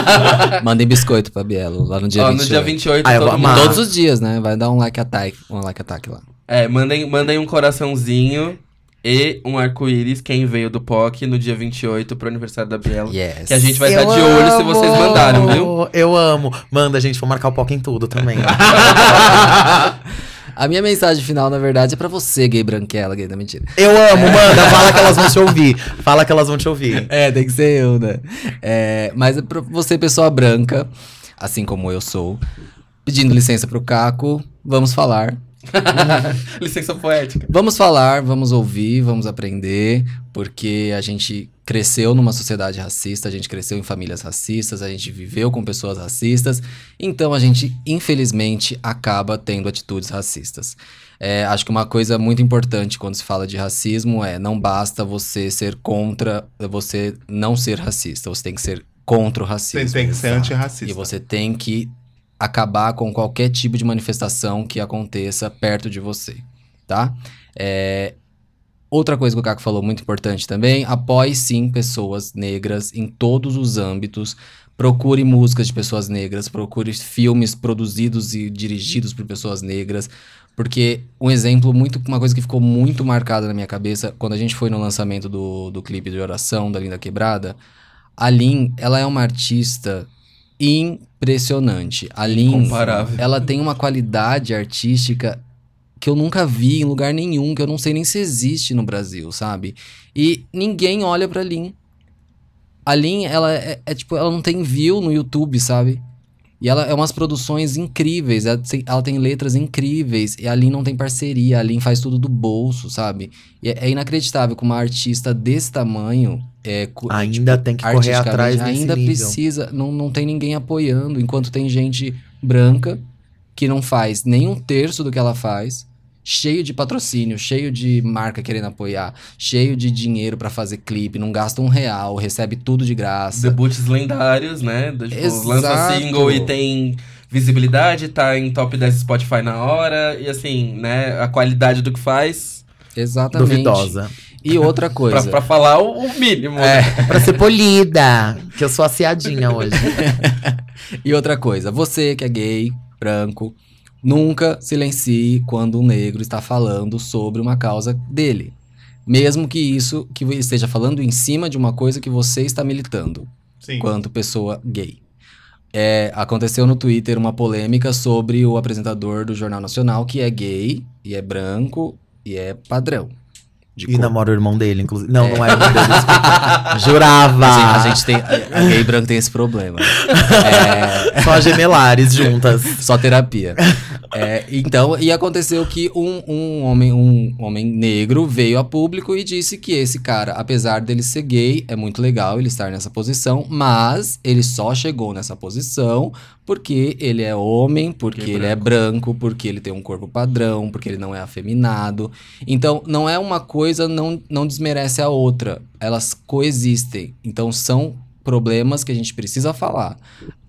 (laughs) Mandem biscoito pra Bielo lá no dia Ó, 28. no dia 28, Ah, eu todo mundo- amar. Todos os dias, né? Vai dar um like attack, um like attack lá. É, mandem, mandem um coraçãozinho e um arco-íris, quem veio do POC, no dia 28 pro aniversário da Biela. Yes. Que a gente vai estar de olho se vocês mandaram, viu? Eu amo. Manda, gente, vou marcar o POC em tudo também. (laughs) A minha mensagem final, na verdade, é pra você, gay branquela, gay da mentira. Eu amo, manda. Fala que elas vão te (laughs) ouvir. Fala que elas vão te ouvir. É, tem que ser eu, né? É, mas é pra você, pessoa branca, assim como eu sou, pedindo licença pro Caco, vamos falar. (laughs) Licença poética. Vamos falar, vamos ouvir, vamos aprender, porque a gente cresceu numa sociedade racista, a gente cresceu em famílias racistas, a gente viveu com pessoas racistas, então a gente, infelizmente, acaba tendo atitudes racistas. É, acho que uma coisa muito importante quando se fala de racismo é não basta você ser contra, você não ser racista, você tem que ser contra o racismo. Tem, tem que ser antirracista. E você tem que acabar com qualquer tipo de manifestação que aconteça perto de você, tá? É, Outra coisa que o Caco falou muito importante também, apoie sim pessoas negras em todos os âmbitos. Procure músicas de pessoas negras, procure filmes produzidos e dirigidos por pessoas negras. Porque um exemplo, muito, uma coisa que ficou muito marcada na minha cabeça, quando a gente foi no lançamento do, do clipe de oração da Linda Quebrada, a Lin, ela é uma artista impressionante. A Lin, ela tem uma qualidade artística que eu nunca vi em lugar nenhum, que eu não sei nem se existe no Brasil, sabe? E ninguém olha pra Lin. A Lin, ela é, é tipo, ela não tem view no YouTube, sabe? E ela é umas produções incríveis, ela tem, ela tem letras incríveis, e a Lin não tem parceria, a Lin faz tudo do bolso, sabe? E é, é inacreditável que uma artista desse tamanho, é, cu- Ainda tem que correr atrás ainda nível. precisa, não, não tem ninguém apoiando, enquanto tem gente branca que não faz nem um terço do que ela faz, cheio de patrocínio, cheio de marca querendo apoiar, cheio de dinheiro pra fazer clipe, não gasta um real, recebe tudo de graça. Debuts lendários, né? Do, tipo, Exato. lança single e tem visibilidade, tá em top 10 Spotify na hora. E assim, né? A qualidade do que faz. Exatamente. Duvidosa. E outra Pra, coisa. pra falar o, o mínimo. É. né? (laughs) Pra ser polida. Que eu sou aciadinha hoje. (laughs) E outra coisa, você que é gay, branco, nunca silencie quando um negro está falando sobre uma causa dele. Mesmo que isso que esteja falando em cima de uma coisa que você está militando, Sim. quanto pessoa gay. É, aconteceu no Twitter uma polêmica sobre o apresentador do Jornal Nacional que é gay e é branco e é padrão. E cor. namora o irmão dele, inclusive. Não, não é o irmão dele. (laughs) Jurava. A gente, a gente tem. A gay branco tem esse problema. É, Só gemelares juntas. Só terapia. É, então, e aconteceu que um, um homem, um homem negro veio a público e disse que esse cara, apesar dele ser gay, é muito legal ele estar nessa posição, mas ele só chegou nessa posição porque ele é homem, porque Porque é ele é branco, porque ele tem um corpo padrão, porque ele não é afeminado. Então, não é uma coisa, não, não desmerece a outra. Elas coexistem. Então, são problemas que a gente precisa falar.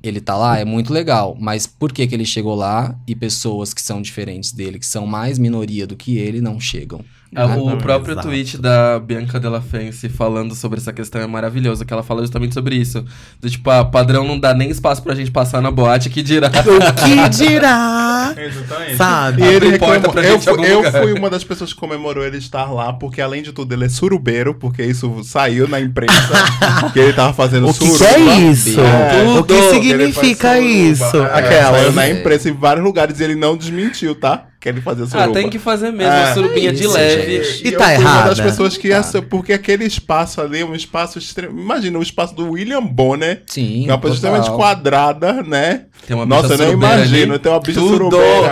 Ele tá lá, é muito legal, mas por que que ele chegou lá e pessoas que são diferentes dele, que são mais minoria do que ele, não chegam? Né? O próprio Exato. tweet da Bianca Della Fence falando sobre essa questão é maravilhoso, que ela fala justamente sobre isso. Do tipo, ah, padrão não dá nem espaço pra gente passar na boate, que dirá. (laughs) O que dirá? Exatamente. Sabe? E ele reclamou. pra Eu, fui, eu fui uma das pessoas que comemorou ele estar lá, porque além de tudo, ele é surubeiro, porque isso saiu na imprensa. (laughs) que ele tava fazendo O que, suruba. que é isso? É, o que tudo. significa isso? suruba. É, Aquela. Saiu na imprensa em vários lugares e ele não desmentiu, tá? Que ele fazia suruba. Ah, tem que fazer mesmo, É. a surubinha de Isso, leve. gente. E tá fui uma das pessoas que ia Tá. porque aquele espaço ali é um espaço extremo. Imagina, o espaço do William Bonner, Sim. é uma pessoa extremamente quadrada, né? Tem uma Nossa, eu nem surubeira imagino, ali. tem uma bicha Tudo. surubeira.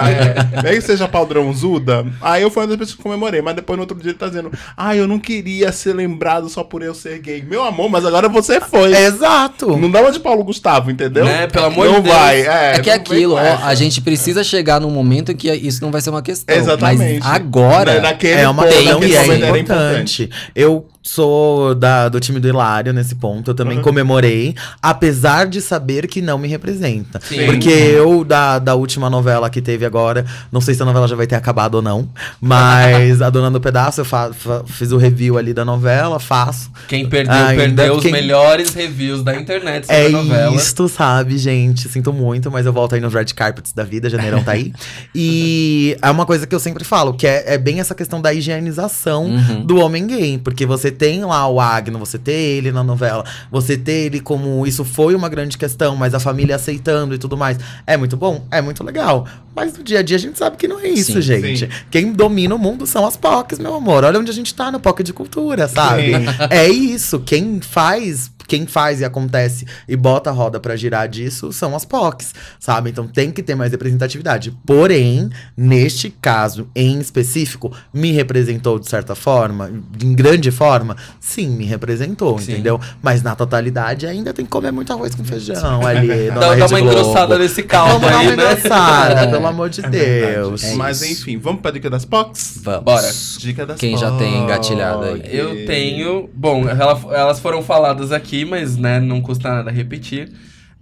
É. Nem que seja padrãozuda. Aí eu fui uma das pessoas que comemorei, mas depois no outro dia ele tá dizendo: Ah, eu não queria ser lembrado só por eu ser gay. Meu amor, mas agora você foi. Exato. Não dá uma de Paulo Gustavo, entendeu? Né, pelo amor não de Deus. vai. É, É que é não aquilo, ó, essa. a gente precisa chegar num momento em que isso não vai ser uma questão. Exatamente. Mas agora. Na- É uma questão naquele e é era importante. Eu sou da, do time do Hilário nesse ponto. Eu também Uhum. comemorei, apesar de saber que não me representa. Sim. Porque eu, da, da última novela que teve agora, não sei se a novela já vai ter acabado ou não, mas (laughs) a Dona do Pedaço, eu fa- fa- fiz o review ali da novela, faço. Quem perdeu, Ainda perdeu os quem- melhores reviews da internet sobre É a novela. isto, sabe, gente? Sinto muito, mas eu volto aí nos red carpets da vida, janeirão tá aí. (laughs) e é uma coisa que eu sempre falo, que é, é bem essa questão da higienização Uhum. do homem gay. Porque você tem lá o Agno, você tem ele na novela, você tem ele como isso foi uma grande questão, mas a família aceitando e tudo mais. É muito bom? É muito legal. Mas no dia a dia a gente sabe que não é isso, Sim. gente. Sim. Quem domina o mundo são as POCs, meu amor. Olha onde a gente tá no POC de cultura, sabe? Sim. É isso. Quem faz, quem faz e acontece e bota a roda pra girar disso são as POCs, sabe? Então tem que ter mais representatividade. Porém, neste caso em específico, me representou de certa forma, em grande forma? Sim, me representou, Sim. entendeu? Mas na totalidade ainda tem que comer muito arroz com feijão (laughs) ali. Dá, Rede uma engrossada nesse Dá caldo uma aí, né? engrossada, É. pelo amor de É. Deus. É Mas isso. enfim, vamos pra dica das POCs? Vamos. Bora. Dica das Quem já tem engatilhado aí? Eu tenho. Bom, ela- elas foram faladas aqui, mas né, não custa nada repetir.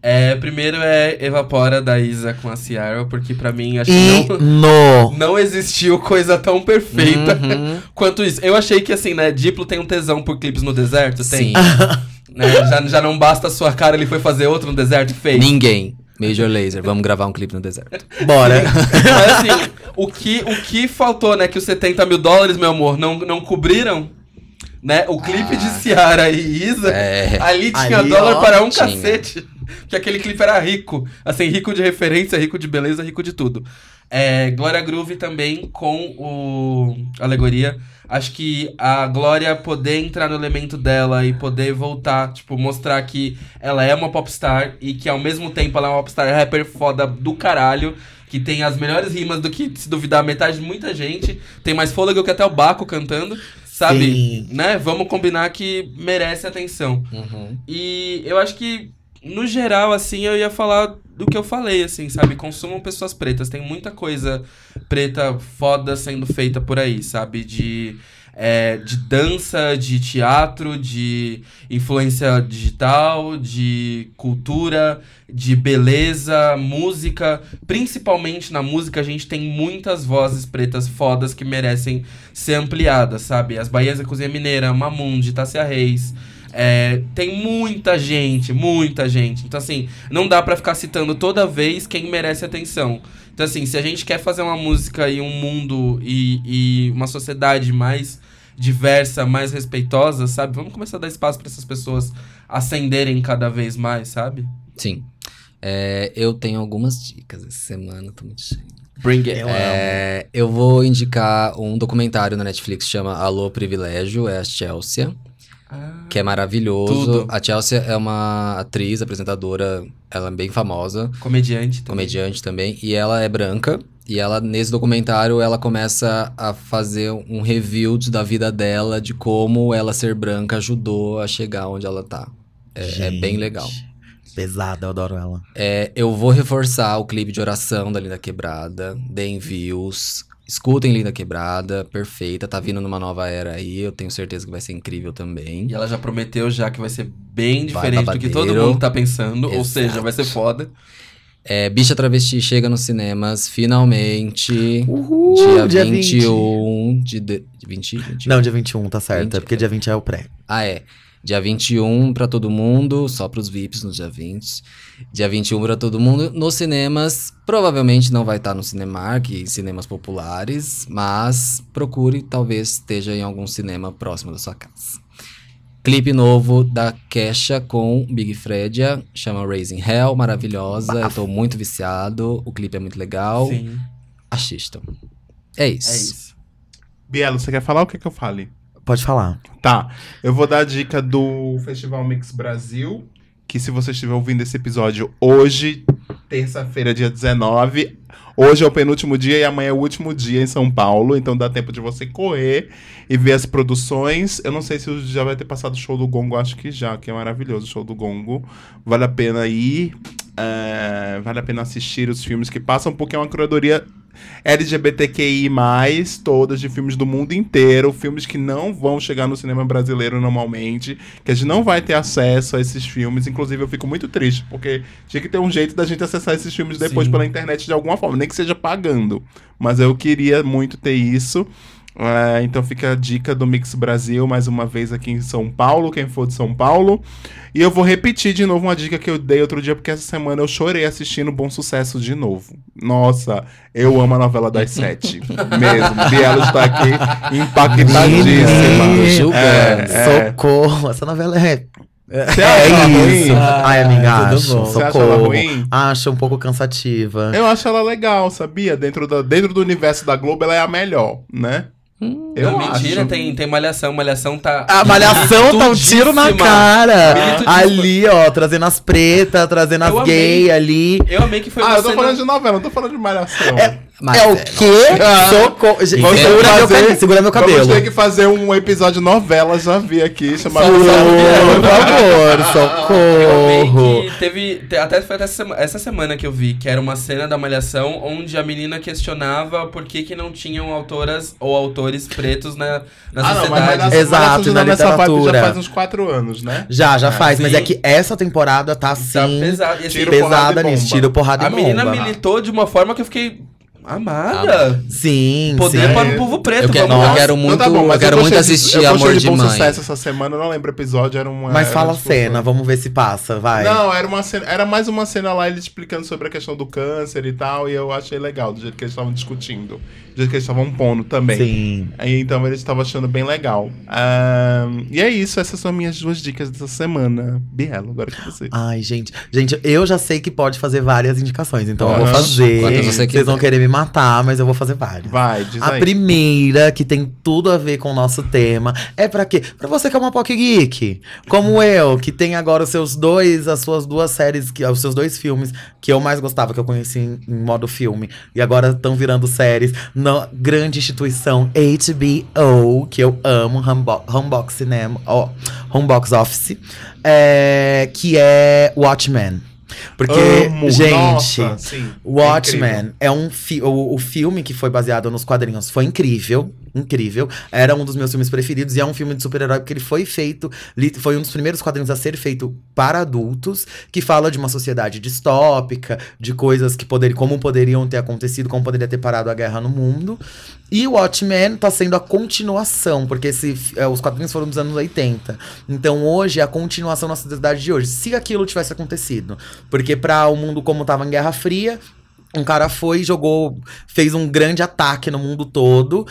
É, primeiro é Evapora da Isa com a Ciara, porque pra mim acho que não, não existiu coisa tão perfeita Uhum. (laughs) quanto isso. Eu achei que assim, né, Diplo tem um tesão por clipes no deserto, tem. Sim. (laughs) Né, já, já não basta a sua cara, ele foi fazer outro no deserto fez. Ninguém. Major Laser, vamos gravar um clipe no deserto. (laughs) Bora. Mas assim, o que, o que faltou, né? Que os 70 mil dólares, meu amor, não, não cobriram. Né? O clipe de Ciara e Isa, É. ali tinha Ali, dólar ó, para um tinha. cacete. Que aquele clipe era rico. Assim, rico de referência, rico de beleza, rico de tudo. É, Glória Groove também com o Alegoria. Acho que a Glória poder entrar no elemento dela e poder voltar, tipo, mostrar que ela é uma popstar e que ao mesmo tempo ela é uma popstar rapper foda do caralho. Que tem as melhores rimas do que, se duvidar, metade de muita gente. Tem mais fôlego que até o Baco cantando. Sabe? Sim. Né? Vamos combinar que merece atenção. Uhum. E eu acho que no geral, assim, eu ia falar do que eu falei, assim, sabe? Consumam pessoas pretas. Tem muita coisa preta foda sendo feita por aí, sabe? De, é, de dança, de teatro, de influência digital, de cultura, de beleza, música. Principalmente na música, a gente tem muitas vozes pretas fodas que merecem ser ampliadas, sabe? As Bahias da Cozinha Mineira, Mamundi, Tássia Reis. É, tem muita gente, muita gente. Então, assim, não dá pra ficar citando toda vez quem merece atenção. Então, assim, se a gente quer fazer uma música e um mundo e, e uma sociedade mais diversa, mais respeitosa, sabe? Vamos começar a dar espaço pra essas pessoas ascenderem cada vez mais, sabe? Sim. É, eu tenho algumas dicas essa semana, tô muito cheio. Bring it. Eu É, eu vou indicar um documentário na Netflix que chama Alô Privilégio, é a Chelsea, Ah, que é maravilhoso. Tudo. A Chelsea é uma atriz, apresentadora, ela é bem famosa, comediante também. comediante também, e ela é branca. E ela, nesse documentário, ela começa a fazer um review da vida dela, de como ela ser branca ajudou a chegar onde ela tá. É, é bem legal. Pesada, eu adoro ela. É, eu vou reforçar o clipe de oração da Linda Quebrada. Deem views. Escutem Linda Quebrada, perfeita. Tá vindo numa nova era aí. Eu tenho certeza que vai ser incrível também. E ela já prometeu já que vai ser bem Vai, diferente do que todo mundo tá pensando. Ou Exato. seja, vai ser foda. É, Bicha Travesti chega nos cinemas, finalmente. Uhul, dia, dia 21 de, de, de 20, 20? Não, dia 21, tá certo. 20, é porque dia 20 é o pré. Ah, é. Dia 21 pra todo mundo, só pros VIPs no dia 20. Dia 21 pra todo mundo. Nos cinemas, provavelmente não vai estar no Cinemark, em cinemas populares, mas procure, talvez esteja em algum cinema próximo da sua casa. Clipe novo da Kesha com Big Fredia, chama Raising Hell, maravilhosa. Eu tô muito viciado, o clipe é muito legal. Sim, Assistam. É isso. é isso. Bielo, você quer falar ou quer que eu fale? Pode falar. Tá, eu vou dar a dica do Festival Mix Brasil, que se você estiver ouvindo esse episódio hoje, terça-feira, dia 19, hoje é o penúltimo dia e amanhã é o último dia em São Paulo, então dá tempo de você correr e ver as produções. Eu não sei se já vai ter passado o show do Gongo, acho que já, que é maravilhoso o show do Gongo. Vale a pena ir, é, vale a pena assistir os filmes que passam, porque é uma curadoria LGBTQI+, todas de filmes do mundo inteiro, filmes que não vão chegar no cinema brasileiro normalmente, que a gente não vai ter acesso a esses filmes. Inclusive, eu fico muito triste, porque tinha que ter um jeito da gente acessar esses filmes depois Sim. pela internet de alguma forma, nem que seja pagando. Mas eu queria muito ter isso. É, então fica a dica do Mix Brasil, mais uma vez aqui em São Paulo, quem for de São Paulo. E eu vou repetir de novo uma dica que eu dei outro dia, porque essa semana eu chorei assistindo Bom Sucesso de novo. Nossa, eu amo a novela das sete. (laughs) mesmo. Bielo está aqui impactadíssima. É, é. Socorro. Essa novela é. Você É acha ela ruim? isso. Ai, amiga, Ah, acho. bom. Você acha ela Socorro. ruim? Acho um pouco cansativa. Eu acho ela legal, sabia? Dentro, da, dentro do universo da Globo, ela é a melhor, né? Eu não, mentira, acho. tem, tem malhação. Malhação tá. A malhação tá um tiro na cara. Ali, ó, trazendo as pretas, trazendo Eu as gay ali. Eu amei que foi Ah, eu tô cena- falando de novela, não tô falando de malhação. Mas é o é, quê? Vamos Segura, meu cabelo, segura meu Vamos cabelo. ter que fazer um episódio novela, já vi aqui, chamado... Por favor, socorro. que teve. te- Até foi até essa sema- essa semana que eu vi, que era uma cena da Malhação onde a menina questionava por que, que não tinham autoras ou autores pretos na, na Ah, não, mas sociedade. Exato, na tá literatura. já faz uns quatro anos, né? Já, já faz, mas sim. é que essa temporada tá Tá assim, pesado. E, assim, Tiro, porrada pesada e bomba. nisso, tiro, porrada a e bomba. menina militou de uma forma que eu fiquei. Amada. Sim, Poder sim. para o povo preto. eu, quero, vamos eu quero muito, Então tá bom, eu quero tô muito de- assistir eu tô Amor de bom Mãe. sucesso essa semana, eu não lembro o episódio, era uma... Mas era fala a tipo, cena, vamos ver se passa, vai. Não, era uma cena, era mais uma cena lá ele explicando sobre a questão do câncer e tal, e eu achei legal do jeito que eles estavam discutindo, do jeito que eles estavam pondo também. Sim. Aí, então eles estavam achando bem legal. Ahn, e é isso, essas são minhas duas dicas dessa semana. Bielo, agora que você. Ai, gente. Gente, eu já sei que pode fazer várias indicações, então eu vou fazer. Vocês quiser. vão querer me matar, mas eu vou fazer várias. Vai, diz A aí. primeira, que tem tudo a ver com o nosso tema, é pra quê? Pra você que é uma POC Geek. Como eu, que tem agora os seus dois, as suas duas séries, que, os seus dois filmes que eu mais gostava, que eu conheci em, em modo filme. E agora estão virando séries na grande instituição HBO, que eu amo, Homebo- Homebox Cinema, ó, Homebox Office. é, que é Watchmen. Porque, Amo, gente, nossa, sim, é Watchmen incrível. é, um fi o, o filme que foi baseado nos quadrinhos foi incrível, incrível. Era um dos meus filmes preferidos e é um filme de super-herói porque ele foi feito, foi um dos primeiros quadrinhos a ser feito para adultos, que fala de uma sociedade distópica, de coisas que poderiam, como poderiam ter acontecido, como poderia ter parado a guerra no mundo. E o Watchmen tá sendo a continuação, porque esse, é, os quadrinhos foram dos anos 80. Então hoje é a continuação na sociedade de hoje. Se aquilo tivesse acontecido. Porque para o mundo como tava em Guerra Fria, um cara foi e jogou, fez um grande ataque no mundo todo.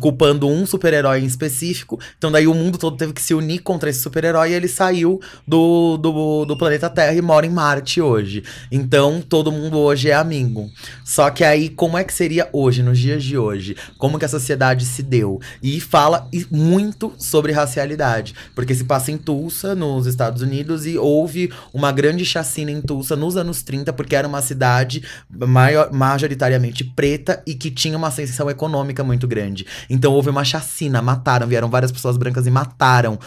Culpando um super-herói em específico. Então, daí o mundo todo teve que se unir contra esse super-herói e ele saiu do, do, do planeta Terra e mora em Marte hoje. Então, todo mundo hoje é amigo. Só que aí, como é que seria hoje, nos dias de hoje? Como que a sociedade se deu? E fala muito sobre racialidade. Porque se passa em Tulsa, nos Estados Unidos, e houve uma grande chacina em Tulsa nos anos 30, porque era uma cidade maior, majoritariamente preta e que tinha uma ascensão econômica muito grande. Então houve uma chacina, mataram, vieram várias pessoas brancas e mataram.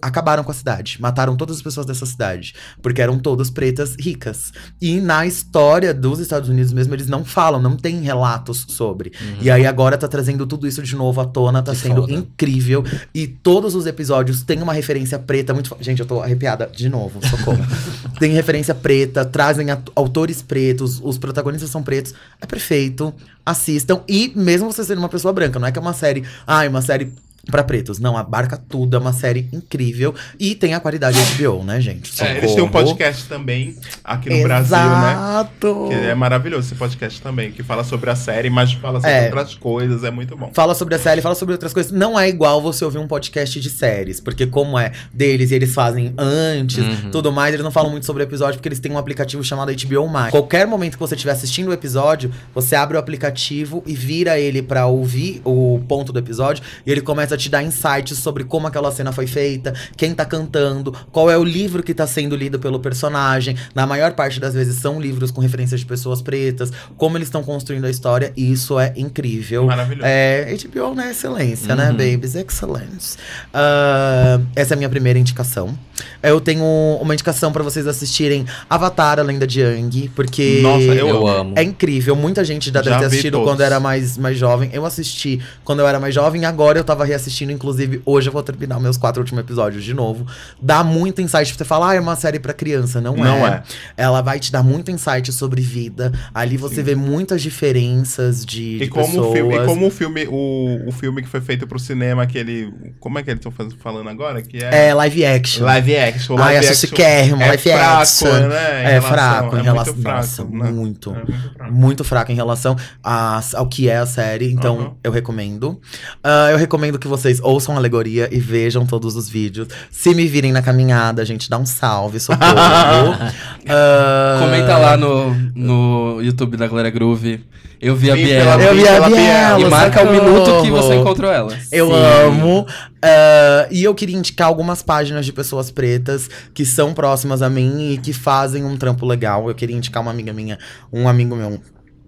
Acabaram com a cidade, mataram todas as pessoas dessa cidade, porque eram todas pretas ricas. E na história dos Estados Unidos mesmo, eles não falam, não tem relatos sobre. E aí agora tá trazendo tudo isso de novo à tona, tá Que sendo foda. incrível. E todos os episódios têm uma referência preta muito. Gente, eu tô arrepiada de novo, socorro. (laughs) tem referência preta, trazem autores pretos, os protagonistas são pretos. É perfeito. Assistam. E mesmo você sendo uma pessoa branca, não é que é uma série. Ah, é uma série. Pra pretos. Não, abarca tudo. É uma série incrível. E tem a qualidade HBO, né, gente? É, eles têm um podcast também aqui no Brasil, né? Exato. Que é maravilhoso esse podcast também, que fala sobre a série, mas fala sobre É. outras coisas, é muito bom. Fala sobre a série, fala sobre outras coisas. Não é igual você ouvir um podcast de séries, porque como é deles e eles fazem antes, Uhum. tudo mais, eles não falam muito sobre o episódio porque eles têm um aplicativo chamado HBO Max. Qualquer momento que você estiver assistindo o episódio, você abre o aplicativo e vira ele pra ouvir o ponto do episódio e ele começa a te dar insights sobre como aquela cena foi feita, quem tá cantando, qual é o livro que tá sendo lido pelo personagem. Na maior parte das vezes são livros com referências de pessoas pretas, como eles estão construindo a história, e isso é incrível. Maravilhoso. É, HBO, né? Excelência, né, Uhum. babies? Excellence. Ah, essa é a minha primeira indicação. Eu tenho uma indicação pra vocês assistirem Avatar, a Lenda de Aang, porque Nossa, eu, Eu, amo. amo. é incrível. Muita gente já deve Já ter vi assistido todos. quando era mais, mais jovem. Eu assisti quando eu era mais jovem, agora eu tava reassistindo. Inclusive, hoje eu vou terminar meus quatro últimos episódios de novo. Dá muito insight pra você falar, ah, é uma série pra criança. Não, Não é. é. Ela vai te dar muito insight sobre vida. Ali você Sim. vê muitas diferenças de, de E como, o pessoas. filme, e como o filme, o, o filme que foi feito pro cinema, aquele. Como é que eles estão falando agora? Que é. É live action. Live action. Ai, Live assisti action Kermo, é live fraco, action. né? em É relação- fraco em é relação. Muito fraco, Nossa, né? muito. É muito fraco. Muito fraco em relação a- ao que é a série, então Uhum. eu recomendo. Ah, eu recomendo que vocês ouçam a alegoria e vejam todos os vídeos. Se me virem na caminhada, gente, dá um salve, socorro. (laughs) Ah, Comenta lá no, no YouTube da Glória Groove. Eu vi a Biela. pela- Eu vi a Biela, E marca o minuto que você encontrou ela. Eu Sim. amo. Ah, e eu queria indicar algumas páginas de pessoas pretas que são próximas a mim e que fazem um trampo legal. Eu queria indicar uma amiga minha, um amigo meu.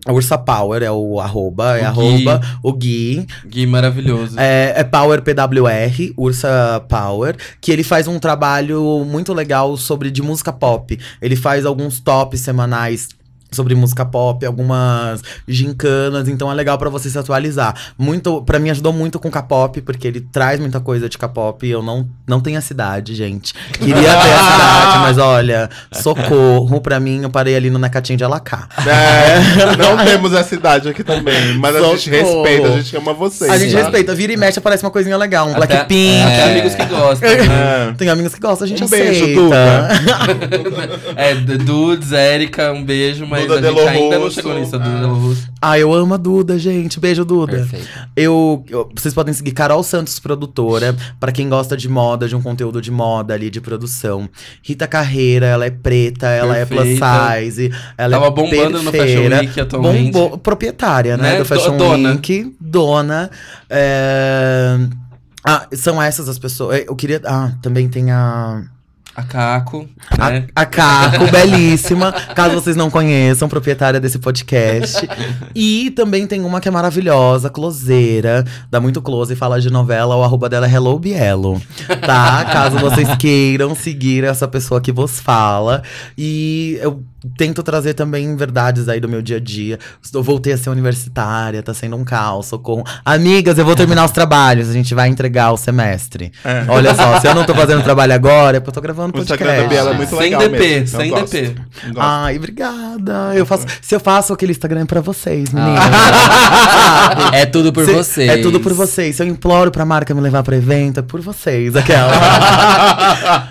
Ursa Power é o arroba, é O arroba, o Gui. Gui maravilhoso. É, é Power PWR, Ursa Power, que ele faz um trabalho muito legal sobre de música pop. Ele faz alguns tops semanais sobre música pop, algumas gincanas, então é legal pra você se atualizar. Muito, para mim ajudou muito com K-pop, porque ele traz muita coisa de K-pop. Eu não não tenho a cidade, gente. Queria ter a (laughs) cidade, mas olha, socorro pra mim, eu parei ali no Necatinho de Alacá. É, não temos essa idade aqui também, mas a gente Socorro. respeita, a gente ama vocês. A gente tá? respeita, vira e mexe, aparece uma coisinha legal, um Blackpink. Até amigos que gostam. né? É. Tem amigos que gostam, a gente Um aceita. beijo, Duda. (laughs) (laughs) É, Dudes, Érica, um beijo, mas Duda a gente Delo ainda não Russo. chegou nisso, Duda Ah. Delo Russo. Ah, eu amo a Duda, gente. Beijo, Duda. Perfeito. Eu, eu- vocês podem seguir Carol Santos, produtora, pra quem gosta de moda, de um conteúdo de moda ali, de produção. Rita Carreira, ela é preta, ela é plus Perfeita. size, ela Tava é bombando no perfeira. Fashion Week atualmente. Bombou- proprietária, né, Né? do Fashion Do- dona. Week. Dona. É, Ah, são essas as pessoas. Eu queria. Ah, também tem a. A Caco, A, né? a Caco, belíssima. Caso vocês não conheçam, proprietária desse podcast. E também tem uma que é maravilhosa, closeira. Dá muito close e fala de novela. O arroba dela é Hello Bielo. Tá? Caso vocês queiram seguir essa pessoa que vos fala. E eu tento trazer também verdades aí do meu dia a dia. Eu voltei a ser universitária, tá sendo um caos, socorro. Amigas, eu vou terminar os trabalhos. A gente vai entregar o semestre. É. Olha só, se eu não tô fazendo trabalho agora, é porque eu tô gravando O Instagram da podcast. Biela é muito Sem legal DP, mesmo. Sem gosto. DP. Eu gosto. Ai, obrigada. Eu faço, se eu faço aquele Instagram é pra vocês, meninas. É tudo por Se- vocês. É tudo por vocês. Se eu imploro pra marca me levar pra evento, é por vocês. Aquela.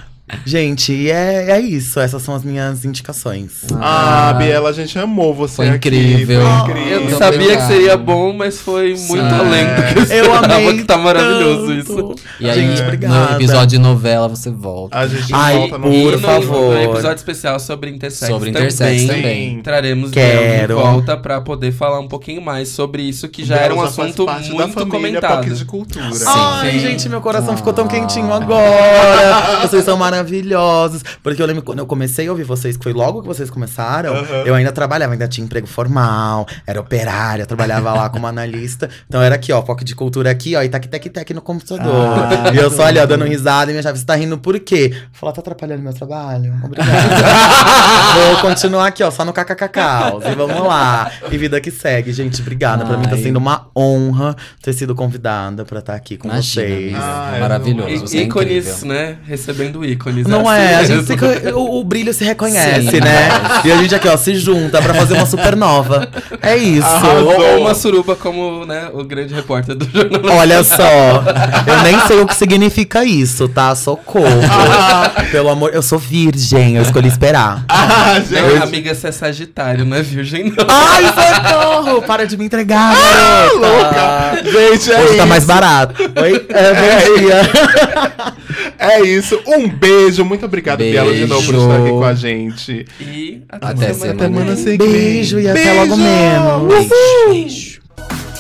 (laughs) Gente, e é, é isso. Essas são as minhas indicações. Ah, Biela, a gente amou você Foi aqui. incrível. Foi Eu incrível. Muito sabia que obrigado. seria bom, mas foi muito Sim. além do que eu Eu esperava, amei. que tá maravilhoso tanto. isso. E aí, Gente, no obrigada. episódio de novela, você volta. A gente Ai, volta no Por no, favor. no episódio especial sobre Intersex Sobre também, Intersex também. também. traremos Quero. De volta pra poder falar um pouquinho mais sobre isso, que já era um assunto parte da muito família comentado. Cultura. Ai, Sim. gente, meu coração ficou tão quentinho agora. Vocês são maravilhosos. Porque eu lembro quando eu comecei a ouvir vocês, que foi logo que vocês começaram, Aham. eu ainda trabalhava, ainda tinha emprego formal, era operária, trabalhava lá como (laughs) analista. Então era aqui, ó, foco de cultura aqui, ó, e tac tac tac no computador. Ah, e eu só ali, ó, dando risada, e minha chefe, você tá rindo por quê? Falei, tá atrapalhando meu trabalho? Obrigada. (laughs) Vou continuar aqui, ó, só no kkkk. E vamos lá. E vida que segue, gente. Obrigada. Pra mim tá Ai. sendo uma honra ter sido convidada pra estar aqui com Imagina, vocês. amiga. Ah, Maravilhoso. E- Você é ícones, incrível. né? Recebendo ícones. Não assim é, a gente se o, o brilho se reconhece, Sim. né? E a gente aqui, ó, se junta pra fazer uma supernova. É isso. Arrasou. Ou uma suruba como, né, o grande repórter do jornal. Olha só, eu nem sei o que significa isso, tá? Socorro. Pelo amor, eu sou virgem, eu escolhi esperar. Ah, gente. amiga, você é sagitário, não é virgem, não. Ai, socorro! Para de me entregar, garota! louca. Gente, é Hoje isso. tá mais barato. Oi? É, bom dia. (laughs) É isso. Um beijo. Muito obrigado, Biela, de novo por Beijo. estar aqui com a gente. E Até semana Semana que seguinte. Beijo e até logo Beijo. menos. Uhul.